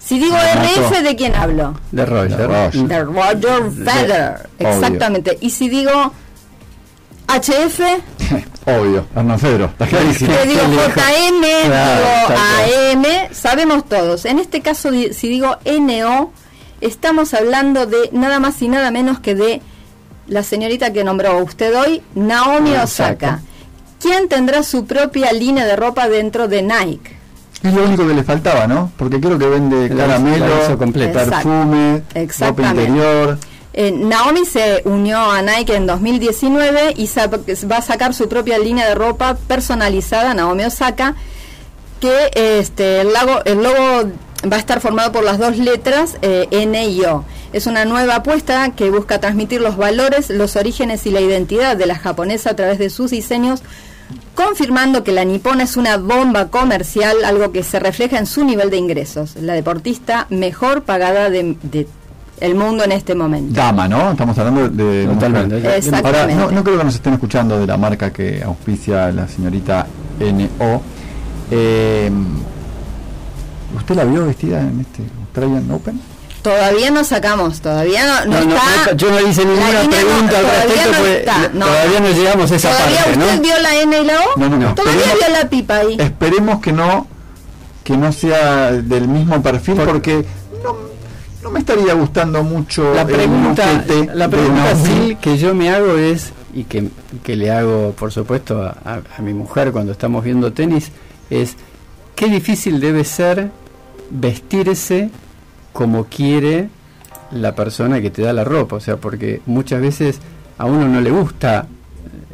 Si digo Renato. RF, ¿de quién hablo? De Roger. De Roger. De Roger Federer. Exactamente. Y si digo HF, obvio, Hernán Fedro, está clarísimo. te digo JM, Claro, digo. AM, sabemos todos. En este caso, si digo NO, estamos hablando de nada más y nada menos que de la señorita que nombró usted hoy, Naomi Ah, Osaka. ¿Quién tendrá su propia línea de ropa dentro de Nike? Es lo único que le faltaba, ¿no? Porque creo que vende caramelo, perfume, ropa interior. Eh, Naomi se unió a Nike en 2019 y sa- va a sacar su propia línea de ropa personalizada, Naomi Osaka, que este, el, lago- el logo va a estar formado por las dos letras eh, N y O. Es una nueva apuesta que busca transmitir los valores, los orígenes y la identidad de la japonesa a través de sus diseños, confirmando que la nipona es una bomba comercial, algo que se refleja en su nivel de ingresos. La deportista mejor pagada de, de el mundo en este momento. Dama, ¿no? Estamos hablando de Totalmente. mujer. Exactamente. Ahora, no, no creo que nos estén escuchando de la marca que auspicia la señorita NO. Eh, ¿Usted la vio vestida en este Australian Open? Todavía no sacamos, todavía no, no No, no, está. no, yo no hice ninguna pregunta al todavía respecto, no está, le- no. todavía no llegamos a esa ¿Todavía parte, ¿no? usted vio la N y la O? No, no, no. Todavía Esperemos- vio la pipa ahí. Esperemos que no que no sea del mismo perfil porque no, no me estaría gustando mucho La pregunta, la pregunta sí que yo me hago es, y que, que le hago por supuesto a, a- a mi mujer cuando estamos viendo tenis, es qué difícil debe ser vestirse como quiere la persona que te da la ropa, o sea, porque muchas veces a uno no le gusta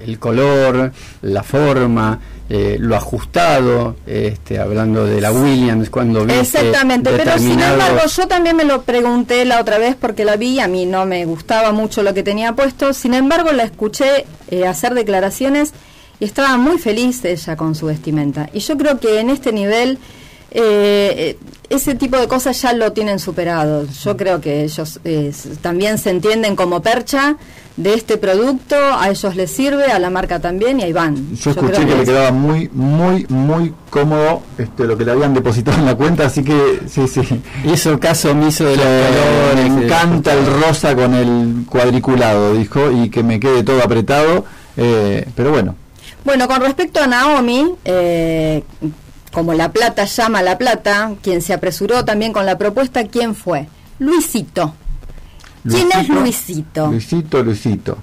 el color, la forma, eh, lo ajustado, este, hablando de la Williams cuando viste Exactamente, pero sin embargo yo también me lo pregunté la otra vez porque la vi, a mí no me gustaba mucho lo que tenía puesto, sin embargo la escuché eh, hacer declaraciones y estaba muy feliz ella con su vestimenta. Y yo creo que en este nivel eh, eh, ese tipo de cosas ya lo tienen superado. Yo creo que ellos eh, también se entienden como percha de este producto, a ellos les sirve, a la marca también y ahí van. Yo creo escuché que le es- quedaba muy, muy, muy cómodo este, lo que le habían depositado en la cuenta, así que sí, sí. Hizo caso omiso de colores, me encanta el rosa con el cuadriculado, dijo, y que me quede todo apretado. eh, pero bueno, Bueno, con respecto a Naomi, eh, como la plata llama a la plata, quien se apresuró también con la propuesta, ¿quién fue? Luisito. ¿Quién es Luisito? Luisito, Luisito.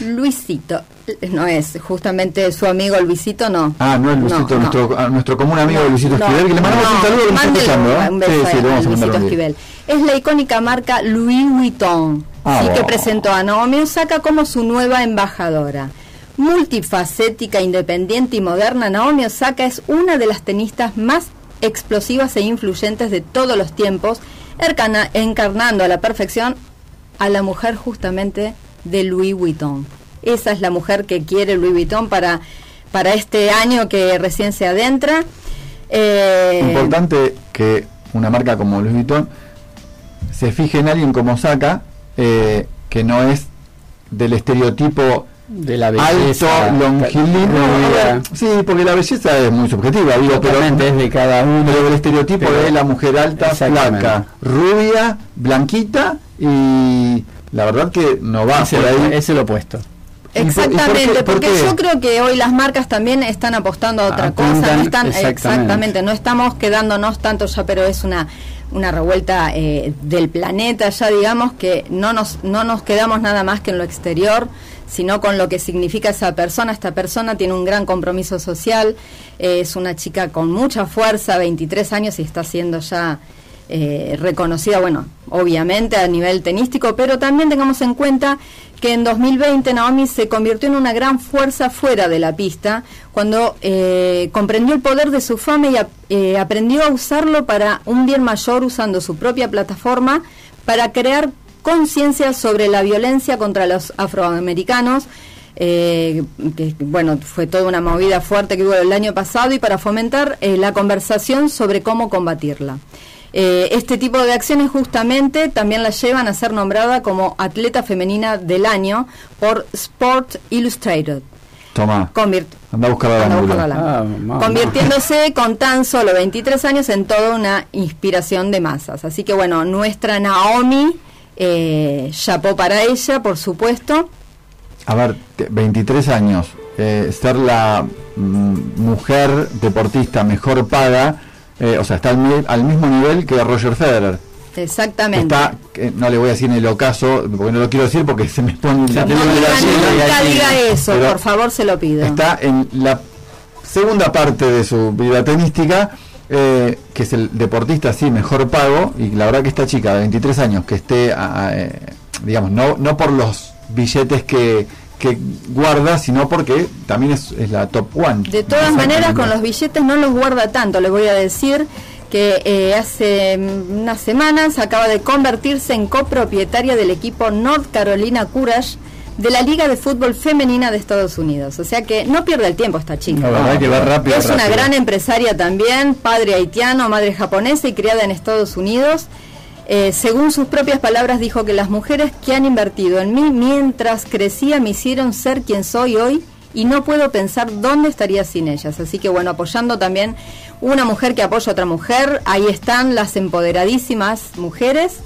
Luisito. No es justamente su amigo Luisito, no. Ah, no es Luisito, No, no. nuestro, a nuestro común amigo Luisito No, Esquivel, que le mandamos no, un saludo que. ¿eh? Un beso sí, a- a a Luisito. Esquivel. Es la icónica marca Louis Vuitton, Ah, sí, que presentó a Naomi Osaka como su nueva embajadora. Multifacética, independiente y moderna, Naomi Osaka es una de las tenistas más explosivas e influyentes de todos los tiempos, encarnando a la perfección a la mujer justamente de Louis Vuitton. Esa es la mujer que quiere Louis Vuitton para, para este año que recién se adentra. Eh, Importante que una marca como Louis Vuitton se fije en alguien como Osaka, eh, que no es del estereotipo de la alto, belleza, longilíneo. rubia. Sí, porque la belleza es muy subjetiva, digo, pero es de cada uno. Pero el estereotipo Pero- de la mujer alta, flaca, rubia, blanquita y la verdad que no va Es por el- ahí. es el opuesto. ¿Y por- y por qué- Exactamente, por porque qué? yo creo que hoy las marcas también están apostando a otra cosa, no están exactamente. exactamente. no estamos quedándonos tanto ya, pero es una una revuelta eh, del planeta ya digamos que no nos no nos quedamos nada más que en lo exterior, sino con lo que significa esa persona. Esta persona tiene un gran compromiso social, eh, es una chica con mucha fuerza, 23 años y está siendo ya eh, reconocida, bueno, obviamente a nivel tenístico, pero también tengamos en cuenta que en 2020 Naomi se convirtió en una gran fuerza fuera de la pista cuando eh, comprendió el poder de su fama y eh, aprendió a usarlo para un bien mayor usando su propia plataforma para crear conciencia sobre la violencia contra los afroamericanos eh, que bueno fue toda una movida fuerte que hubo el año pasado y para fomentar eh, la conversación sobre cómo combatirla. Eh, este tipo de acciones justamente también la llevan a ser nombrada como atleta femenina del año por Sport Illustrated. Toma. Convirt- Anda a buscar la Anda buscar la. Ah, convirtiéndose con tan solo 23 años en toda una inspiración de masas. Así que bueno, nuestra Naomi, eh, chapó para ella, por supuesto. A ver, te- 23 años, eh, ser la mm, mujer deportista mejor paga, eh, o sea, está al, mi- al mismo nivel que Roger Federer. Exactamente. Está, que no le voy a decir en el ocaso, porque no lo quiero decir porque se me pone la no diga, nunca diga eso, por favor, se lo pido. Está en la segunda parte de su vida tenística, eh, que es el deportista así mejor pago, y la verdad que esta chica de 23 años que esté, eh, digamos, no, no por los billetes que, que guarda, sino porque también es, es la top one. De todas maneras, con los billetes no los guarda tanto. Le voy a decir que eh, hace mm, unas semanas acaba de convertirse en copropietaria del equipo North Carolina Courage de la Liga de Fútbol Femenina de Estados Unidos. O sea que no pierde el tiempo esta chica. La verdad que va rápido, Es una gran empresaria también, padre haitiano, madre japonesa y criada en Estados Unidos. Eh, según sus propias palabras, dijo que las mujeres que han invertido en mí mientras crecía me hicieron ser quien soy hoy y no puedo pensar dónde estaría sin ellas. Así que bueno, apoyando también una mujer que apoya a otra mujer, ahí están las empoderadísimas mujeres.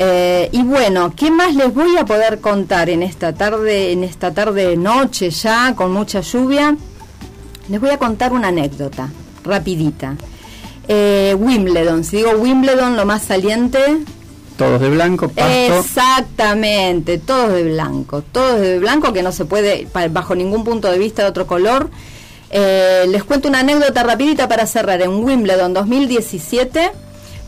Eh, y bueno, ¿qué más les voy a poder contar en esta tarde, en esta tarde noche ya, con mucha lluvia? Les voy a contar una anécdota, rapidita. Eh, Wimbledon, si digo Wimbledon, lo más saliente, Todos de blanco, pasto. Exactamente, todos de blanco, todos de blanco que no se puede bajo ningún punto de vista de otro color. Eh, les cuento una anécdota rapidita para cerrar. En Wimbledon 2017,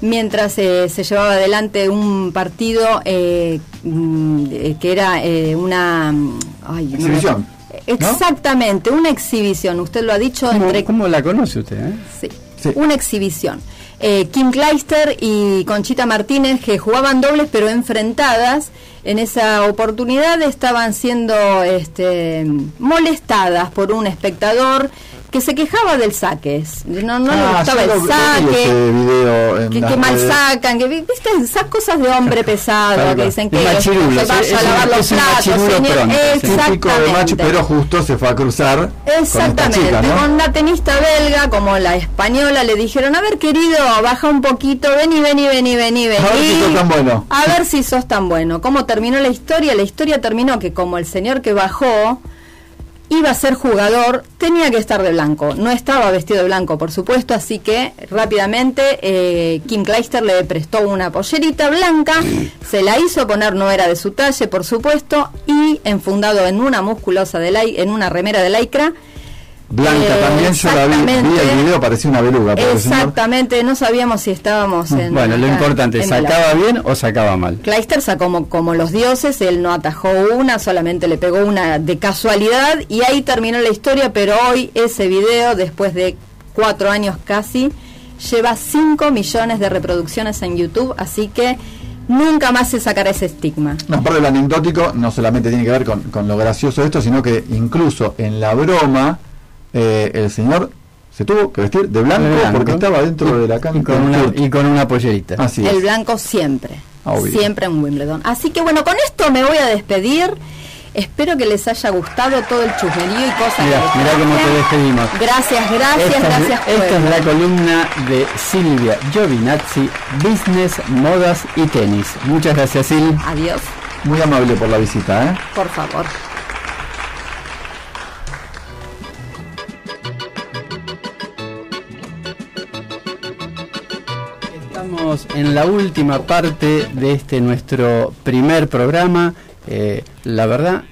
mientras eh, se llevaba adelante un partido eh, mm, eh, que era eh, una... mm, ay, no me- Exhibición, Exactamente, una exhibición. Usted lo ha dicho ¿Cómo, entre cómo la conoce usted? eh? Sí, una exhibición. Eh, Kim Kleister y Conchita Martínez que jugaban dobles pero enfrentadas. En esa oportunidad estaban siendo este, molestadas por un espectador que se quejaba del saque. No, no le Ah, gustaba el saque ese video en que, mal sacan, que vi- viste esas cosas de hombre pesado que dicen que se vaya a lavar los platos, pronto. Típico de macho, Exactamente. pero justo se fue a cruzar con esta Exactamente, chica, ¿no? con la tenista belga como la española le dijeron, a ver querido, baja un poquito, vení, vení, vení, vení, vení. A ver si sos tan bueno. A ver si sos tan bueno. ¿Cómo terminó la historia? La historia terminó que como el señor que bajó iba a ser jugador, tenía que estar de blanco. No estaba vestido de blanco, por supuesto, así que rápidamente eh, Kim Kleister le prestó una pollerita blanca, se la hizo poner, no era de su talle, por supuesto, y enfundado en una musculosa de lai- en una remera de lycra. Blanca Eh, también, yo la vi, el video, parecía una beluga. Exactamente, no sabíamos si estábamos en... Bueno, lo importante, ¿sacaba bien o sacaba mal? Kleister sacó como, como los dioses, él no atajó una, solamente le pegó una de casualidad y ahí terminó la historia, pero hoy ese video, después de cuatro años casi, lleva 5 millones de reproducciones en YouTube, así que nunca más se sacará ese estigma. No, aparte de lo anecdótico, no solamente tiene que ver con, con lo gracioso de esto, sino que incluso en la broma, eh, el señor se tuvo que vestir de blanco, De blanco. porque estaba dentro de la cancha. Y con una, y con una pollerita. Así El es. blanco siempre, Obvio. siempre en Wimbledon. Así que bueno, con esto me voy a despedir. Espero que les haya gustado todo el chusmerío y cosas Mira, que mira cómo te despedimos. Gracias, gracias, esta, gracias. es, esta es la columna de Silvia Giovinazzi, Business, Modas y Tenis. Muchas gracias, Sil. Adiós. Muy amable por la visita, ¿eh? Por favor. Estamos en la última parte de este nuestro primer programa. Eh, la verdad,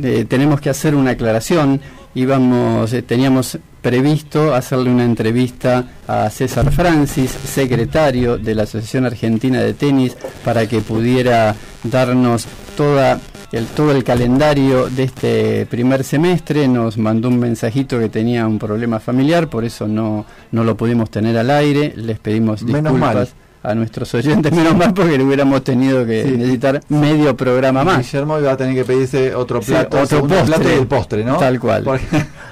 eh, tenemos que hacer una aclaración. Íbamos, eh, teníamos previsto hacerle una entrevista a César Francis, secretario de la Asociación Argentina de Tenis, para que pudiera darnos toda el, todo el calendario de este primer semestre. Nos mandó un mensajito que tenía un problema familiar, por eso no, no lo pudimos tener al aire. Les pedimos Menos disculpas mal. A nuestros oyentes, menos mal porque le hubiéramos tenido que Sí. necesitar medio programa más. Guillermo iba a tener que pedirse otro Sí, plato, otro postre, plato y el postre, ¿no? Tal cual. Porque-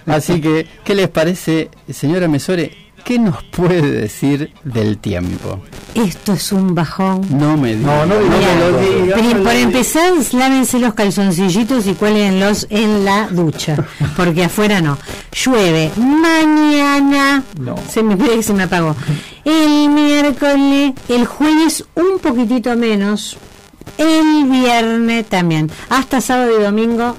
Así que, ¿qué les parece, señora Mesore? ¿Qué nos puede decir del tiempo? Esto es un bajón. No me diga. Mira, me lo diga, pri- no me lo por diga. empezar, lávense los calzoncillitos y cuélguenlos en la ducha, porque afuera no. Llueve mañana. Se me que se me apagó. El miércoles, el jueves un poquitito menos. El viernes también. Hasta sábado y domingo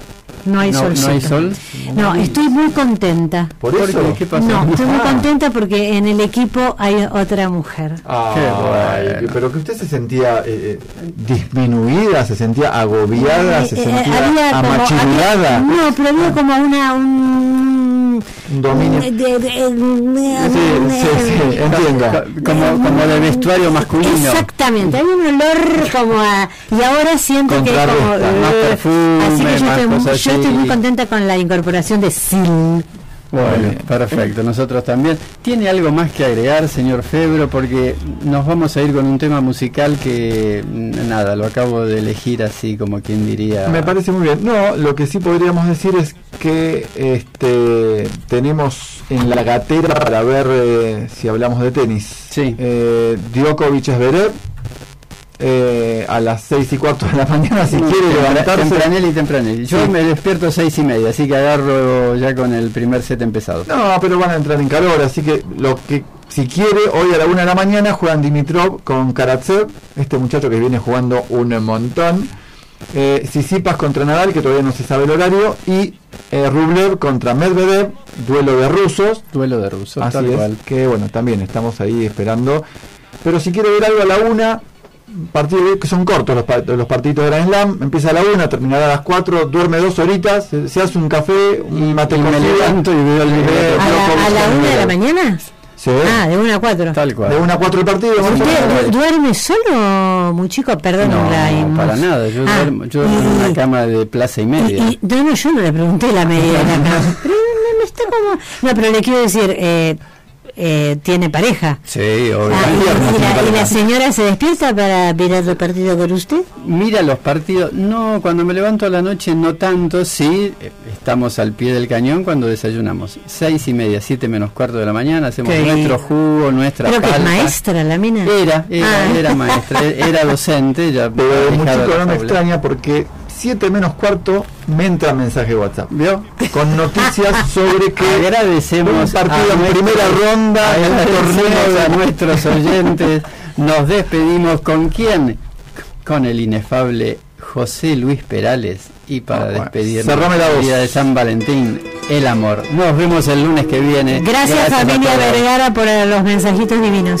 no hay No- sol. no hay sol. No, estoy muy contenta. ¿Por eso? qué? No, estoy muy Ah. contenta porque en el equipo hay otra mujer. Ay, pero que usted se sentía eh, eh, disminuida, se sentía agobiada, se Eh, eh, sentía había amachurrada. había- no, pero había como una un Un dominio. de- de- de- Sí, sí, sí, entiendo. Como, como de vestuario masculino. Exactamente, hay un olor como a y ahora siento que es como Contrarresta, más eh, perfume, así que yo más estoy, yo estoy muy contenta con la incorporación de Sil. Bueno, perfecto, nosotros también. ¿Tiene algo más que agregar, señor Febro? Porque nos vamos a ir con un tema musical que, mm, nada, lo acabo de elegir así como quien diría... Me parece muy bien. No, lo que sí podríamos decir es que este tenemos en la gatera para ver eh, si hablamos de tenis. Sí. Eh, Djokovic Zverev eh, a las seis y cuarto de la mañana si quiere levantarse. Tempranelli, tempranelli. Yo Sí. me despierto a seis y media, así que agarro ya con el primer set empezado. No, pero van a entrar en calor, así que lo que si quiere, hoy a la una de la mañana juegan Dimitrov con Karatsev, este muchacho que viene jugando un montón. Eh, Sisipas contra Nadal, que todavía no se sabe el horario, y eh, Rublev contra Medvedev, duelo de rusos. Duelo de rusos, Así tal es, cual. que bueno, también estamos ahí esperando. Pero si quiere ver algo a la una, partidos que son cortos los, pa- los partidos de Grand Slam, empieza a la una, terminará a las cuatro, duerme dos horitas, se, se hace un café, un mate y me levanto y veo el video. ¿A la, a la una de la mañana? Sí. Ah, de una a cuatro. Tal cual. De una a cuatro el partido. ¿Usted duerme solo, muy chico? Perdón, No, la im- para nada. Yo Ah, duermo, yo duermo en y- una cama de plaza y Y, media. y- no, no, yo no le pregunté la medida de la cama. Pero no, no está como. No, pero le quiero decir, eh, eh, tiene pareja. Sí, obvio. Ah, y, y la, y la señora se despierta para mirar el partido con usted? Mira los partidos. No, cuando me levanto a la noche no tanto. Sí, eh, estamos al pie del cañón cuando desayunamos. Seis y media, siete menos cuarto de la mañana. Hacemos Qué nuestro jugo, nuestra Creo que es maestra la mina. Era, era, Ah. era maestra, era docente. Ya Pero la no me extraña porque 7 menos cuarto me entra mensaje de WhatsApp. ¿Vio? Con noticias sobre que Agradecemos un partido en primera ronda torneo a de nuestros oyentes. Nos despedimos con quién? Con el inefable José Luis Perales. Y para Ah, bueno. despedirnos Cerrame la voz. día de San Valentín, el amor. Nos vemos el lunes que viene. Gracias, a familia. Vergara por los mensajitos divinos.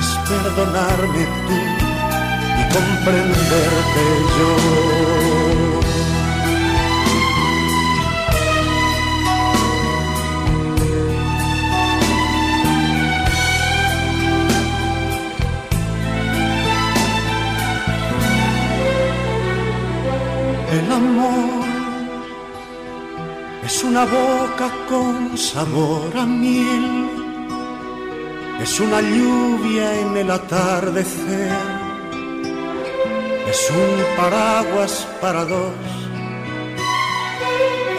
Es perdonarme tú y comprenderte yo. El amor es una una boca con sabor a miel, es una lluvia en el atardecer, es un paraguas para dos.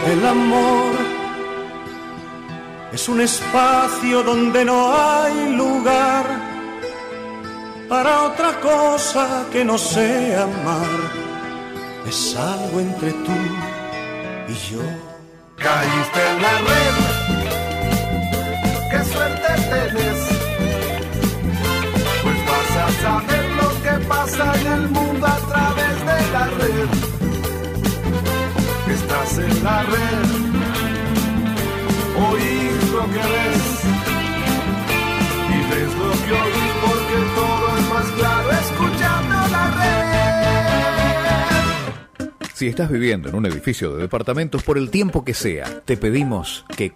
El amor es un espacio donde no hay lugar para otra cosa que no sea amar. Es algo entre tú y yo. Caíste en la red, en el mundo a través de la red. Estás en la red, oís lo que ves y ves lo que oís porque todo es más claro escuchando la red. Si estás viviendo en un edificio de departamentos por el tiempo que sea, te pedimos que